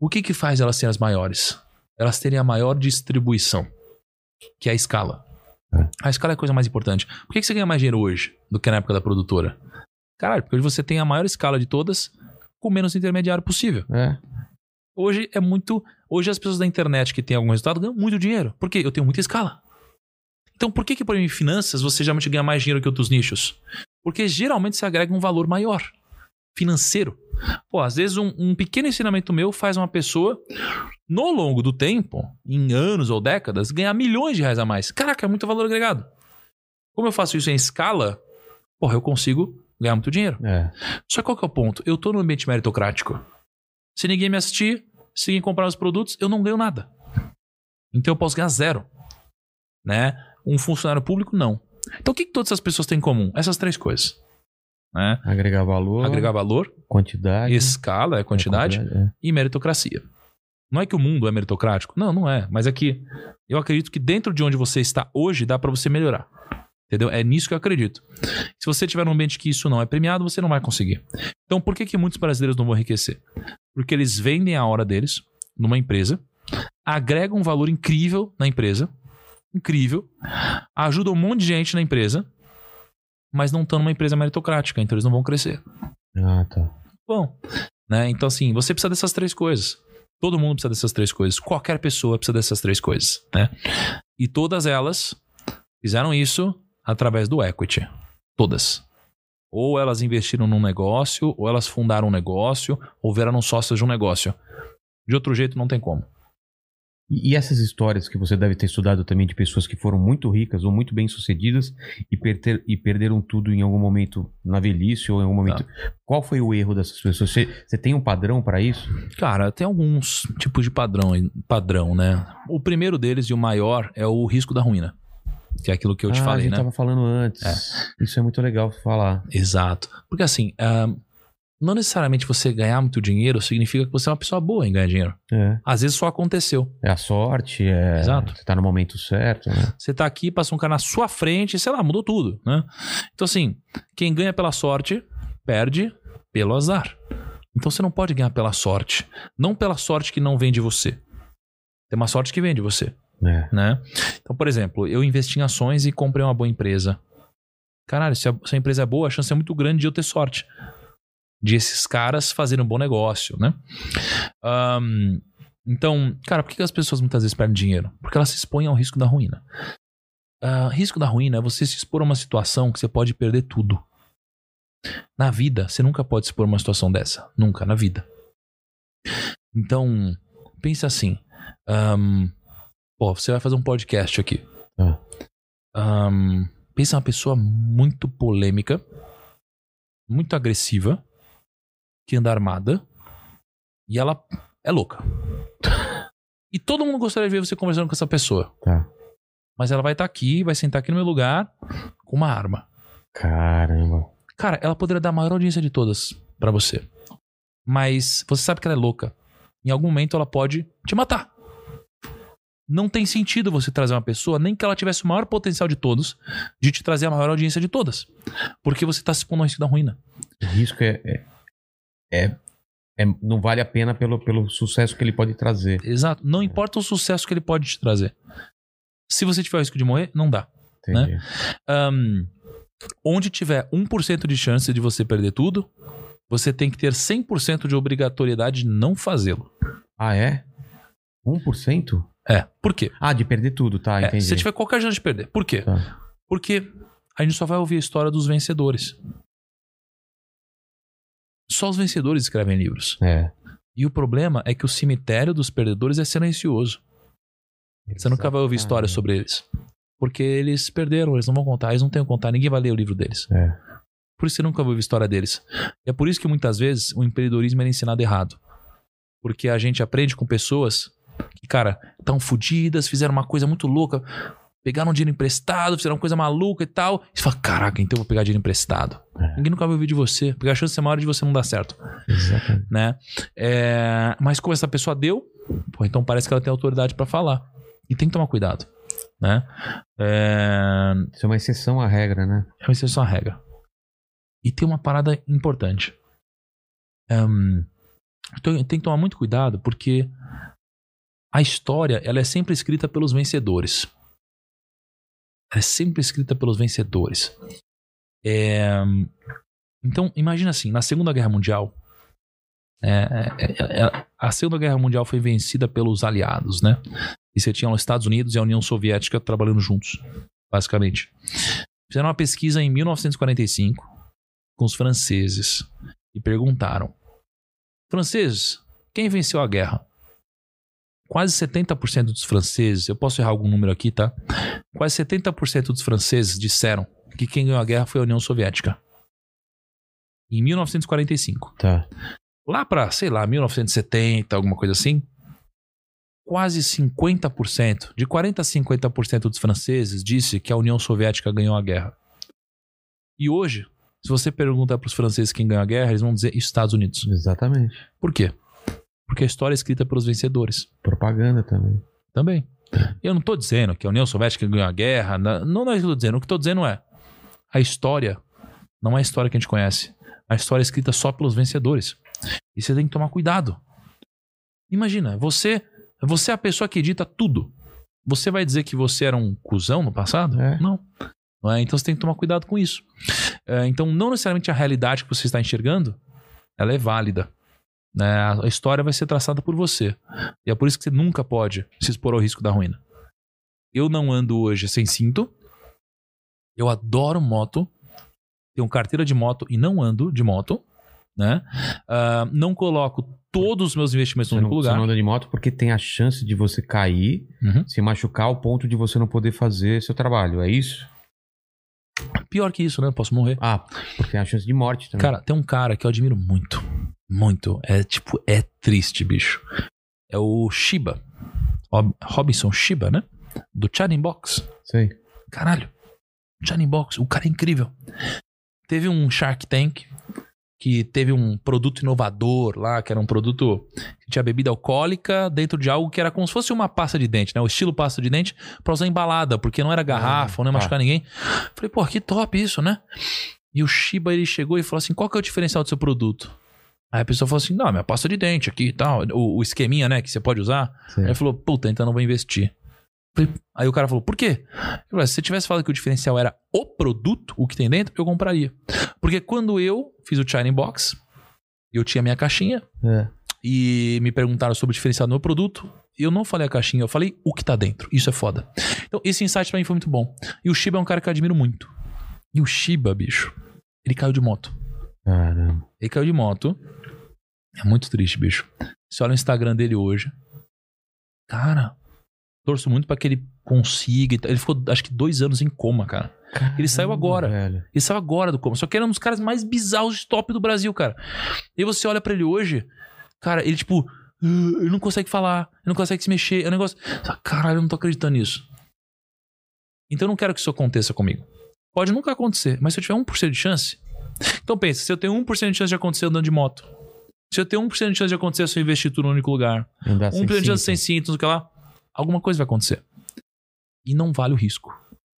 O que que faz elas serem as maiores? Elas terem a maior distribuição, que é a escala. É. A escala é a coisa mais importante. Por que, você ganha mais dinheiro hoje do que na época da produtora? Caralho, porque hoje você tem a maior escala de todas com menos intermediário possível. É. Hoje é muito. Hoje as pessoas da internet que têm algum resultado ganham muito dinheiro. Por quê? Eu tenho muita escala. Então por que, que por exemplo, em finanças você geralmente ganha mais dinheiro que outros nichos? Porque geralmente você agrega um valor maior. Financeiro. Pô, às vezes um, um pequeno ensinamento meu faz uma pessoa, no longo do tempo, em anos ou décadas, ganhar milhões de reais a mais. Caraca, é muito valor agregado. Como eu faço isso em escala, porra, eu consigo ganhar muito dinheiro. É. Só que qual que é o ponto? Eu tô no ambiente meritocrático. Se ninguém me assistir, se ninguém comprar os produtos, eu não ganho nada. Então eu posso ganhar zero. Né? Um funcionário público, não. Então o que, que todas essas pessoas têm em comum? Essas três coisas. Né? Agregar valor. Agregar valor, Quantidade. escala, é quantidade, é. e meritocracia. Não é que o mundo é meritocrático. Não, não é. Mas é que eu acredito que dentro de onde você está hoje dá pra você melhorar. Entendeu? É nisso que eu acredito. Se você tiver num ambiente que isso não é premiado, você não vai conseguir. Então, por que, que muitos brasileiros não vão enriquecer? Porque eles vendem a hora deles numa empresa, agregam um valor incrível na empresa, incrível, ajudam um monte de gente na empresa, mas não estão numa empresa meritocrática, então eles não vão crescer. Ah, tá. Bom, né? Então, assim, você precisa dessas três coisas. Todo mundo precisa dessas três coisas. Qualquer pessoa precisa dessas três coisas, né? E todas elas fizeram isso através do equity. Todas. Ou elas investiram num negócio, ou elas fundaram um negócio, ou vieram sócios de um negócio. De outro jeito, não tem como. E, essas histórias que você deve ter estudado também de pessoas que foram muito ricas ou muito bem sucedidas e, perder- e perderam tudo em algum momento na velhice ou em algum momento. Qual foi o erro dessas pessoas? Você, você tem um padrão pra isso? Cara, tem alguns tipos de padrão, padrão, né? O primeiro deles e o maior é o risco da ruína. Que é aquilo que eu te ah, a falei, gente né? tava falando antes. Isso é muito legal falar. Exato. Porque assim, ah, não necessariamente você ganhar muito dinheiro significa que você é uma pessoa boa em ganhar dinheiro. É, Às vezes só aconteceu. é a sorte, é. Exato. Você tá no momento certo, né? Você tá aqui, passou um cara na sua frente, sei lá, mudou tudo, né? Então assim, quem ganha pela sorte, perde pelo azar. Então você não pode ganhar pela sorte. Não pela sorte que não vem de você. Tem uma sorte que vem de você. É. né? Então, por exemplo, eu investi em ações e comprei uma boa empresa. Caralho, se a, se a empresa é boa, a chance é muito grande de eu ter sorte. De esses caras fazerem um bom negócio, né? Ahn, então, cara, por que as pessoas muitas vezes perdem dinheiro? Porque elas se expõem ao risco da ruína. Ah, risco da ruína é você se expor a uma situação que você pode perder tudo. Na vida, você nunca pode se expor a uma situação dessa. Nunca, na vida. Então, Pensa assim. ahn, pô, você vai fazer um podcast aqui. Ah. Ahn, pensa uma pessoa muito polêmica, muito agressiva, que anda armada, e ela é louca. E todo mundo gostaria de ver você conversando com essa pessoa. Tá. Mas ela vai estar aqui, vai sentar aqui no meu lugar com uma arma. Caramba. Cara, ela poderia dar a maior audiência de todas pra você. Mas você sabe que ela é louca. Em algum momento ela pode te matar. Não tem sentido você trazer uma pessoa, nem que ela tivesse o maior potencial de todos, de te trazer a maior audiência de todas. Porque você tá se expondo ao risco da ruína. O risco é. é, é- é- não vale a pena pelo, pelo sucesso que ele pode trazer. Exato. Não importa o sucesso que ele pode te trazer. Se você tiver o risco de morrer, não dá. Entendi. Ahn, onde tiver 1% de chance de você perder tudo, você tem que ter 100% de obrigatoriedade de não fazê-lo. Ah, é? 1%? É. Por quê? Ah, de perder tudo, tá, É, entendi. se você tiver qualquer chance de perder. Por quê? Tá. Porque a gente só vai ouvir a história dos vencedores. Só os vencedores escrevem livros. É. E o problema é que o cemitério dos perdedores é silencioso. Você nunca vai ouvir história sobre eles. Porque eles perderam, eles não vão contar, eles não têm o contar, ninguém vai ler o livro deles. É. Por isso você nunca vai ouvir história deles. E é por isso que muitas vezes o empreendedorismo é ensinado errado. Porque a gente aprende com pessoas que, cara, estão fodidas, fizeram uma coisa muito louca, pegaram dinheiro emprestado, fizeram uma coisa maluca e tal. E você fala, caraca, então eu vou pegar dinheiro emprestado. É. Ninguém nunca vai ouvir de você, porque a chance é maior de você não dar certo, Exatamente. né? É, Mas como essa pessoa deu, pô, então parece que ela tem autoridade pra falar. E tem que tomar cuidado, né? É... Isso é uma exceção à regra, né? É uma exceção à regra. E tem uma parada importante. Ahn, então, tem que tomar muito cuidado porque a história ela é sempre escrita pelos vencedores. É sempre escrita pelos vencedores. É, então, imagina assim, na Segunda Guerra Mundial, é, é, é, a Segunda Guerra Mundial foi vencida pelos aliados, né? E você tinha os Estados Unidos e a União Soviética trabalhando juntos, basicamente. Fizeram uma pesquisa em 1945 com os franceses e perguntaram: Franceses, quem venceu a guerra? Quase 70% dos franceses, eu posso errar algum número aqui, tá? Quase 70% dos franceses disseram que quem ganhou a guerra foi a União Soviética. Em 1945. Tá. Lá pra, sei lá, 1970, alguma coisa assim, quase 50%, de 40 a 50% dos franceses disse que a União Soviética ganhou a guerra. E hoje, se você pergunta para os franceses quem ganhou a guerra, eles vão dizer Estados Unidos. Exatamente. Por quê? Porque a história é escrita pelos vencedores. Propaganda também. Também. Eu não tô dizendo que a União Soviética ganhou a guerra. Não, não é isso que eu tô dizendo. O que eu tô dizendo é a história não é a história que a gente conhece. A história é escrita só pelos vencedores. E você tem que tomar cuidado. Imagina, você, você é a pessoa que edita tudo. Você vai dizer que você era um cuzão no passado? É. Não. Não é? Então você tem que tomar cuidado com isso. É, então, não necessariamente a realidade que você está enxergando, ela é válida. Né? A história vai ser traçada por você. E é por isso que você nunca pode se expor ao risco da ruína. Eu não ando hoje sem cinto. Eu adoro moto. Tenho carteira de moto e não ando de moto. Né? Ah, não coloco todos os meus investimentos no Você único você lugar. não anda de moto porque tem a chance de você cair, Uhum. se machucar ao ponto de você não poder fazer seu trabalho. É isso? Pior que isso, né? Eu posso morrer. Ah, porque tem a chance de morte também. Cara, tem um cara que eu admiro muito. Muito. É tipo, é triste, bicho. É o Shiba. Rob- Robinson Shiba, né? Do Chatting Box. Sei. Caralho. Chatting Box. O cara é incrível. Teve um Shark Tank que teve um produto inovador lá, que era um produto que tinha bebida alcoólica dentro de algo que era como se fosse uma pasta de dente, né? O estilo pasta de dente pra usar embalada, porque não era garrafa, não ia tá. machucar ninguém. Falei, pô, que top isso, né? E o Shiba, ele chegou e falou assim, qual que é o diferencial do seu produto? Aí a pessoa falou assim, não, minha pasta de dente aqui e tal, o, o esqueminha, né, que você pode usar. sei. Aí ele falou, puta, então não vou investir. Aí o cara falou, por quê? Falei, se você tivesse falado que o diferencial era o produto, o que tem dentro, eu compraria. Porque quando eu fiz o China Box, eu tinha minha caixinha É. e me perguntaram sobre o diferencial do meu produto. Eu não falei a caixinha, eu falei o que tá dentro. Isso é foda. Então, esse insight pra mim foi muito bom. E o Shiba é um cara que eu admiro muito. E o Shiba, bicho, ele caiu de moto. Caramba. Ele caiu de moto. É muito triste, bicho. Você olha o Instagram dele hoje. Cara, torço muito pra que ele consiga. e tal. Ele ficou, acho que, dois anos em coma, cara. Ele saiu agora. Velho. Ele saiu agora do coma. Só que ele é um dos caras mais bizarros de top do Brasil, cara. E você olha pra ele hoje, cara, ele tipo. "Ah, Ele não consegue falar, ele não consegue se mexer. É um negócio. Caralho, eu não tô acreditando nisso. Então eu não quero que isso aconteça comigo. Pode nunca acontecer, mas se eu tiver 1% de chance. Então pensa, se eu tenho 1% de chance de acontecer andando de moto. Se eu tenho 1% de chance de acontecer se eu investir tudo no único lugar. Andar 1% de chance sem cinto. o que lá. Alguma coisa vai acontecer. E não vale o risco.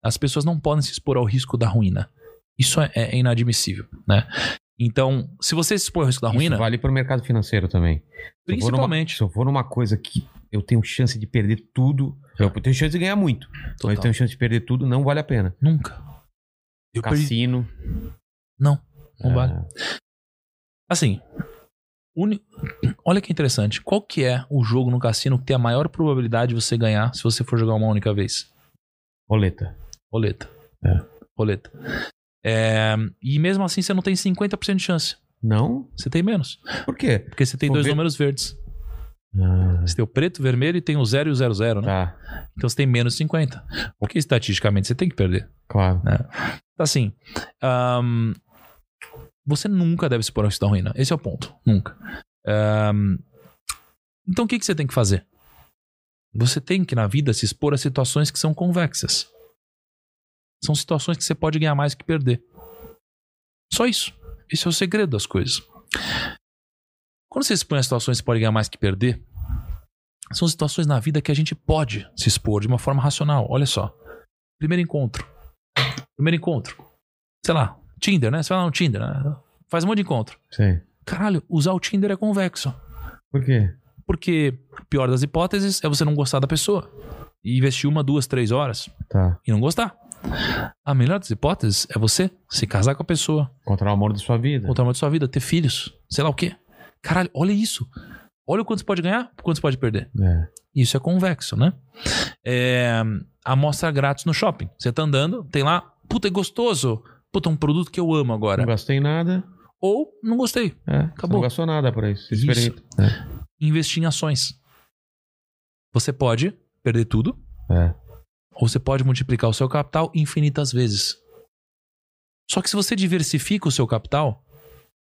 As pessoas não podem se expor ao risco da ruína. Isso é, é inadmissível, né? Então, se você se expor ao risco da ruína, Isso vale pro mercado financeiro também. Se eu for numa- principalmente. Se eu for numa coisa que eu tenho chance de perder tudo, eu tenho chance de ganhar muito, mas Total. eu tenho chance de perder tudo, não vale a pena. Nunca. Eu perdi. Cassino. Não, não é, vale. Assim, uni- olha que interessante. Qual que é o jogo no cassino que tem a maior probabilidade de você ganhar se você for jogar uma única vez? Roleta. Roleta. É. Roleta. É, e mesmo assim você não tem 50% de chance. Não? Você tem menos. Por quê? Porque você tem Vou dois ver- números verdes. Ah, Você tem o preto, o vermelho e tem o 0 e o 00, né? tá, Então você tem menos 50. Porque estatisticamente você tem que perder. claro. Então, assim, ahn, você nunca deve se pôr ao da ruína. Esse é o ponto. Nunca. Ahn, então, o que, que você tem que fazer? Você tem que, na vida, se expor a situações que são convexas. São situações que você pode ganhar mais que perder. Só isso. Esse é o segredo das coisas. Quando você se expõe a situações que você pode ganhar mais que perder, são situações na vida que a gente pode se expor de uma forma racional. Olha só. Primeiro encontro. Primeiro encontro. Sei lá, Tinder, né? Você vai lá no Tinder, né? Faz um monte de encontro. Sei. Caralho, usar o Tinder é convexo. Por quê? Porque, pior das hipóteses, é você não gostar da pessoa. E investir uma, duas, três horas Tá. e não gostar. A melhor das hipóteses é você se casar com a pessoa, Encontrar o amor da sua vida. contar uma de sua vida, ter filhos, sei lá o quê. Caralho, olha isso. Olha o quanto você pode ganhar, o quanto você pode perder. É. Isso é convexo, né? É, amostra grátis no shopping. Você tá andando, tem lá, puta, é gostoso. Puta, um produto que eu amo agora. Não gastei nada. Ou não gostei. É, você Acabou. Não gastou nada por isso. Isso. Experimenta. É. Investir em ações. Você pode perder tudo, É. ou você pode multiplicar o seu capital infinitas vezes. Só que se você diversifica o seu capital,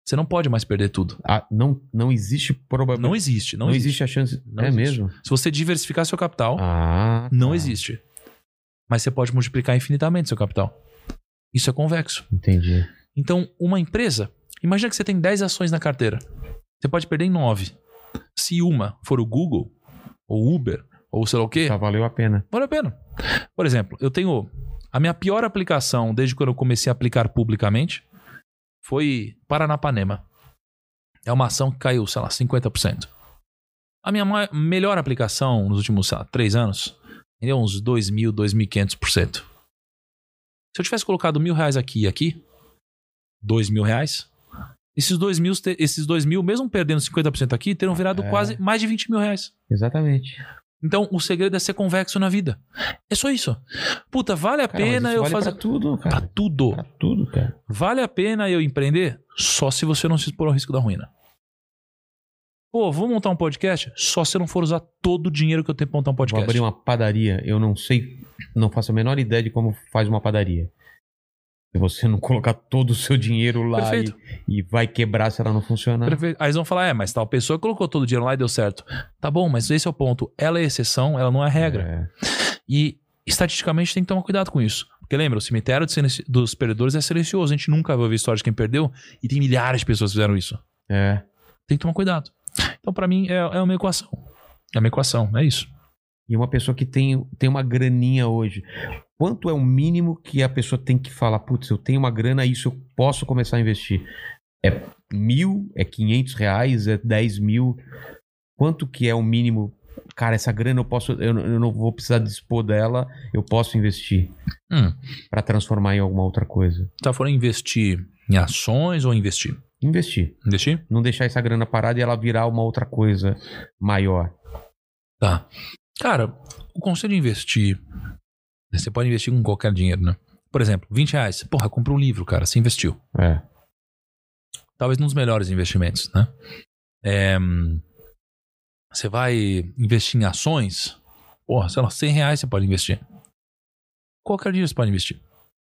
você não pode mais perder tudo. Ah, não, não existe probabilidade. Não existe. Não, Não, existe. existe a chance. Não é existe. mesmo? Se você diversificar seu capital, Ah. não tá. existe. Mas você pode multiplicar infinitamente seu capital. Isso é convexo. Entendi. Então, uma empresa, imagina que você tem 10 ações na carteira. Você pode perder em 9. Se uma for o Google, ou Uber, ou sei lá o quê, Só valeu a pena. vale a pena. Por exemplo, eu tenho a minha pior aplicação desde quando eu comecei a aplicar publicamente foi Paranapanema. É uma ação que caiu, sei lá, 50%. A minha melhor aplicação nos últimos, sei lá, 3 anos rendeu uns 2.000, 2.500%. Se eu tivesse colocado mil reais aqui e aqui, dois mil reais, esses dois mil, esses dois mil, mesmo perdendo 50% aqui, teriam virado É. quase mais de 20 mil reais. Exatamente. Então, o segredo é ser convexo na vida. É só isso. Puta, vale a Cara, pena eu vale fazer. pra tudo, Pra cara. tudo. Pra tudo, cara. Vale a pena eu empreender? Só se você não se expor ao risco da ruína. Pô, vou montar um podcast? Só se eu não for usar todo o dinheiro que eu tenho pra montar um Vou podcast. abrir uma padaria. Eu não sei, não faço a menor ideia de como faz uma padaria. Se você não colocar todo o seu dinheiro lá e, e vai quebrar se ela não funcionar. Perfeito. Aí eles vão falar, é, mas tal pessoa colocou todo o dinheiro lá e deu certo. Tá bom, mas esse é o ponto. Ela é exceção, ela não é regra. É. E estatisticamente tem que tomar cuidado com isso. Porque lembra, o cemitério dos perdedores é silencioso. A gente nunca vai ouvir história de quem perdeu e tem milhares de pessoas que fizeram isso. É. Tem que tomar cuidado. Então, pra mim, é, é uma equação. É uma equação, é isso. E uma pessoa que tem, tem uma graninha hoje. Quanto é o mínimo que a pessoa tem que falar? Putz, eu tenho uma grana, isso eu posso começar a investir. É mil? É quinhentos reais? É dez mil? Quanto que é o mínimo? Cara, essa grana eu posso, eu, não- eu não vou precisar dispor dela, eu posso investir Hum, Pra transformar em alguma outra coisa. tá falando investir em ações ou investir? Investir. Investir? Não deixar essa grana parada e ela virar uma outra coisa maior. Tá. Cara, o conselho de investir. Você pode investir com qualquer dinheiro, né? Por exemplo, 20 reais. Porra, comprou um livro, cara. Você investiu. É. Talvez um dos melhores investimentos, né? É, Você vai investir em ações? Porra, sei lá, 100 reais você pode investir. Qualquer dia você pode investir.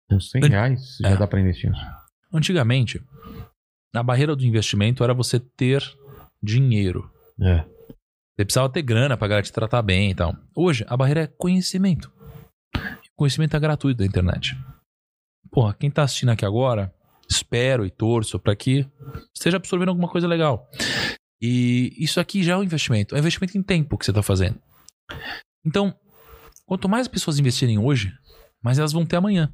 Com 100 reais já É. dá pra investir. Antigamente, a barreira do investimento era você ter dinheiro. É. Você precisava ter grana pra galera te tratar bem e tal. Hoje, a barreira é conhecimento. Conhecimento é gratuito da internet. Porra, quem tá assistindo aqui agora, espero e torço pra que esteja absorvendo alguma coisa legal. E isso aqui já é um investimento. É um investimento em tempo que você tá fazendo. Então, quanto mais as pessoas investirem hoje, mais elas vão ter amanhã.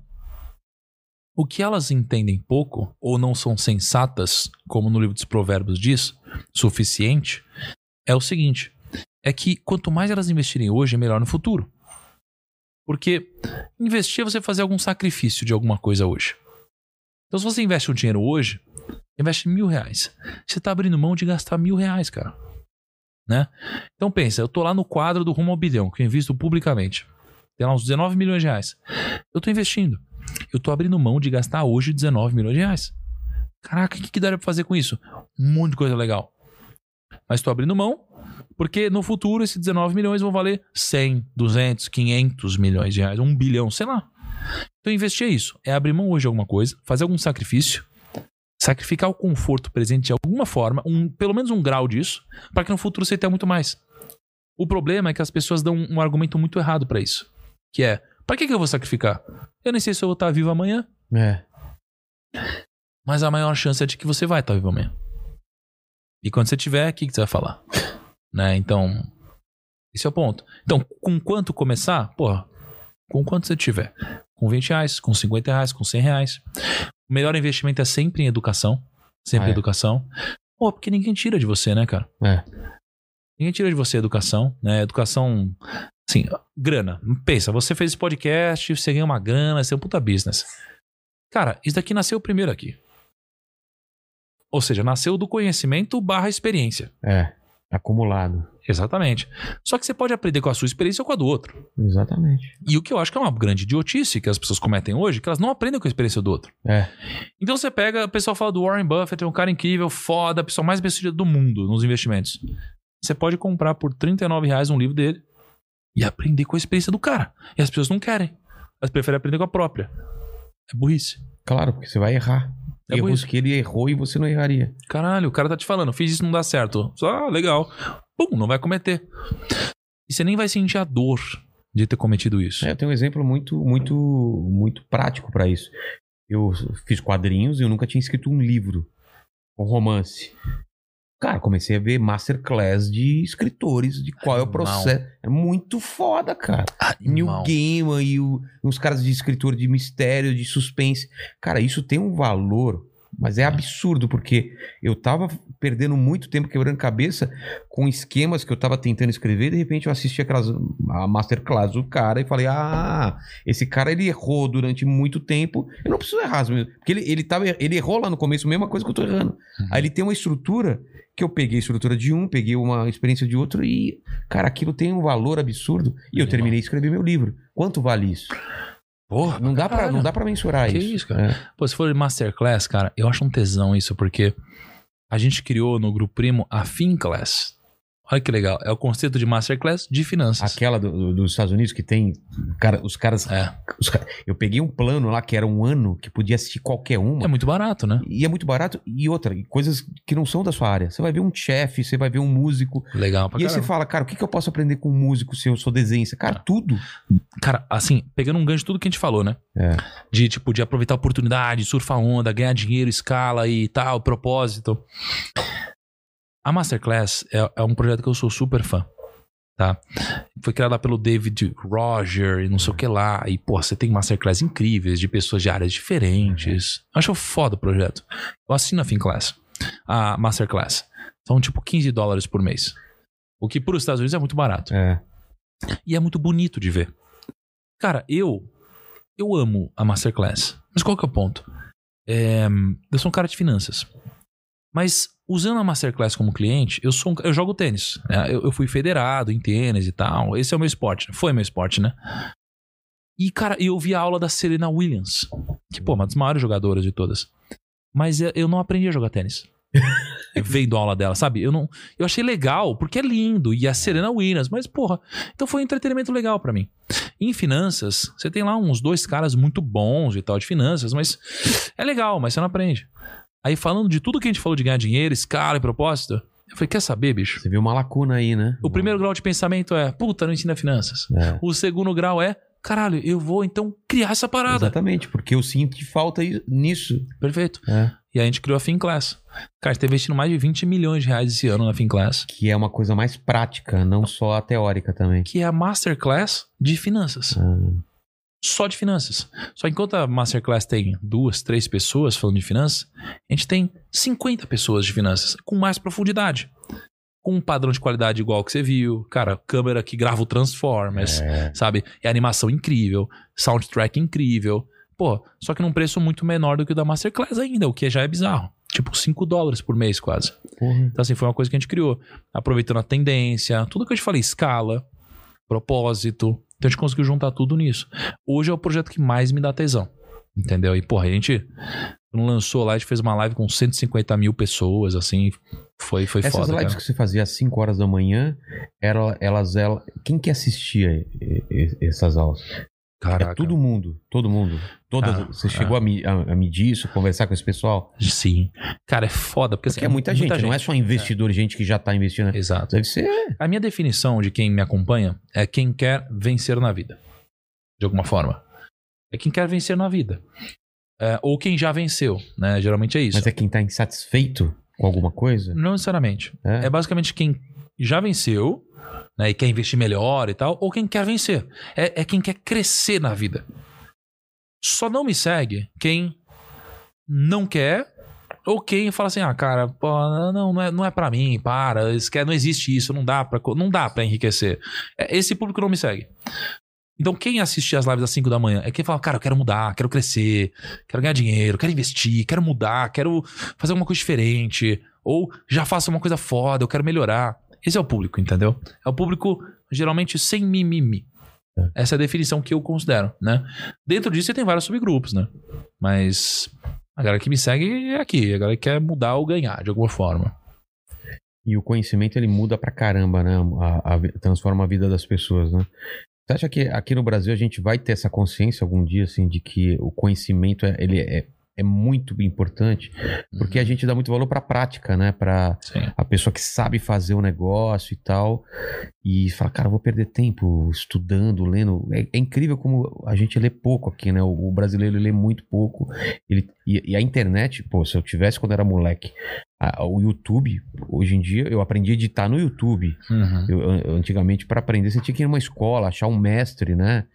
O que elas entendem pouco, ou não são sensatas, como no livro dos Provérbios diz, suficiente, é o seguinte: é que quanto mais elas investirem hoje, é melhor no futuro. Porque investir é você fazer algum sacrifício de alguma coisa hoje. Então, se você investe um dinheiro hoje, investe mil reais. Você está abrindo mão de gastar mil reais, cara. Né? Então pensa, eu tô lá no quadro do Rumo ao Bilhão, que eu invisto publicamente. Tem lá uns 19 milhões de reais. Eu tô investindo. Eu tô abrindo mão de gastar hoje 19 milhões de reais. Caraca, o que, que daria pra fazer com isso? Um monte de coisa legal. Mas tô abrindo mão, porque no futuro esses 19 milhões vão valer 100, 200, 500 milhões de reais, um bilhão, sei lá. Então investir é isso. É abrir mão hoje de alguma coisa, fazer algum sacrifício, sacrificar o conforto presente de alguma forma, um, pelo menos um grau disso, para que no futuro você tenha muito mais. O problema é que as pessoas dão um argumento muito errado para isso. Que é, para que, que eu vou sacrificar? Eu nem sei se eu vou estar vivo amanhã, É. mas a maior chance é de que você vai estar vivo amanhã. E quando você tiver, o que, que você vai falar? Né? Então, esse é o ponto. Então, com quanto começar? Porra, com quanto você tiver. Com 20 reais, com 50 reais, com 100 reais. O melhor investimento é sempre em educação. Sempre Ah, em é? educação. Pô, porque ninguém tira de você, né, cara? É. Ninguém tira de você a educação, né? Educação, assim, grana. Pensa, você fez esse podcast, você ganha uma grana, você é um puta business. Cara, isso daqui nasceu primeiro aqui. Ou seja, nasceu do conhecimento barra experiência. É. Acumulado. Exatamente. Só que você pode aprender com a sua experiência ou com a do outro. Exatamente. E o que eu acho que é uma grande idiotice que as pessoas cometem hoje, que elas não aprendem com a experiência do outro. É. Então você pega, o pessoal fala do Warren Buffett, é um cara incrível, foda, a pessoa mais bem do mundo nos investimentos. Você pode comprar por 39 reais um livro dele e aprender com a experiência do cara. E as pessoas não querem. Elas preferem aprender com a própria. É burrice. Claro, porque você vai errar. É Erros isso. que ele errou e você não erraria. Caralho, o cara tá te falando, fiz isso não dá certo. Só, ah, legal. Pum, não vai cometer. E você nem vai sentir a dor de ter cometido isso. É, eu tenho um exemplo muito, muito, muito prático pra isso. Eu fiz quadrinhos e eu nunca tinha escrito um livro, um romance. Cara, comecei a ver masterclass de escritores, de qual é o Animal. processo. É muito foda, cara. New Animal. Gaiman e o- uns caras de escritor de mistério, de suspense. Cara, isso tem um valor, mas é absurdo, porque eu tava perdendo muito tempo quebrando cabeça com esquemas que eu tava tentando escrever, e de repente eu assisti aquelas a masterclass do cara e falei: "Ah, esse cara ele errou durante muito tempo. Eu não preciso errar, mesmo, porque ele ele tava ele errou lá no começo, a mesma coisa que eu tô errando. Uhum. Aí ele tem uma estrutura que eu peguei a estrutura de um, peguei uma experiência de outro e, cara, aquilo tem um valor absurdo. E eu terminei de escrever meu livro. Quanto vale isso? Porra, Não dá pra, não dá pra mensurar Que isso. isso, cara. É. Pô, se for masterclass, cara, eu acho um tesão isso, porque a gente criou no Grupo Primo a FinClass. Olha que legal. É o conceito de masterclass de finanças. Aquela do- do- dos Estados Unidos que tem cara, os caras, É. os Eu peguei um plano lá que era um ano que podia assistir qualquer uma. É muito barato, né? E é muito barato. E outra, e coisas que não são da sua área. Você vai ver um chefe, você vai ver um músico. Legal pra e aí você fala, cara, o que, que eu posso aprender com um músico se eu sou desenhista? Cara, tudo. Cara, assim, pegando um gancho de tudo que a gente falou, né? É. De, tipo, de aproveitar a oportunidade, surfar onda, ganhar dinheiro, escala e tal, propósito. A Masterclass é, é um projeto que eu sou super fã, tá? Foi criada pelo David Roger e não sei o que lá. E, pô, você tem Masterclass incríveis de pessoas de áreas diferentes. Acho foda o projeto. Eu assino a FinClass, a Masterclass. São, tipo, 15 dólares por mês. O que, para os Estados Unidos, é muito barato. É. E é muito bonito de ver. Cara, eu eu amo a Masterclass. Mas qual que é o ponto? É, eu sou um cara de finanças. Mas usando a Masterclass como cliente, eu sou um- eu jogo tênis. né? Eu, eu fui federado em tênis e tal. Esse é o meu esporte. Foi meu esporte, né? E, cara, eu vi a aula da Serena Williams. Que, pô, uma das maiores jogadoras de todas. Mas eu- não aprendi a jogar tênis. vendo a aula dela, sabe? Eu não, eu achei legal porque é lindo e a Serena Williams, mas porra, então foi um entretenimento legal pra mim. Em finanças, você tem lá uns dois caras muito bons e tal de finanças, mas é legal, mas você não aprende. Aí falando de tudo que a gente falou de ganhar dinheiro, escala e propósito, eu falei, quer saber, bicho? Você viu uma lacuna aí, né? O primeiro grau de pensamento é, puta, não ensina finanças. É. O segundo grau é, caralho, eu vou então criar essa parada. Exatamente, porque eu sinto que falta nisso. Perfeito. É. E aí a gente criou a FinClass. Cara, a gente tá investindo mais de 20 milhões de reais esse ano na FinClass, Que é uma coisa mais prática, não só a teórica também. que é a Masterclass de finanças. Ah, Só de finanças. Só enquanto a Masterclass tem duas, três pessoas falando de finanças, a gente tem 50 pessoas de finanças, com mais profundidade. Com um padrão de qualidade igual que você viu. Cara, câmera que grava o Transformers, é. sabe? É animação incrível, soundtrack incrível. Pô, só que num preço muito menor do que o da Masterclass ainda, o que já é bizarro. Tipo, 5 dólares por mês quase. Porra. Então, assim, foi uma coisa que a gente criou. Aproveitando a tendência, tudo que eu te falei, escala, propósito. Então a gente conseguiu juntar tudo nisso. Hoje é o projeto que mais me dá tesão. Entendeu? E, porra, a gente lançou lá, a gente fez uma live com 150 mil pessoas, assim. Foi, foi Essas foda. lives cara. que você fazia às 5 horas da manhã, era, elas, ela, quem que assistia essas aulas? Caraca. É todo mundo, todo mundo. Todas, Ah, você ah. chegou a, me- a- a medir isso, conversar com esse pessoal? Sim. Cara, é foda. Porque, Porque assim, é muita, gente, não é só investidor, gente que já tá investindo. Exato. Deve ser. A minha definição de quem me acompanha é quem quer vencer na vida. De alguma forma. É quem quer vencer na vida. É, ou quem já venceu, né? Geralmente é isso. Mas é quem tá insatisfeito com alguma coisa? Não necessariamente. É. É basicamente quem já venceu, né? E quer investir melhor e tal, ou quem quer vencer. É, é quem quer crescer na vida. Só não me segue quem não quer. Ou quem fala assim, ah, cara, pô, não, não é, não é pra mim, para, não existe isso, não dá co- não dá pra enriquecer. É, Esse público não me segue. Então, quem assiste as lives às 5 da manhã é quem fala, cara, eu quero mudar, quero crescer, quero ganhar dinheiro, quero investir, quero mudar, quero fazer alguma coisa diferente. Ou já faço uma coisa foda, eu quero melhorar. Esse é o público, entendeu? É o público geralmente sem mimimi. Essa é a definição que eu considero, né? Dentro disso você tem vários subgrupos, né? Mas a galera que me segue é aqui, a galera que quer mudar ou ganhar de alguma forma. E o conhecimento ele muda pra caramba, né? A- a transforma a vida das pessoas, né? Você acha que aqui no Brasil a gente vai ter essa consciência algum dia, assim, de que o conhecimento é, ele é, é muito importante? Porque a gente dá muito valor pra prática, né? Sim. a pessoa que sabe fazer o negócio e tal. E fala, cara, eu vou perder tempo estudando, lendo. É, é incrível como a gente lê pouco aqui, né? O, o brasileiro lê muito pouco. Ele, e, e a internet, pô, se eu tivesse quando era moleque, a- o YouTube, hoje em dia, eu aprendi a editar no YouTube. Uhum. Eu, an- antigamente, para aprender, você tinha que ir numa escola, achar um mestre, né?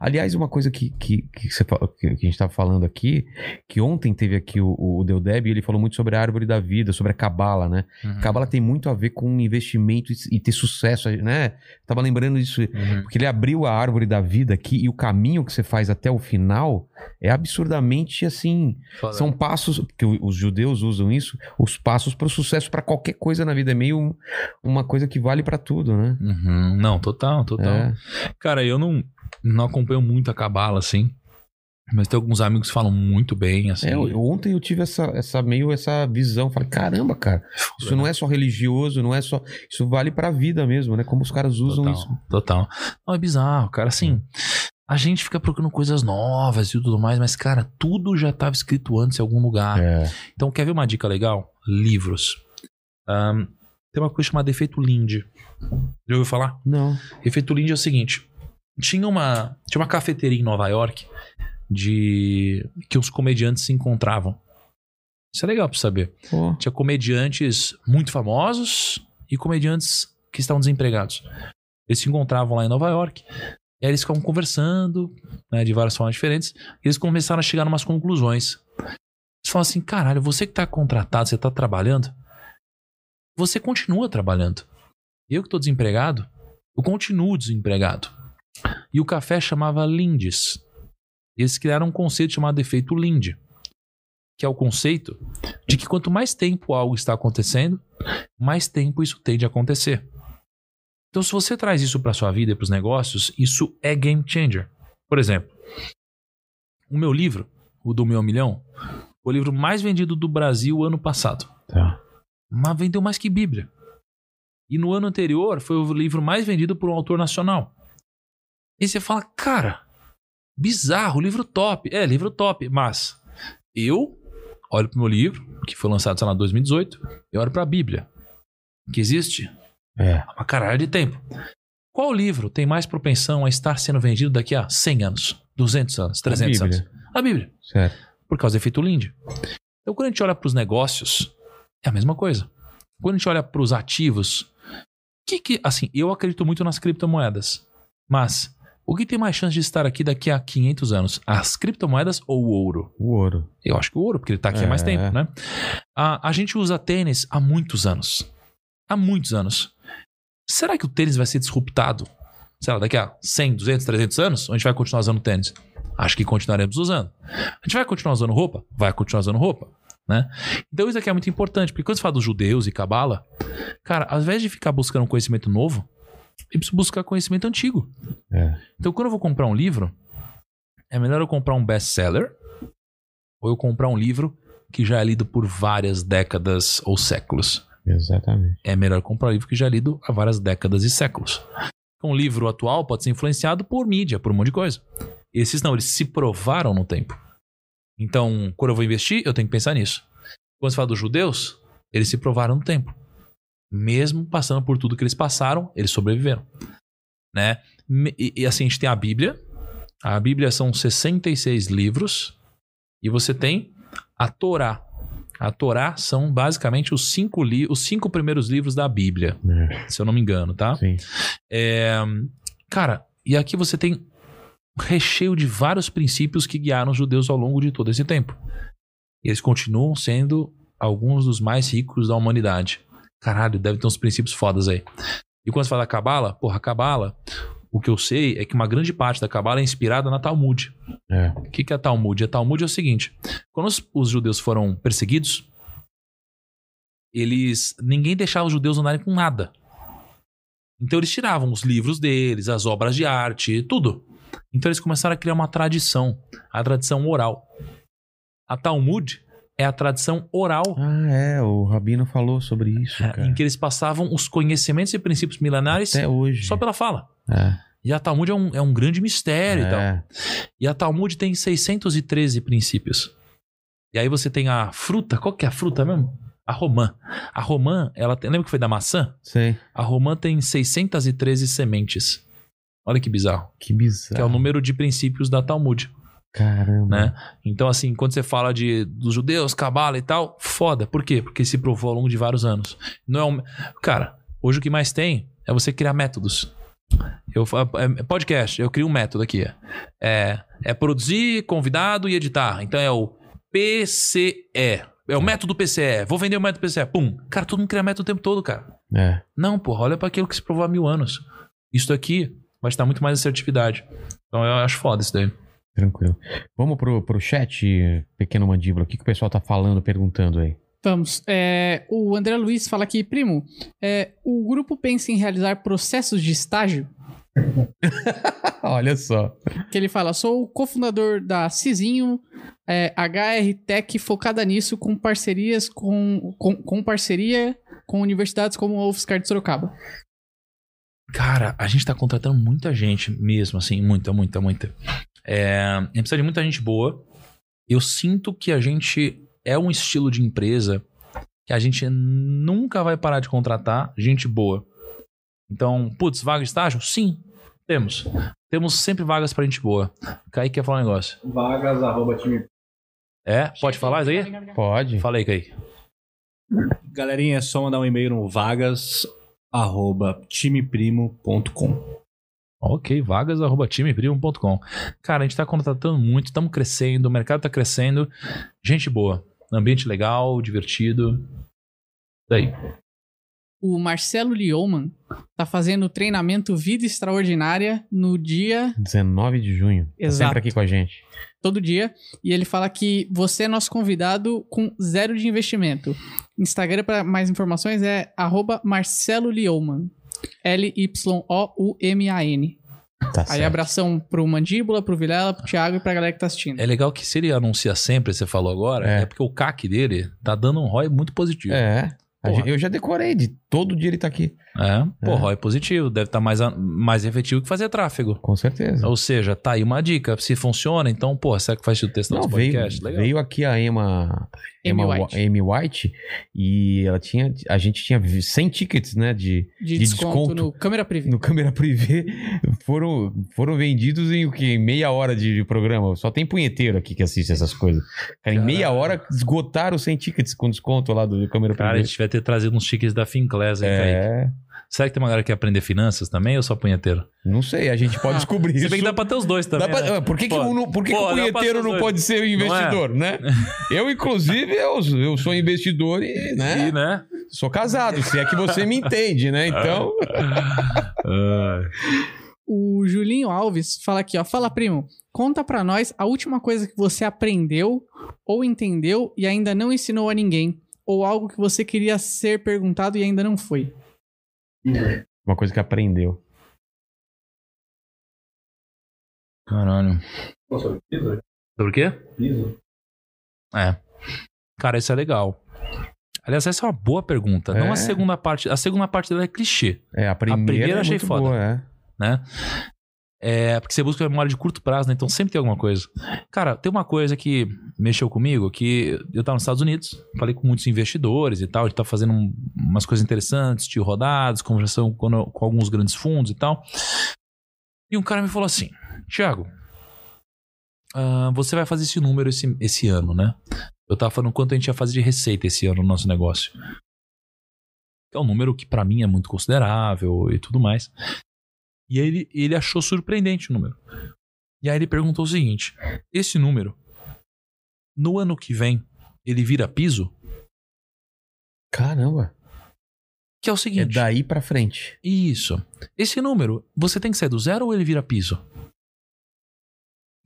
Aliás, uma coisa que, que, que, você que a gente estava falando aqui, que ontem teve aqui o, o Deldeb, ele falou muito sobre a árvore da vida, sobre a cabala, né? Uhum. Cabala tem muito a ver com investimento e, e ter sucesso, né? Tava lembrando disso, Uhum. porque ele abriu a árvore da vida aqui e o caminho que você faz até o final é absurdamente assim. Foda. São passos, porque o- os judeus usam isso, os passos para o sucesso para qualquer coisa na vida. É meio um- uma coisa que vale para tudo, né? Uhum. Não, total, total. É. Cara, eu não, não acompanho muito a Cabala, assim. Mas tem alguns amigos que falam muito bem, assim. É, ontem eu tive essa, essa meio essa visão. Falei, caramba, cara, isso não é só religioso, não é só. Isso vale pra vida mesmo, né? Como os caras usam total, isso. Total. Não, é bizarro, cara. Assim, a gente fica procurando coisas novas e tudo mais, mas, cara, tudo já estava escrito antes em algum lugar. É. Então, quer ver uma dica legal? Livros. Ahn, tem uma coisa chamada efeito Lindy. Já ouviu falar? Não. Efeito Lindy é o seguinte: tinha uma, tinha uma cafeteria em Nova York de que os comediantes se encontravam. Isso é legal pra saber. Pô. Tinha comediantes muito famosos e comediantes que estavam desempregados. Eles se encontravam lá em Nova York. E aí eles ficavam conversando, né, de várias formas diferentes. E eles começaram a chegar a umas conclusões. Eles falam assim: caralho, você que tá contratado, você tá trabalhando, você continua trabalhando. Eu que tô desempregado, eu continuo desempregado. E o café chamava Lindes. Eles criaram um conceito chamado efeito Lindy que é o conceito de que quanto mais tempo algo está acontecendo, mais tempo isso tende a acontecer. Então, se você traz isso para sua vida e para os negócios, isso é game changer. Por exemplo, o meu livro, o do meu milhão, foi o livro mais vendido do Brasil ano passado. Tá. mas vendeu mais que Bíblia. E no ano anterior foi o livro mais vendido por um autor nacional. E você fala, cara, bizarro, livro top. É, livro top, mas eu olho pro meu livro, que foi lançado, sei lá, em 2018, eu olho pra Bíblia, que existe É. há uma caralho de tempo. Qual livro tem mais propensão a estar sendo vendido daqui a 100 anos, 200 anos, 300 Bíblia. anos? A Bíblia Certo. por causa do efeito Lindy. Então, quando a gente olha para os negócios, é a mesma coisa. Quando a gente olha para os ativos, que que, assim, eu acredito muito nas criptomoedas, mas o que tem mais chance de estar aqui daqui a 500 anos? As criptomoedas ou o ouro? O ouro. Eu acho que o ouro, porque ele está aqui há mais É. tempo, né? A, a gente usa tênis há muitos anos. Há muitos anos. Será que o tênis vai ser disruptado? Sei lá, daqui a 100, 200, 300 anos? Ou a gente vai continuar usando tênis? Acho que continuaremos usando. A gente vai continuar usando roupa? Vai continuar usando roupa. Né? Então isso aqui é muito importante, porque quando você fala dos judeus e cabala, cara, ao invés de ficar buscando um conhecimento novo, eu preciso buscar conhecimento antigo. É. Então quando eu vou comprar um livro, é melhor eu comprar um best-seller ou eu comprar um livro que já é lido por várias décadas ou séculos. Exatamente. É melhor comprar um livro que já lido há várias décadas e séculos. Um livro atual pode ser influenciado por mídia, por um monte de coisa. Esses não, eles se provaram no tempo. Então, quando eu vou investir, eu tenho que pensar nisso. Quando se fala dos judeus, eles se provaram no tempo. Mesmo passando por tudo que eles passaram, eles sobreviveram. Né? E, e assim, a gente tem a Bíblia. A Bíblia são 66 livros. E você tem a Torá. A Torá são basicamente os cinco, li os cinco primeiros livros da Bíblia, É. se eu não me engano, tá? Sim. É, cara, e aqui você tem um recheio de vários princípios que guiaram os judeus ao longo de todo esse tempo. E eles continuam sendo alguns dos mais ricos da humanidade. Caralho, deve ter uns princípios fodas aí. E quando você fala da Cabala, porra, Cabala, o que eu sei é que uma grande parte da Cabala é inspirada na Talmud. É. O que, que é Talmud? A Talmud é o seguinte: quando os, os judeus foram perseguidos, eles ninguém deixava os judeus andarem com nada. Então eles tiravam os livros deles, as obras de arte, tudo. Então eles começaram a criar uma tradição, a tradição oral. A Talmud é a tradição oral Ah, é. O Rabino falou sobre isso, é, cara. em que eles passavam os conhecimentos e princípios milenares Até hoje. só pela fala. É. E a Talmud é um, é um grande mistério e tal. É. E a Talmud tem 613 princípios. E aí você tem a fruta, qual que é a fruta mesmo? A romã. A romã, ela tem, lembra que foi da maçã? Sei. A romã tem 613 sementes. Olha que bizarro. Que bizarro. Que é o número de princípios da Talmud, Caramba. né? Então assim, quando você fala de dos judeus, cabala e tal, foda. Por quê? Porque se provou ao longo de vários anos. Não é um... Cara, hoje o que mais tem é você criar métodos. Eu fa- é podcast, eu crio um método aqui. É, é produzir, convidado e editar. Então é o PCE. É o método PCE. Vou vender o método PCE. Pum. Cara, todo mundo cria método o tempo todo, cara. É. Não, porra, olha para aquilo que se provou há mil anos. Isso aqui vai estar muito mais assertividade. Então eu acho foda isso daí. Tranquilo. Vamos pro, pro chat, pequeno mandíbula. O que, que o pessoal tá falando, perguntando aí? Vamos. É, o André Luiz fala aqui, primo, é, o grupo pensa em realizar processos de estágio? Olha só. Que ele fala, sou o cofundador da Cizinho, é, HR Tech, focada nisso, com parcerias com, com, com parceria com universidades como a UFSCar de Sorocaba. Cara, a gente tá contratando muita gente mesmo, assim, muita, muita, muita. É, a gente precisa de muita gente boa. Eu sinto que a gente é um estilo de empresa que a gente nunca vai parar de contratar gente boa. Então, putz, vaga de estágio? Sim, temos. Temos sempre vagas pra gente boa. Kaique quer falar um negócio. Vagas, arroba time. É? Pode falar isso aí? Pode. Fala aí, Kaique. Galerinha, é só mandar um e-mail no vagas, arroba timeprimo.com. Ok, vagas.timeprimo.com. Cara, a gente tá contratando muito, estamos crescendo, o mercado tá crescendo. Gente boa, ambiente legal, divertido. Daí. O Marcelo Lioman tá fazendo treinamento Vida Extraordinária no dia 19 de junho. Tá Exato. sempre aqui com a gente. todo dia. E ele fala que você é nosso convidado com zero de investimento. Instagram para mais informações é arroba Marcelo Lioman. L-Y-O-U-M-A-N. Tá Aí certo. abração pro Mandíbula, pro Vilela, pro Thiago e pra galera que tá assistindo. É legal que se ele anuncia sempre, você falou agora, É. é, porque o CAC dele tá dando um ROI muito positivo. É. Porra. Eu já decorei de todo dia ele tá aqui. É, pô, É. ROI positivo, deve estar mais, a- mais efetivo que fazer tráfego. Com certeza. Ou seja, tá aí uma dica. Se funciona, então, pô, será que faz o texto veio, podcast? Legal. veio aqui a Emma, Amy Emma White. Amy White e ela tinha, a gente tinha 100 tickets, né, de, De, de desconto, desconto. no câmera privê. no câmera privê foram, foram vendidos em o quê? Em meia hora de, de programa. Só tem punheteiro aqui que assiste essas coisas. Cara, em meia hora esgotaram 100 tickets com desconto lá do, câmera Cara, a privê. gente vai ter trazido uns tickets da Finclass aí, Kaique. É, Será que tem uma galera que quer aprender finanças também ou só punheteiro? não sei, a gente pode descobrir Se isso. bem que dá pra ter os dois também. Pra- né? ah, Por que, que, um por que, que pô, o dá pra punheteiro não dois. pode ser investidor, né? Eu, inclusive, eu, eu sou investidor e, né? E, né? Sou casado, se é que você me entende, né? Então. O Julinho Alves fala aqui, ó. Fala, primo. Conta pra nós a última coisa que você aprendeu ou entendeu e ainda não ensinou a ninguém. Ou algo que você queria ser perguntado e ainda não foi. Uma coisa que aprendeu. Caralho. Nossa, Por quê? piso. É. Cara, isso é legal. Aliás, essa é uma boa pergunta. Não É. a segunda parte. A segunda parte dela é clichê, É, a primeira, primeira eu é achei muito foda. boa, é. né? É, porque você busca memória de curto prazo, né? Então sempre tem alguma coisa. Cara, tem uma coisa que mexeu comigo, que eu tava nos Estados Unidos, falei com muitos investidores e tal, a gente tá fazendo um- umas coisas interessantes, de rodadas, conversação com, com alguns grandes fundos e tal. E um cara me falou assim, Thiago, ah, você vai fazer esse número esse, esse ano, né? Eu tava falando quanto a gente ia fazer de receita esse ano no nosso negócio. É um número que pra mim é muito considerável e tudo mais. E aí ele, ele achou surpreendente o número. E aí ele perguntou o seguinte: esse número, no ano que vem, ele vira piso? Caramba. Que é o É seguinte. daí pra frente. Isso. Esse número, você tem que sair do zero ou ele vira piso?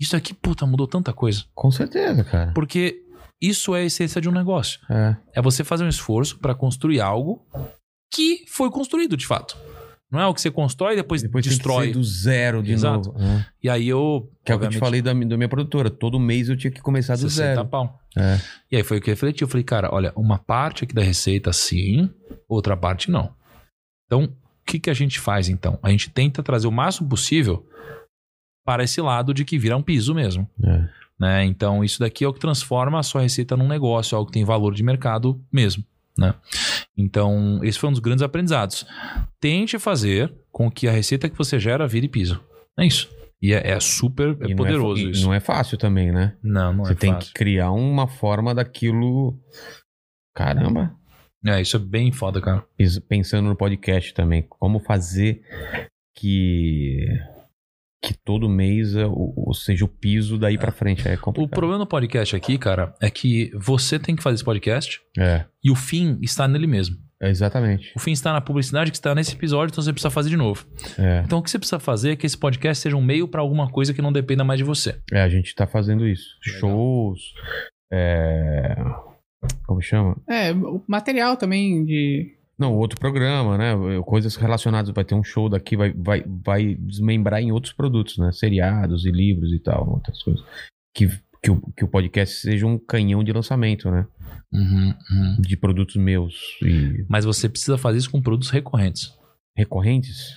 Isso aqui, puta, mudou tanta coisa. Com certeza, cara. Porque isso é a essência de um negócio. É. É você fazer um esforço pra construir algo que foi construído de fato. Não é o que você constrói e depois, Depois destrói. do zero de Exato. novo. É. E aí eu. Que é o que eu te falei da, da minha produtora. Todo mês eu tinha que começar do 60 zero. pau. É. E aí foi o que eu refleti. Eu falei, cara, olha, uma parte aqui da receita sim, outra parte não. Então, o que, que a gente faz então? A gente tenta trazer o máximo possível para esse lado de que vira um piso mesmo. É. Né? Então, isso daqui é o que transforma a sua receita num negócio, algo que tem valor de mercado mesmo. Né? Então, esse foi um dos grandes aprendizados. Tente fazer com que a receita que você gera vire piso. É isso. E é, é super é não poderoso fa- e isso. Não é fácil também, né? Não, não Você é tem fácil. que criar uma forma daquilo. Caramba. É, isso é bem foda, cara. Pens- Pensando no podcast também. Como fazer que. Que todo mês é o- o- seja o piso daí pra frente. É O complicado. problema no podcast aqui, cara, é que você tem que fazer esse podcast É, e o fim está nele mesmo. é exatamente. O fim está na publicidade que está nesse episódio, então você precisa fazer de novo. É, Então o que você precisa fazer é que esse podcast seja um meio para alguma coisa que não dependa mais de você. é, a gente tá fazendo isso. Legal. Shows. É. Como chama? É, o material também de. Não, outro programa, né? Coisas relacionadas. Vai ter um show daqui, vai, vai, vai desmembrar em outros produtos, né? Seriados e livros e tal, outras coisas. Que, que, o, que o podcast seja um canhão de lançamento, né? Uhum, uhum. De produtos meus e Mas você precisa fazer isso com produtos recorrentes. recorrentes.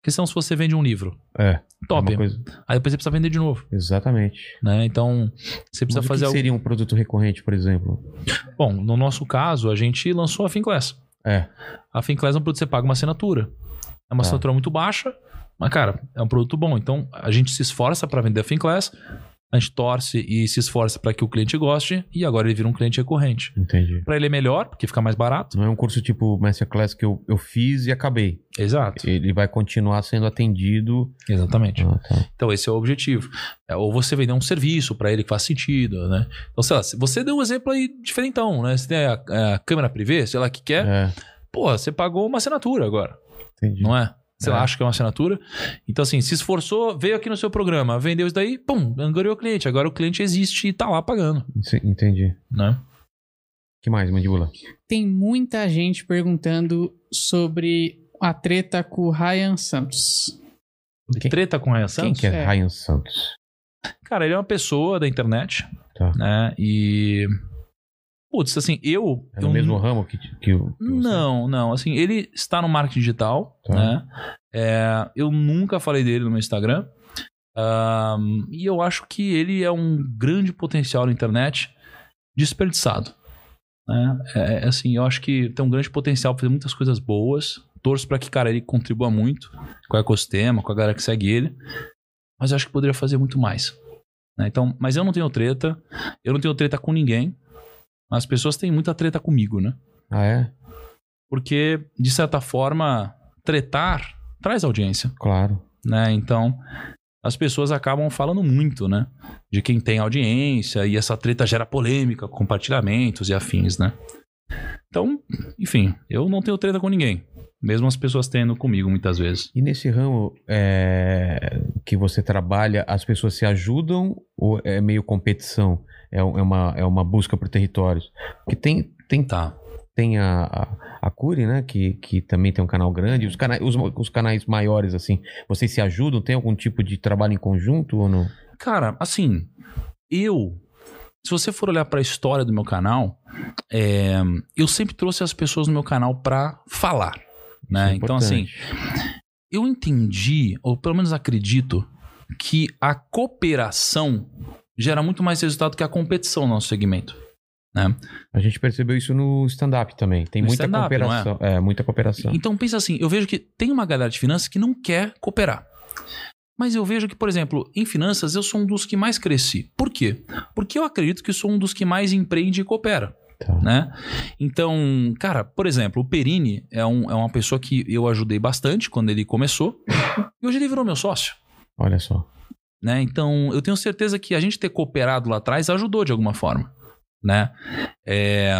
Porque senão se você vende um livro, É. é top. uma coisa- Aí depois você precisa vender de novo, Exatamente. né? Então você precisa Mas o fazer que algo... seria um produto recorrente, por exemplo? Bom, no nosso caso, a gente lançou a Finclass. É. A Finclass é um produto que você paga uma assinatura. É uma Tá. assinatura muito baixa, mas, cara, é um produto bom. Então, a gente se esforça para vender a Finclass, a gente torce e se esforça para que o cliente goste, e agora ele vira um cliente recorrente. Entendi. Para ele é melhor, porque fica mais barato. Não é um curso tipo Masterclass que eu, eu fiz e acabei. Exato. Ele vai continuar sendo atendido. Exatamente. Ah, tá. Então, esse é o objetivo. É, ou você vender um serviço para ele que faz sentido, né? Então, sei lá, você deu um exemplo aí diferentão, né? Você tem a, a câmera privê, sei lá, que quer. É, Pô, você pagou uma assinatura agora. entendi. não é? Você É. acha que é uma assinatura. Então, assim, se esforçou, veio aqui no seu programa, vendeu isso daí, pum, angariou o cliente. Agora o cliente existe e tá lá pagando, Entendi. né? que mais, Mandíbula? Tem muita gente perguntando sobre a treta com o Ryan Santos. Quem- Treta com o Ryan Quem Santos. que é, É. Ryan Santos? Cara, ele é uma pessoa da internet, Tá. né? E Putz, assim, eu. É no eu mesmo ramo que, que? Não, não. Assim, ele está no marketing digital, Tá. né? É, eu nunca falei dele no meu Instagram. Ahn, e eu acho que ele é um grande potencial na internet desperdiçado. Né? É, é, assim, eu acho que tem um grande potencial para fazer muitas coisas boas. Torço para que, cara, ele contribua muito com o ecossistema, com a galera que segue ele. Mas eu acho que poderia fazer muito mais. né? Então, mas eu não tenho treta. Eu não tenho treta com ninguém. As pessoas têm muita treta comigo, né? Ah, é? Porque, de certa forma, tretar traz audiência, Claro. né? Então, as pessoas acabam falando muito, né? De quem tem audiência e essa treta gera polêmica, compartilhamentos e afins, né? Então, enfim, eu não tenho treta com ninguém. Mesmo as pessoas tendo comigo muitas vezes. E nesse ramo é, que você trabalha, as pessoas se ajudam ou é meio competição? É, é uma, é uma busca por territórios? Porque tem, tem, Tá. tem a, a, a Curi, né? Que, que também tem um canal grande. Os, cana os, os canais maiores, assim, vocês se ajudam? Tem algum tipo de trabalho em conjunto ou não? Cara, assim, eu. Se você for olhar para a história do meu canal, é, eu sempre trouxe as pessoas no meu canal para falar. Né? É então, assim, eu entendi, ou pelo menos acredito, que a cooperação gera muito mais resultado que a competição no nosso segmento. Né? A gente percebeu isso no stand-up também. Tem No muita stand-up, cooperação. É? muita cooperação. Então pensa assim, eu vejo que tem uma galera de finanças que não quer cooperar. Mas eu vejo que, por exemplo, em finanças eu sou um dos que mais cresci. Por quê? Porque eu acredito que sou um dos que mais empreende e coopera. Tá. né? Então, cara, por exemplo, o Perini é, um- é uma pessoa que eu ajudei bastante quando ele começou e hoje ele virou meu sócio, Olha só. né? Então, eu tenho certeza que a gente ter cooperado lá atrás ajudou de alguma forma, né? É,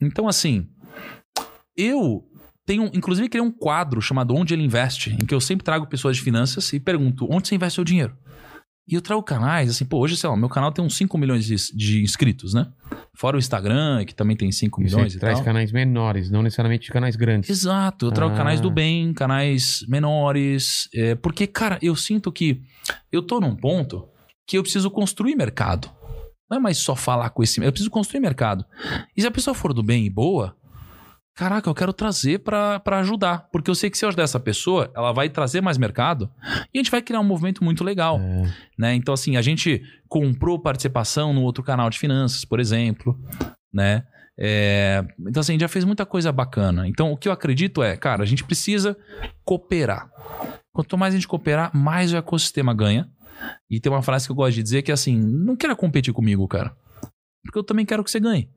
então, assim, eu tenho, inclusive, criei um quadro chamado Onde Ele Investe, em que eu sempre trago pessoas de finanças e pergunto onde você investe seu dinheiro. E eu trago canais, assim, pô, hoje, sei lá, meu canal tem uns 5 milhões de, de inscritos, né? Fora o Instagram, que também tem 5 milhões Você e traz tal. canais menores, não necessariamente canais grandes. Exato, eu trago Ah. canais do bem, canais menores. é, porque, cara, eu sinto que eu tô num ponto que eu preciso construir mercado. Não é mais só falar com esse. Eu preciso construir mercado. E se a pessoa for do bem e boa, caraca, eu quero trazer pra pra ajudar. Porque eu sei que se eu ajudar essa pessoa, ela vai trazer mais mercado e a gente vai criar um movimento muito legal É, né? Então, assim, a gente comprou participação no outro canal de finanças, por exemplo, né? É, então, assim, a gente já fez muita coisa bacana. Então, o que eu acredito é, cara, a gente precisa cooperar. Quanto mais a gente cooperar, mais o ecossistema ganha. E tem uma frase que eu gosto de dizer que é assim, não queira competir comigo, cara. Porque eu também quero que você ganhe.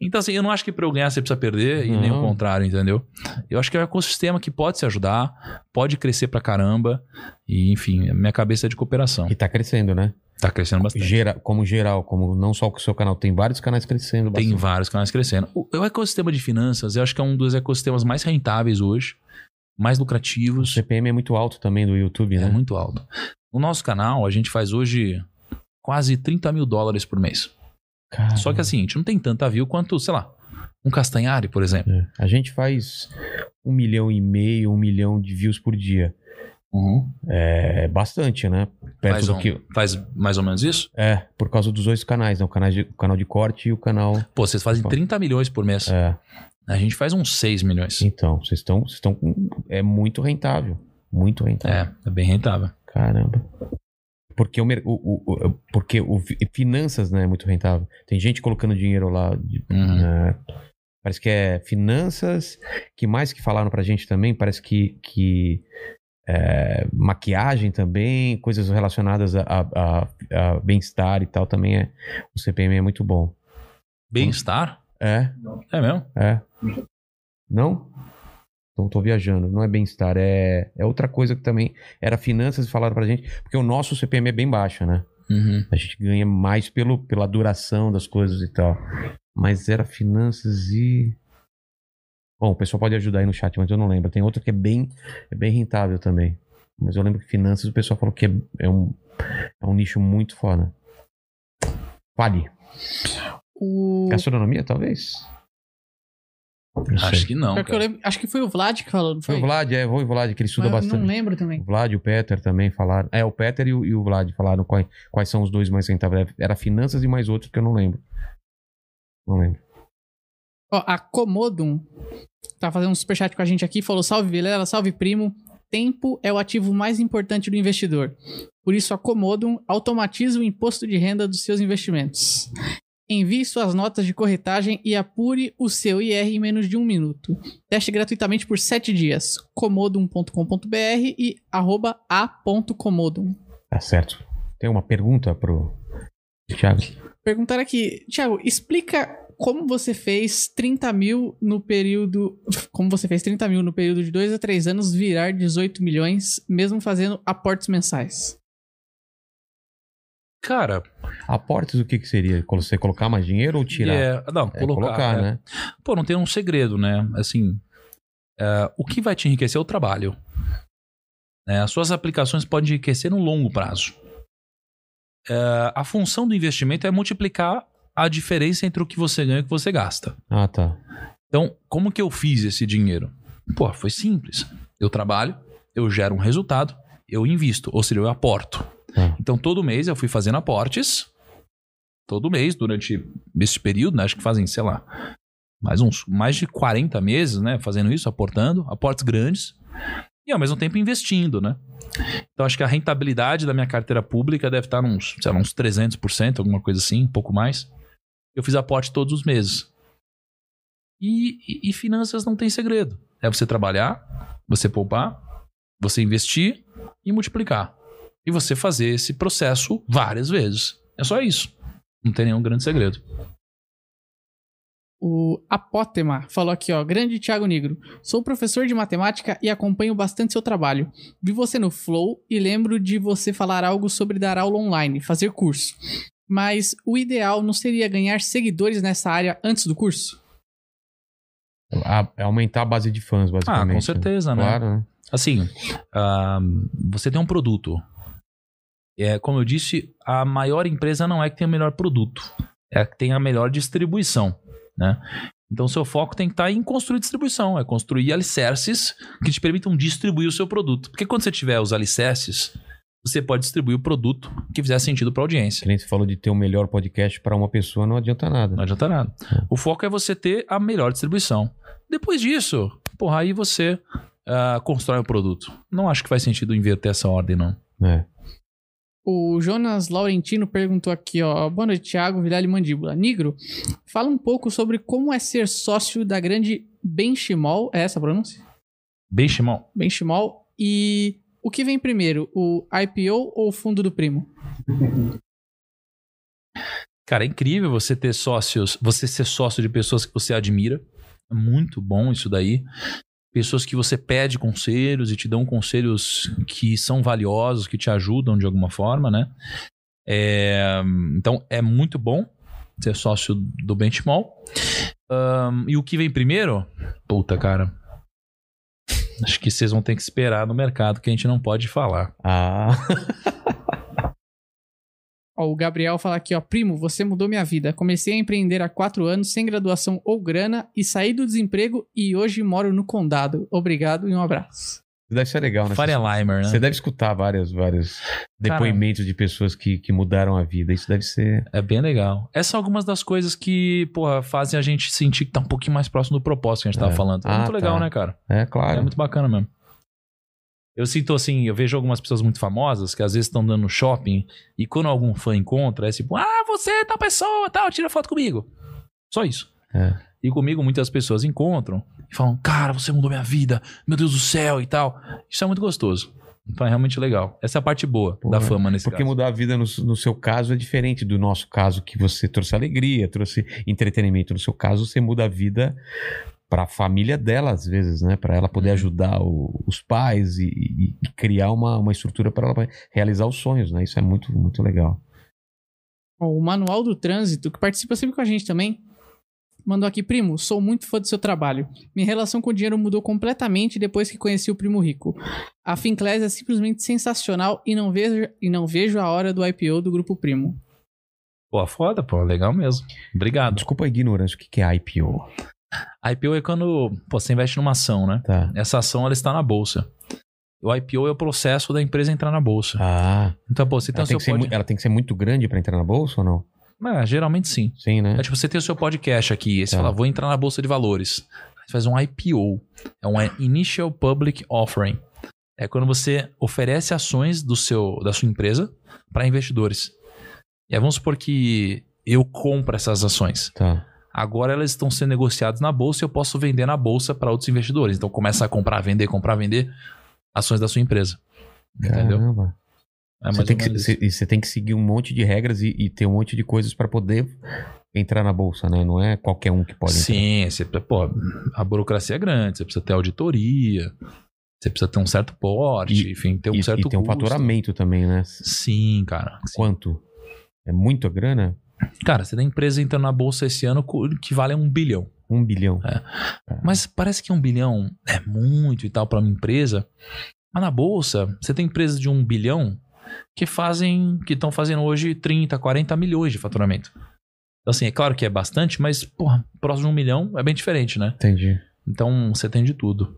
Então, assim, eu não acho que pra eu ganhar você precisa perder e nem o Não. contrário, entendeu? Eu acho que é um ecossistema que pode se ajudar, pode crescer pra caramba. E, enfim, a minha cabeça é de cooperação. e tá crescendo, né? Tá crescendo bastante. Gera, como geral, como não só o seu canal, tem vários canais crescendo. Tem bastante. vários canais crescendo. O, o ecossistema de finanças, eu acho que é um dos ecossistemas mais rentáveis hoje, mais O lucrativos. CPM é muito alto também do YouTube, É né? muito alto. No nosso canal, a gente faz hoje quase 30 mil dólares por mês. Cara, Só que assim, a gente não tem tanta view quanto, sei lá, um Castanhari, por exemplo. é. A gente faz um milhão e meio, um milhão de views por dia. É bastante, né? Perto Faz, do um- que. faz mais ou menos isso? É, por causa dos dois canais, né? O canal de, o canal de corte e o canal. Pô, vocês fazem Bom. 30 milhões por mês. É. A gente faz uns 6 milhões. Então, vocês estão. Vocês estão. com- É muito rentável. Muito rentável. É, é bem rentável. Caramba. Porque o, o, o- porque o fi- finanças né, é muito rentável. Tem gente colocando dinheiro lá. de- Uhum. né? Parece que é finanças. Que mais que falaram pra gente também? Parece que. que é, maquiagem também, coisas relacionadas a, a- a- a bem-estar e tal também é. O CPM é muito bom. Bem-estar? É, É mesmo? é. Não? Então tô viajando. Não é bem-estar, é, é outra coisa que também era finanças e falaram pra gente. Porque o nosso CPM é bem baixo, né? Uhum. A gente ganha mais pelo, pela duração das coisas e tal. Mas era finanças e. Bom, o pessoal pode ajudar aí no chat, mas eu não lembro. Tem outro que é bem, é bem rentável também. Mas eu lembro que finanças o pessoal falou que é, é um, é um nicho muito foda. Fale. O... Gastronomia, talvez? Acho que não. Que lembro- acho que foi o Vlad que falou, não Foi foi? o Vlad, é, foi o Vlad, que ele estuda Mas eu bastante. não lembro também. O Vlad e o Peter também falaram. É, o Peter e o, e o Vlad falaram quais, quais são os dois mais rentáveis. Era finanças e mais outros que eu não lembro. Não lembro. Ó, a Comodum tá fazendo um superchat com a gente aqui, falou: salve Vilela, salve primo. Tempo é o ativo mais importante do investidor. Por isso, a Comodum automatiza o imposto de renda dos seus investimentos. Envie suas notas de corretagem e apure o seu IR em menos de um minuto. Teste gratuitamente por 7 dias. comodum.com.br e arroba a.comodum. Tá certo. Tem uma pergunta pro Thiago? Perguntaram aqui, Thiago, explica como você fez 30 mil no período. Como você fez 30 mil no período de 2 a 3 anos virar 18 milhões, mesmo fazendo aportes mensais. Cara, Aportes, o que que seria? Você colocar mais dinheiro ou tirar? é, não, É, colocar, é. né? Pô, não tem um segredo, né? Assim, é, o que vai te enriquecer é o trabalho. né? as suas aplicações podem enriquecer no longo prazo. É, a função do investimento é multiplicar a diferença entre o que você ganha e o que você gasta. Ah, tá. Então, como que eu fiz esse dinheiro? Pô, foi simples. Eu trabalho, eu gero um resultado, eu invisto, ou seja, eu aporto. Tá. Então, todo mês eu fui fazendo aportes. Todo mês, durante esse período, né, acho que fazem, sei lá, mais uns mais de 40 meses, né, fazendo isso, aportando, aportes grandes. E ao mesmo tempo investindo, né? Então, acho que a rentabilidade da minha carteira pública deve estar uns, sei lá, uns 300%, alguma coisa assim, um pouco mais. Eu fiz aporte todos os meses. E, e- e finanças não tem segredo. É você trabalhar, você poupar, você investir e multiplicar. E você fazer esse processo várias vezes. É só isso. Não tem nenhum grande segredo. O Apótema falou aqui, ó. Grande Thiago Negro. Sou professor de matemática e acompanho bastante seu trabalho. Vi você no Flow e lembro de você falar algo sobre dar aula online, fazer curso. Mas o ideal não seria ganhar seguidores nessa área antes do curso? A- é aumentar a base de fãs, basicamente. Ah, com certeza, né? Claro, né? Assim, ah, você tem um produto. É, como eu disse, a maior empresa não é que tem o melhor produto, é a que tem a melhor distribuição, né? Então, seu foco tem que estar em construir distribuição, é construir alicerces que te permitam distribuir o seu produto. Porque quando você tiver os alicerces, você pode distribuir o produto que fizer sentido para a audiência. Que você falou de ter o melhor podcast para uma pessoa, não adianta nada. Não adianta nada. O foco é você ter a melhor distribuição. Depois disso, porra, aí você ah, constrói o produto. Não acho que faz sentido inverter essa ordem, não. É. O Jonas Laurentino perguntou aqui, ó. Boa noite, Thiago, Vidal e Mandíbula. Nigro, fala um pouco sobre como é ser sócio da grande Benchimol. É essa a pronúncia? Bem, Shimon. Benchimol. E o que vem primeiro, o IPO ou o fundo do primo? Cara, é incrível você ter sócios, você ser sócio de pessoas que você admira. É muito bom isso daí. Pessoas que você pede conselhos e te dão conselhos que são valiosos, que te ajudam de alguma forma, né? É, então, é muito bom ser sócio do Benchmall. Ahn, e o que vem primeiro? Puta, cara. Acho que vocês vão ter que esperar no mercado que a gente não pode falar. Ah, Ó, o Gabriel fala aqui, ó. Primo, você mudou minha vida. Comecei a empreender há quatro anos, sem graduação ou grana, e saí do desemprego e hoje moro no condado. Obrigado e um abraço. deve ser legal, né? Faria Limer, né? Você deve escutar vários, vários depoimentos de pessoas que, que mudaram a vida. Isso deve ser. É bem legal. Essas são algumas das coisas que, porra, fazem a gente sentir que tá um pouquinho mais próximo do propósito que a gente tava É. falando. É Ah, muito legal, tá. né, cara? É, É claro. muito bacana mesmo. Eu sinto assim, eu vejo algumas pessoas muito famosas que às vezes estão dando no shopping e quando algum fã encontra, é tipo, ah, você é tal pessoa, tal, tira foto comigo. Só isso. É. E comigo muitas pessoas encontram e falam, cara, você mudou minha vida, meu Deus do céu e tal. Isso é muito gostoso. Então é realmente legal. Essa é a parte boa Pô, da é. fama nesse Porque caso. mudar a vida no, no seu caso é diferente do nosso caso, que você trouxe alegria, trouxe entretenimento. No seu caso, você muda a vida para a família dela, às vezes, né? Para ela poder Uhum. ajudar o- os pais e, e- e criar uma, uma estrutura para ela realizar os sonhos, né? Isso é muito, muito legal. O Manual do Trânsito, que participa sempre com a gente também, mandou aqui, primo, sou muito fã do seu trabalho. Minha relação com o dinheiro mudou completamente depois que conheci o Primo Rico. A Finclass é simplesmente sensacional e não vejo, e não vejo a hora do IPO do Grupo Primo. Pô, foda, pô, legal mesmo. Obrigado. Desculpa a ignorância, o que que é IPO? IPO é quando pô, você investe numa ação, né? Tá. Essa ação ela está na bolsa. O IPO é o processo da empresa entrar na bolsa. Ah, Então, pô, você tem ela tem, ser, ela tem que ser muito grande para entrar na bolsa ou não? É, geralmente sim. Sim, né? É tipo, você tem o seu podcast aqui, aí você Tá. fala, vou entrar na Bolsa de Valores. Você faz um IPO. É um Initial Public Offering. É quando você oferece ações do seu, da sua empresa para investidores. E aí vamos supor que eu compro essas ações. Tá. Agora elas estão sendo negociadas na bolsa e eu posso vender na bolsa para outros investidores. Então começa a comprar, vender, comprar, vender ações da sua empresa. Entendeu? Caramba. É Você tem, que, você, você tem que seguir um monte de regras e, e ter um monte de coisas pra poder entrar na bolsa, né? Não é qualquer um que pode entrar. Sim, pô, a burocracia é grande, você precisa ter auditoria, você precisa ter um certo porte, E- enfim, ter um e, certo e tem um faturamento também, né? Sim, cara. sim. Quanto? É muita grana? Cara, você tem empresa entrando na bolsa esse ano que vale um bilhão. Um bilhão. Mas parece que um bilhão é muito e tal para uma empresa. Mas na bolsa, você tem empresas de um bilhão que fazem, que estão fazendo hoje 30, 40 milhões de faturamento. Então, assim, é claro que é bastante, mas, porra, próximo de um milhão é bem diferente, né? Entendi. Então, você tem de tudo.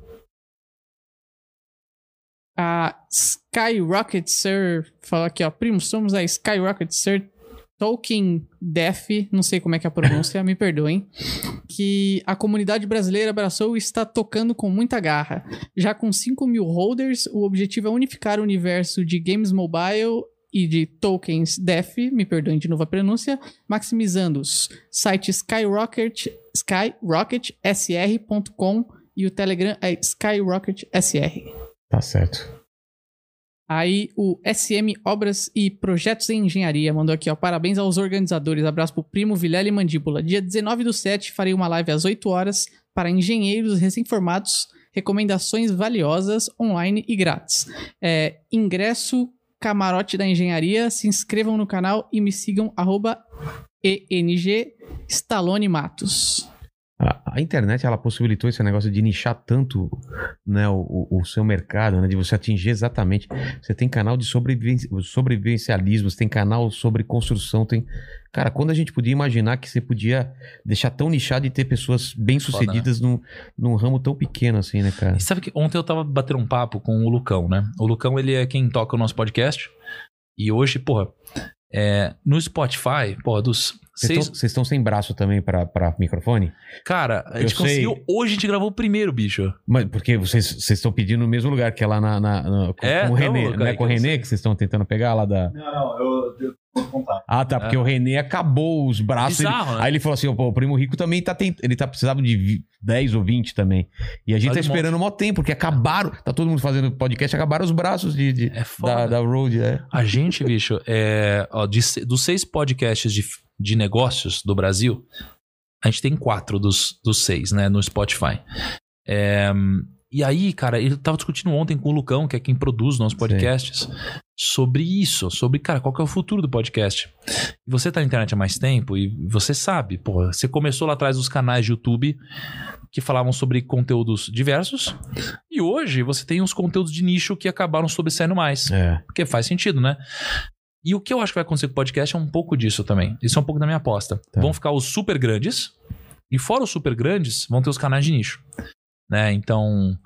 A Skyrocket Sir falou aqui, ó. Primo, somos a Skyrocket Sir Tolkien Def, não sei como é que é a pronúncia, me perdoem. Que a comunidade brasileira abraçou e está tocando com muita garra. Já com 5 mil holders, o objetivo é unificar o universo de games mobile e de tokens Def, me perdoem de novo a pronúncia, maximizando os sites Skyrocket, skyrocketsr.com e o Telegram é SkyrocketSR. Tá certo. Aí o SM Obras e Projetos em Engenharia mandou aqui, ó. Parabéns aos organizadores. Abraço pro primo Vilela e Mandíbula. Dia 19 do 7 farei uma live às 8 horas para engenheiros recém-formados. Recomendações valiosas, online e grátis. É, ingresso Camarote da Engenharia. Se inscrevam no canal e me sigam arroba ENG Stallone Matos. A, a internet, ela possibilitou esse negócio de nichar tanto né, o, o- seu mercado, né, de você atingir exatamente. Você tem canal de sobreviven- sobrevivencialismo, você tem canal sobre construção, tem... Cara, quando a gente podia imaginar que você podia deixar tão nichado e ter pessoas bem-sucedidas num, num ramo tão pequeno assim, né, cara? E sabe que ontem eu tava batendo um papo com o Lucão, né? O Lucão, ele é quem toca o nosso podcast. E hoje, porra, é, no Spotify, porra, dos Vocês estão sem braço também pra, pra microfone? Cara, a Eu gente sei. conseguiu... Hoje a gente gravou o primeiro, bicho. Mas porque vocês vocês estão pedindo no mesmo lugar que é lá na, na- na- com, É, com o Renê. Luca, Não é aí com o eu sei. que vocês estão tentando pegar lá da. Não, não, eu, eu vou contar. Ah, tá. Porque É. o Renê acabou os braços. ele- Bizarro, né? Aí ele falou assim: pô, o primo rico também tá tent... Ele tá precisando de vi- 10 ou 20 também. E a gente Faz tá um esperando um maior tempo, porque acabaram. Tá todo mundo fazendo podcast, acabaram os braços de, de- É foda. da, da Road. É. A gente, bicho, é, ó, de dos seis podcasts de, de negócios do Brasil, a gente tem quatro dos, dos seis, né, no Spotify. É, e aí, cara, eu tava discutindo ontem com o Lucão, que é quem produz nossos podcasts, sobre isso, sobre, cara, qual que é o futuro do podcast. E você tá na internet há mais tempo e você sabe, pô, você começou lá atrás dos canais de YouTube que falavam sobre conteúdos diversos, e hoje você tem uns conteúdos de nicho que acabaram sobressaindo mais. É. Porque faz sentido, né? E o que eu acho que vai acontecer com o podcast é um pouco disso também. Isso é um pouco da minha aposta. Tá. Vão ficar os super grandes, e fora os super grandes, vão ter os canais de nicho. Né? Então,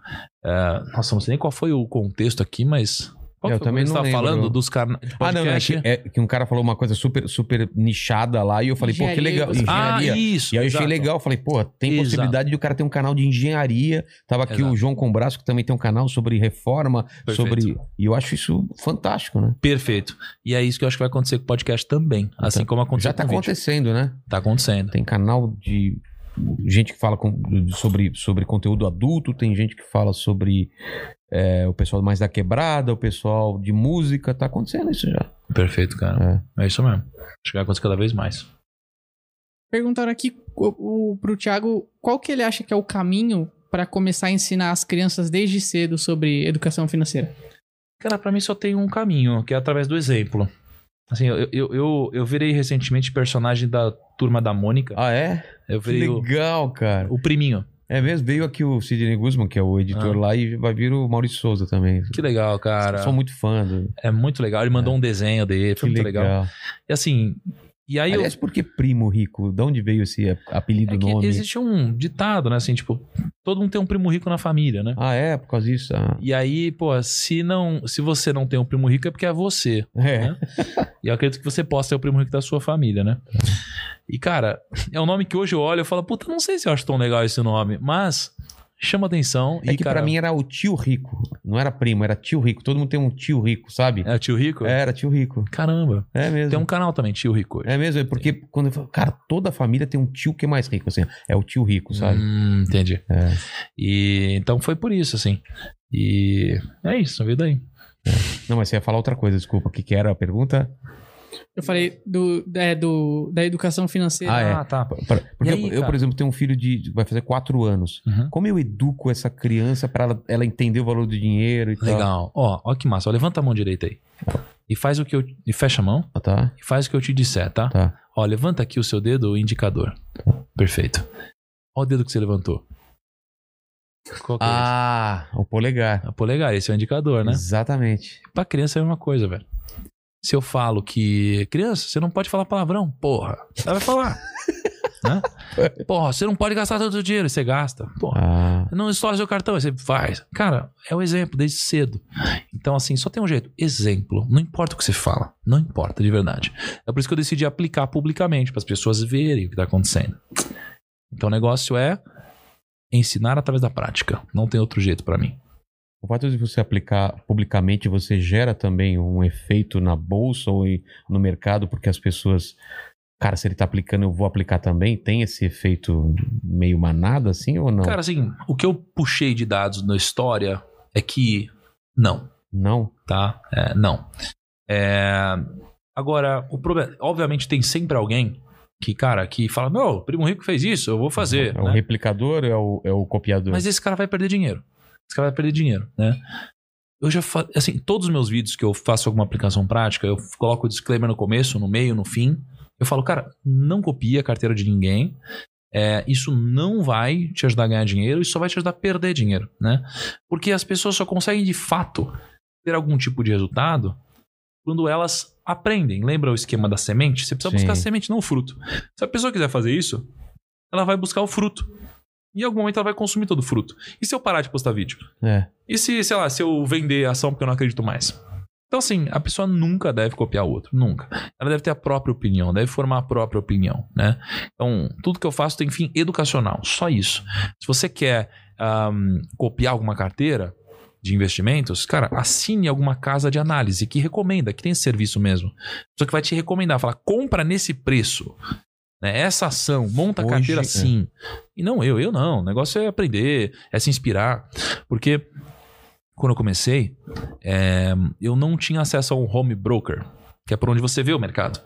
é, nossa, não sei nem qual foi o contexto aqui, mas. Qual Eu também não você tava lembro. falando dos canais Ah, não, é que, é que um cara falou uma coisa super, super nichada lá e eu falei, pô, que Engenharia, legal. você- ah, Engenharia. isso. E aí eu achei exato. legal, eu falei, pô, tem Exato. possibilidade de o cara ter um canal de engenharia. Tava aqui Exato. o João Combraço, que também tem um canal sobre reforma, Perfeito. sobre. E eu acho isso fantástico, né? Perfeito. E é isso que eu acho que vai acontecer com o podcast também. Assim como aconteceu Já tá com o vídeo. acontecendo, né? Tá acontecendo. Tem canal de gente que fala com- sobre, sobre conteúdo adulto, tem gente que fala sobre é, o pessoal mais da quebrada, o pessoal de música, tá acontecendo isso já. Perfeito, cara. É. É, isso mesmo. Acho que vai acontecer cada vez mais. Perguntaram aqui o, o, pro Thiago qual que ele acha que é o caminho para começar a ensinar as crianças desde cedo sobre educação financeira. Cara, pra mim só tem um caminho, que é através do exemplo. Assim, eu, eu, eu, eu virei recentemente personagem da turma da Mônica. Ah, é? Eu Que virei o, legal, cara. o priminho. É mesmo? Veio aqui o Sidney Guzman, que é o editor Ah. lá, e vai vir o Maurício Souza também. Que legal, cara. Sou muito fã do. É muito legal. Ele mandou um desenho dele, foi muito legal. E assim, E aí Aliás, por que primo rico? De onde veio esse ap- apelido. É que nome? existe um ditado, né? Assim, tipo, todo mundo tem um primo rico na família, né? Ah, é? Por causa disso? Ah. E aí, pô, se não, se você não tem um primo rico é porque é você. É. Né? E eu acredito que você possa ser o primo rico da sua família, né? E cara, é um nome que hoje eu olho e falo, puta, não sei se eu acho tão legal esse nome, mas chama atenção É e que cara, pra mim era o tio rico. Não era primo, era tio rico. Todo mundo tem um tio rico, sabe? é tio rico? Era tio rico. Caramba. É mesmo. Tem um canal também, tio rico hoje. É mesmo, é porque quando eu falo, cara, toda a família tem um tio que é mais rico, assim. É o tio rico, sabe? Hum, entendi. É. E então foi por isso, assim. E é isso, veio daí. Não, mas você ia falar outra coisa, desculpa. O que, que era a pergunta? Eu falei do, é, do, da educação financeira. Ah, é. Ah, tá. Porque aí, eu, por exemplo, tenho um filho de. vai fazer quatro anos. Uhum. Como eu educo essa criança pra ela, ela entender o valor do dinheiro e tal? Legal. Ó, ó que massa. Ó, levanta a mão direita aí. E faz o que eu. E fecha a mão. Ah, tá? E faz o que eu te disser, tá? Tá. Ó, levanta aqui o seu dedo, o indicador. Perfeito. Ó o dedo que você levantou. Qual que é Ah, o polegar. Ah, polegar, esse é o indicador, né? Exatamente. Pra criança é a mesma coisa, velho. Se eu falo que. Criança, você não pode falar palavrão, porra. Ela vai falar. né? Porra, você não pode gastar todo o dinheiro, você gasta. Porra. Ah, Não estoura seu cartão, você faz. Cara, é o exemplo desde cedo. Então, assim, só tem um jeito. Exemplo. Não importa o que você fala. Não importa, de verdade. É por isso que eu decidi aplicar publicamente, para as pessoas verem o que está acontecendo. Então, o negócio é ensinar através da prática. Não tem outro jeito para mim. O fato de você aplicar publicamente, você gera também um efeito na bolsa ou no mercado, porque as pessoas. Cara, se ele tá aplicando, eu vou aplicar também. Tem esse efeito meio manada, assim, ou não? Cara, assim, o que eu puxei de dados na história é que não. não. tá? É, não. É, agora, o problema, obviamente tem sempre alguém que, cara, que fala, meu, o primo rico fez isso, eu vou fazer. É o né? replicador ou é o, é o copiador? Mas esse cara vai perder dinheiro. Esse cara vai perder dinheiro, né? Eu já fa... assim, todos os meus vídeos que eu faço alguma aplicação prática, eu coloco o disclaimer no começo, no meio, no fim. Eu falo, cara, não copia a carteira de ninguém. É, isso não vai te ajudar a ganhar dinheiro, isso só vai te ajudar a perder dinheiro, né? Porque as pessoas só conseguem de fato ter algum tipo de resultado quando elas aprendem. Lembra o esquema da semente? Você precisa Sim. buscar a semente, não o fruto. Se a pessoa quiser fazer isso, ela vai buscar o fruto. E em algum momento ela vai consumir todo o fruto. E se eu parar de postar vídeo? É. E se, sei lá, se eu vender a ação porque eu não acredito mais? Então, assim, a pessoa nunca deve copiar o outro. Nunca. Ela deve ter a própria opinião, deve formar a própria opinião, né? Então, tudo que eu faço tem fim educacional. Só isso. Se você quer ahm, copiar alguma carteira de investimentos, cara, assine alguma casa de análise que recomenda, que tem esse serviço mesmo. Só que vai te recomendar, fala, compra nesse preço. Né? Essa ação, monta a carteira é. assim. E não eu, eu não. O negócio é aprender, é se inspirar. Porque quando eu comecei, é, eu não tinha acesso a um home broker, que é por onde você vê o mercado.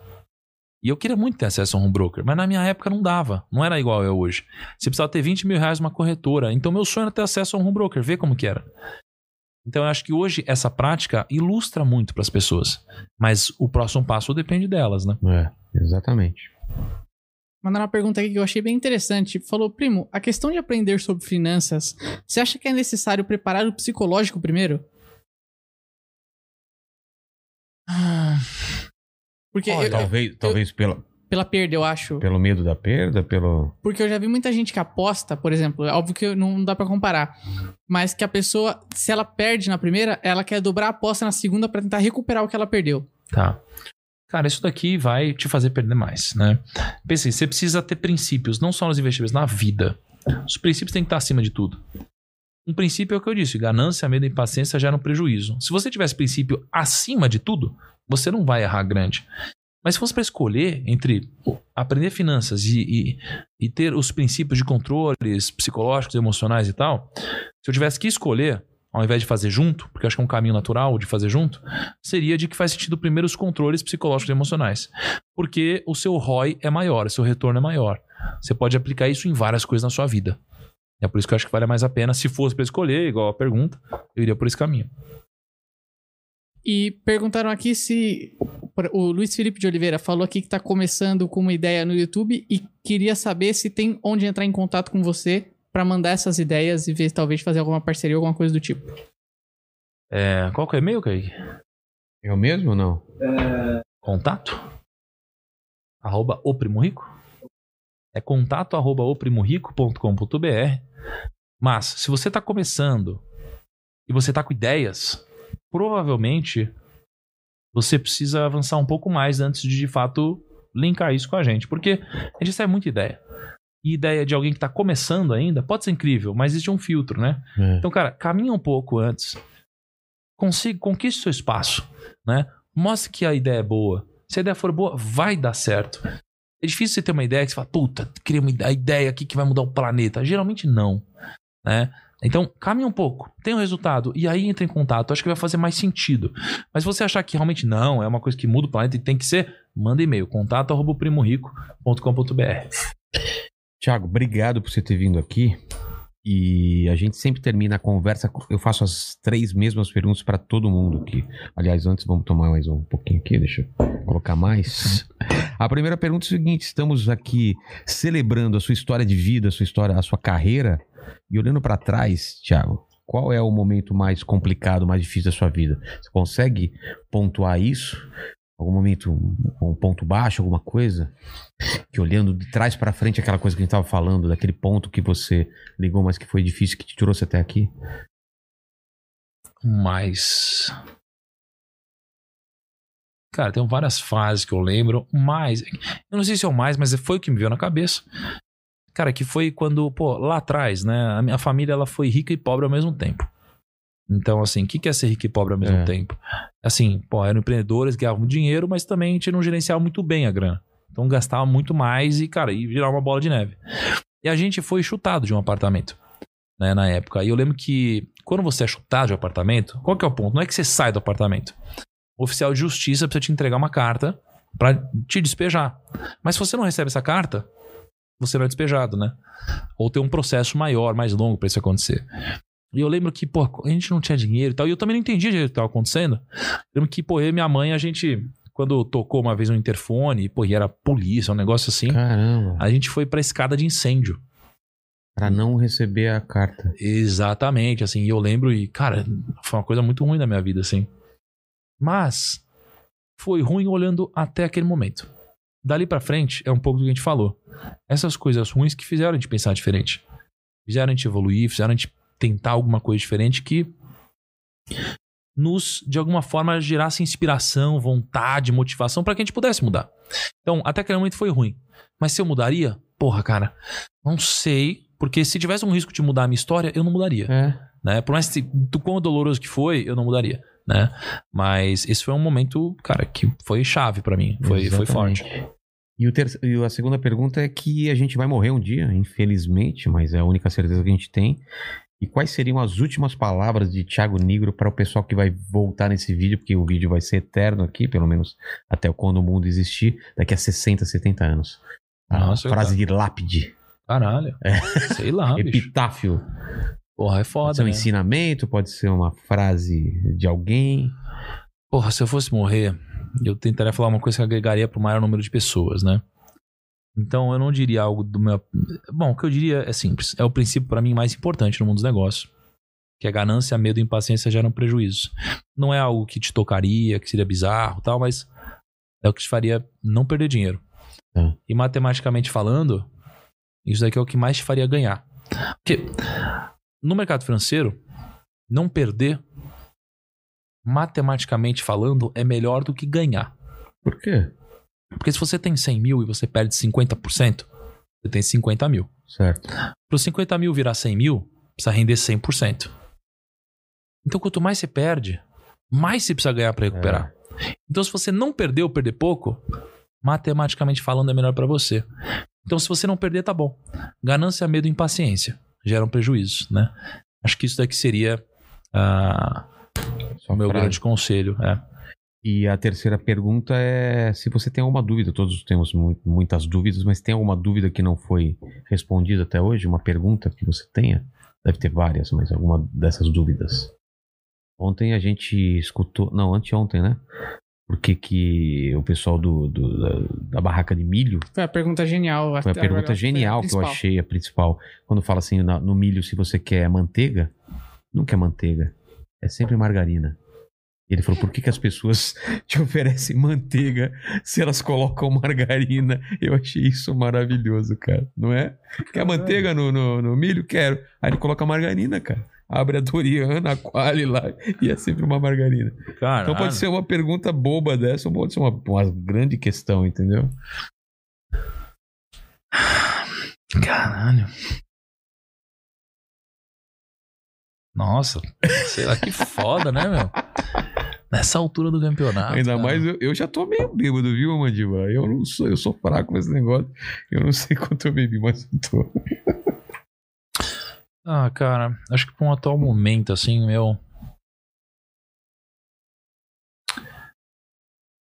E eu queria muito ter acesso a um home broker, mas na minha época não dava. Não era igual é hoje. Você precisava ter 20 mil reais numa corretora. Então meu sonho era ter acesso a um home broker, ver como que era. Então eu acho que hoje essa prática ilustra muito para as pessoas. Mas o próximo passo depende delas, né? É, exatamente. Mandaram uma pergunta aqui que eu achei bem interessante. Falou, primo, a questão de aprender sobre finanças, você acha que é necessário preparar o psicológico primeiro? Porque eu- talvez talvez pela, pela perda, eu acho. pelo medo da perda, pelo. Porque eu já vi muita gente que aposta, por exemplo, é óbvio que não dá pra comparar, mas que a pessoa, se ela perde na primeira, ela quer dobrar a aposta na segunda pra tentar recuperar o que ela perdeu. Tá. Cara, isso daqui vai te fazer perder mais, né? Pense, você precisa ter princípios, não só nos investimentos, na vida. Os princípios têm que estar acima de tudo. Um princípio é o que eu disse: ganância, medo e impaciência geram prejuízo. Se você tivesse princípio acima de tudo, você não vai errar grande. Mas se fosse para escolher entre aprender finanças e, e, e ter os princípios de controles psicológicos, emocionais e tal, se eu tivesse que escolher, ao invés de fazer junto, porque acho que é um caminho natural de fazer junto, seria de que faz sentido primeiro os controles psicológicos e emocionais. Porque o seu ROI é maior, o seu retorno é maior. Você pode aplicar isso em várias coisas na sua vida. É por isso que eu acho que vale mais a pena, se fosse para escolher, igual a pergunta, eu iria por esse caminho. E perguntaram aqui se o Luiz Felipe de Oliveira falou aqui que tá começando com uma ideia no YouTube e queria saber se tem onde entrar em contato com você pra mandar essas ideias e ver talvez fazer alguma parceria, alguma coisa do tipo. É, qual que é o e-mail, Kaique? Eu mesmo ou não? Contato? arroba o Primo Rico. É contato arroba oprimorico.com.br. Mas, se você está começando e você está com ideias, provavelmente você precisa avançar um pouco mais antes de, de fato, linkar isso com a gente. Porque a gente sai muita ideia. E ideia de alguém que está começando ainda pode ser incrível, mas existe um filtro, né? É. Então, cara, caminha um pouco antes. Consiga, conquiste seu espaço, né? Mostre que a ideia é boa. Se a ideia for boa, vai dar certo. É difícil você ter uma ideia que você fala, puta, cria uma ide- ideia aqui que vai mudar o planeta. Geralmente não, né? Então, caminha um pouco, tem um resultado, e aí entra em contato. Acho que vai fazer mais sentido. Mas se você achar que realmente não, é uma coisa que muda o planeta e tem que ser, manda e-mail, contato arroba primorico.com.br. Tiago, obrigado por você ter vindo aqui. E a gente sempre termina a conversa. Eu faço as três mesmas perguntas para todo mundo aqui. Aliás, antes vamos tomar mais um pouquinho aqui, deixa eu colocar mais. A primeira pergunta é o seguinte: estamos aqui celebrando a sua história de vida, a sua história, a sua carreira, e olhando para trás, Tiago, qual é o momento mais complicado, mais difícil da sua vida? Você consegue pontuar isso? Algum momento, um ponto baixo, alguma coisa? que olhando de trás pra frente aquela coisa que a gente tava falando, daquele ponto que você ligou, mas que foi difícil, que te trouxe até aqui. Mas. Cara, tem várias fases que eu lembro, mas. Eu não sei se é o mais, mas foi o que me veio na cabeça. Cara, que foi quando, pô, lá atrás, né? A minha família ela foi rica e pobre ao mesmo tempo. Então, assim, o que é ser rico e pobre ao mesmo É. tempo? Assim, pô, eram empreendedores, ganhavam dinheiro, mas também a gente não gerenciava muito bem a grana. Então gastava muito mais e, cara, e virava uma bola de neve. E a gente foi chutado de um apartamento, né, na época. E eu lembro que quando você é chutado de um apartamento, qual que é o ponto? Não é que você sai do apartamento. O oficial de justiça precisa te entregar uma carta pra te despejar. Mas se você não recebe essa carta, você não é despejado, né? Ou tem um processo maior, mais longo pra isso acontecer. E eu lembro que, pô, a gente não tinha dinheiro e tal. E eu também não entendia direito o que estava acontecendo. Eu lembro que, pô, eu e minha mãe, a gente, quando tocou uma vez no interfone, pô, e era polícia, um negócio assim, Caramba. a gente foi pra escada de incêndio. Pra não receber a carta. Exatamente, assim, e eu lembro e, cara, foi uma coisa muito ruim na minha vida, assim. Mas foi ruim olhando até aquele momento. Dali pra frente é um pouco do que a gente falou. Essas coisas ruins que fizeram a gente pensar diferente. Fizeram a gente evoluir, fizeram a gente tentar alguma coisa diferente que nos, de alguma forma, gerasse inspiração, vontade, motivação pra que a gente pudesse mudar. Então, até aquele momento foi ruim. Mas se eu mudaria? Porra, cara, não sei. Porque se tivesse um risco de mudar a minha história, eu não mudaria É. né? Por mais que, do quão doloroso que foi, eu não mudaria, né? Mas esse foi um momento, cara, que foi chave pra mim, foi, foi forte. E, o ter- e a segunda pergunta é que a gente vai morrer um dia, infelizmente, mas é a única certeza que a gente tem. E quais seriam as últimas palavras de Thiago Negro para o pessoal que vai voltar nesse vídeo, porque o vídeo vai ser eterno aqui, pelo menos até quando o mundo existir, daqui a 60, 70 anos. A Nossa, frase de lápide, Caralho. Sei lá, epitáfio. Porra, é Pode foda, ser um né? ensinamento, pode ser uma frase de alguém. Porra, se eu fosse morrer, eu tentaria falar uma coisa que agregaria pro maior número de pessoas, né? Então eu não diria algo do meu. Bom, o que eu diria é simples. É o princípio pra mim mais importante no mundo dos negócios. Que a ganância, medo e impaciência geram prejuízo. Não é algo que te tocaria, que seria bizarro e tal, mas é o que te faria não perder dinheiro. Tá. E matematicamente falando, isso daqui é o que mais te faria ganhar. Porque no mercado financeiro, não perder, matematicamente falando, é melhor do que ganhar. Por quê? Porque se você tem 100 mil e você perde 50%, você tem 50 mil. Certo. Para os 50 mil virar 100 mil, precisa render 100%. Então, quanto mais você perde, mais você precisa ganhar para recuperar. Então, se você não perder ou perder pouco, matematicamente falando, é melhor para você. Então, se você não perder, tá bom. Ganância, medo e impaciência geram prejuízo, né? Acho que isso daqui seria ah, Sua o meu grande conselho. É. E a terceira pergunta é se você tem alguma dúvida. Todos temos mu- muitas dúvidas, mas tem alguma dúvida que não foi respondida até hoje? Uma pergunta que você tenha? Deve ter várias, mas alguma dessas dúvidas. Ontem a gente escutou. Não, anteontem, né? Por que, que o pessoal do, do- da, da barraca de milho. Foi a pergunta genial. Foi a pergunta genial a que eu achei a principal. Quando fala assim no milho, se você quer manteiga, nunca é manteiga. É sempre margarina. Ele falou: por que, que as pessoas te oferecem manteiga se elas colocam margarina? Eu achei isso maravilhoso, cara. Não é? Quer manteiga no, no, no milho? Quero. Aí ele coloca margarina, cara. Abre a Doriana, a Quali lá e é sempre uma margarina. Caralho. Então pode ser uma pergunta boba dessa ou pode ser uma, uma grande questão, entendeu? Caralho. Nossa, sei lá, que foda, né, meu? Nessa altura do campeonato. Ainda cara. mais eu, eu já tô meio bêbado, viu, Mandíbula? Eu não sou, eu sou fraco com esse negócio. Eu não sei quanto eu bebi, mas eu tô. Ah, cara, acho que pra um atual momento, assim, meu.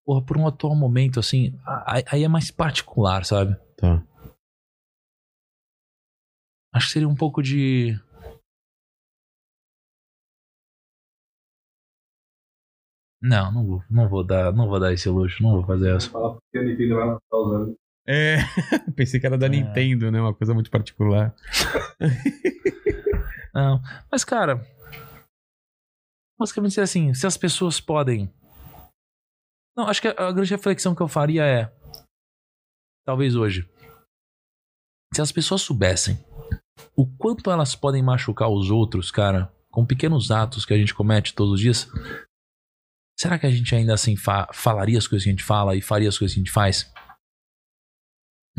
Porra, por um atual momento, assim, aí é mais particular, sabe? Tá. Acho que seria um pouco de. Não, não vou, não vou dar, não vou dar esse luxo, não vou fazer essa. Fala porque a Nintendo vai lançar os anos. É, pensei que era da É. Nintendo, né? Uma coisa muito particular. Não, mas cara, basicamente assim, se as pessoas podem. Não, acho que a a grande reflexão que eu faria é, talvez hoje, se as pessoas soubessem o quanto elas podem machucar os outros, cara, com pequenos atos que a gente comete todos os dias, será que a gente ainda assim fa- falaria as coisas que a gente fala e faria as coisas que a gente faz?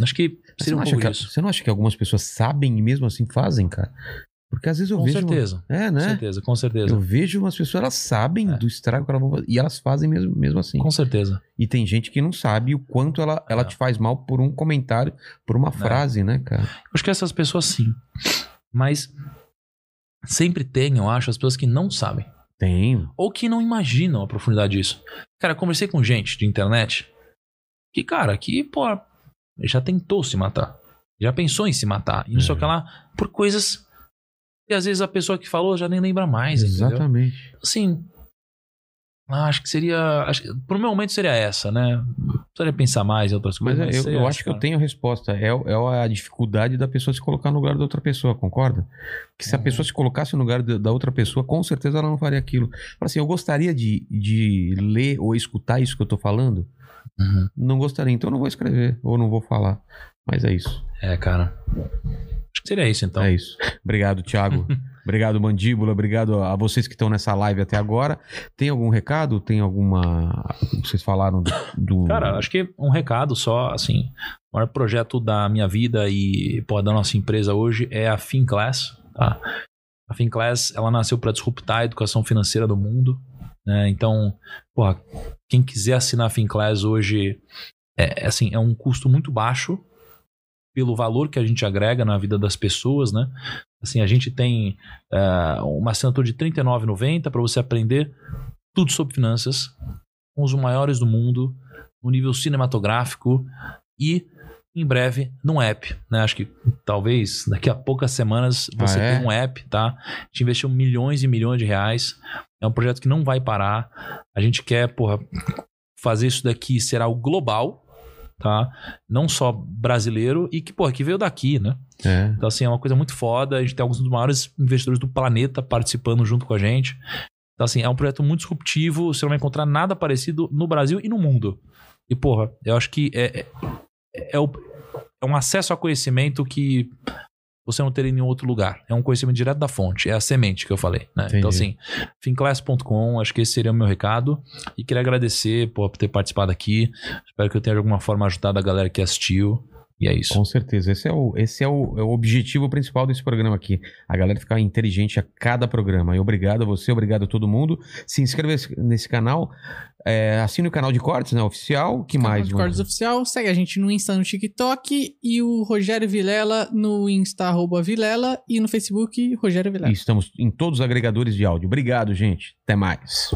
Acho que Você seria não, um acha pouco que, disso. você não acha que algumas pessoas sabem e mesmo assim fazem, cara? Porque às vezes eu Com vejo. certeza. É, Com né? certeza, com certeza. Eu vejo umas pessoas, elas sabem É. do estrago que elas vão fazer. E elas fazem mesmo, mesmo assim. Com certeza. E tem gente que não sabe o quanto ela, ela É. te faz mal por um comentário, por uma frase, né, cara? Acho que essas pessoas sim. Mas sempre tem, eu acho, as pessoas que não sabem. Tem. Ou que não imaginam a profundidade disso. Cara, conversei com gente de internet que, cara, que, pô, já tentou se matar. Já pensou em se matar. E não sei o É. que lá, por coisas que às vezes a pessoa que falou já nem lembra mais, entendeu? Exatamente. Assim, ah, acho que seria. Acho, pro meu momento seria essa, né? Precisaria pensar mais em outras Mas coisas. é, eu, seria eu essa, acho que eu cara. tenho a resposta. É, é a dificuldade da pessoa se colocar no lugar da outra pessoa, concorda? Que se a Uhum. pessoa se colocasse no lugar da, da outra pessoa, com certeza ela não faria aquilo. Fala assim, eu gostaria de, de ler ou escutar isso que eu tô falando. Uhum. Não gostaria, então eu não vou escrever ou não vou falar. Mas é isso. É, cara. Acho que seria isso, então. É isso. Obrigado, Thiago. obrigado, Mandíbula. Obrigado a vocês que estão nessa live até agora. Tem algum recado? Tem alguma. Vocês falaram do. Cara, acho que um recado só, assim, o maior projeto da minha vida e pô, da nossa empresa hoje é a FinClass, tá? A FinClass, ela nasceu para disruptar a educação financeira do mundo, né? Então, pô, quem quiser assinar a FinClass hoje, é, é, assim, é um custo muito baixo pelo valor que a gente agrega na vida das pessoas, né? Assim, a gente tem é, uma assinatura de R$ 39,90 para você aprender tudo sobre finanças com os maiores do mundo, no nível cinematográfico e em breve num app, né? Acho que talvez daqui a poucas semanas você Ah, é? tenha um app, tá? A gente investiu milhões e milhões de reais. É um projeto que não vai parar. A gente quer, porra, fazer isso daqui ser algo global, tá? Não só brasileiro e que, porra, que veio daqui, né? É. Então, assim, é uma coisa muito foda. A gente tem alguns dos maiores investidores do planeta participando junto com a gente. Então, assim, é um projeto muito disruptivo. Você não vai encontrar nada parecido no Brasil e no mundo. E, porra, eu acho que é, é, é, o- é um acesso a conhecimento que você não teria em nenhum outro lugar. É um conhecimento direto da fonte. É a semente que eu falei. Né? Então, assim, finclass.com, acho que esse seria o meu recado. E queria agradecer por ter participado aqui. Espero que eu tenha de alguma forma ajudado a galera que assistiu. E é isso. Com certeza. Esse é, o, esse é o, é o objetivo principal desse programa aqui. A galera ficar inteligente a cada programa. E obrigado a você, obrigado a todo mundo. Se inscreva nesse- canal. É, assine o canal de cortes, né? Oficial. que Canal mais? de mano? Cortes Oficial. Segue a gente no Insta, no TikTok. E o Rogério Vilela no Insta, arroba Vilela. E no Facebook, Rogério Vilela. E estamos em todos os agregadores de áudio. Obrigado, gente. Até mais.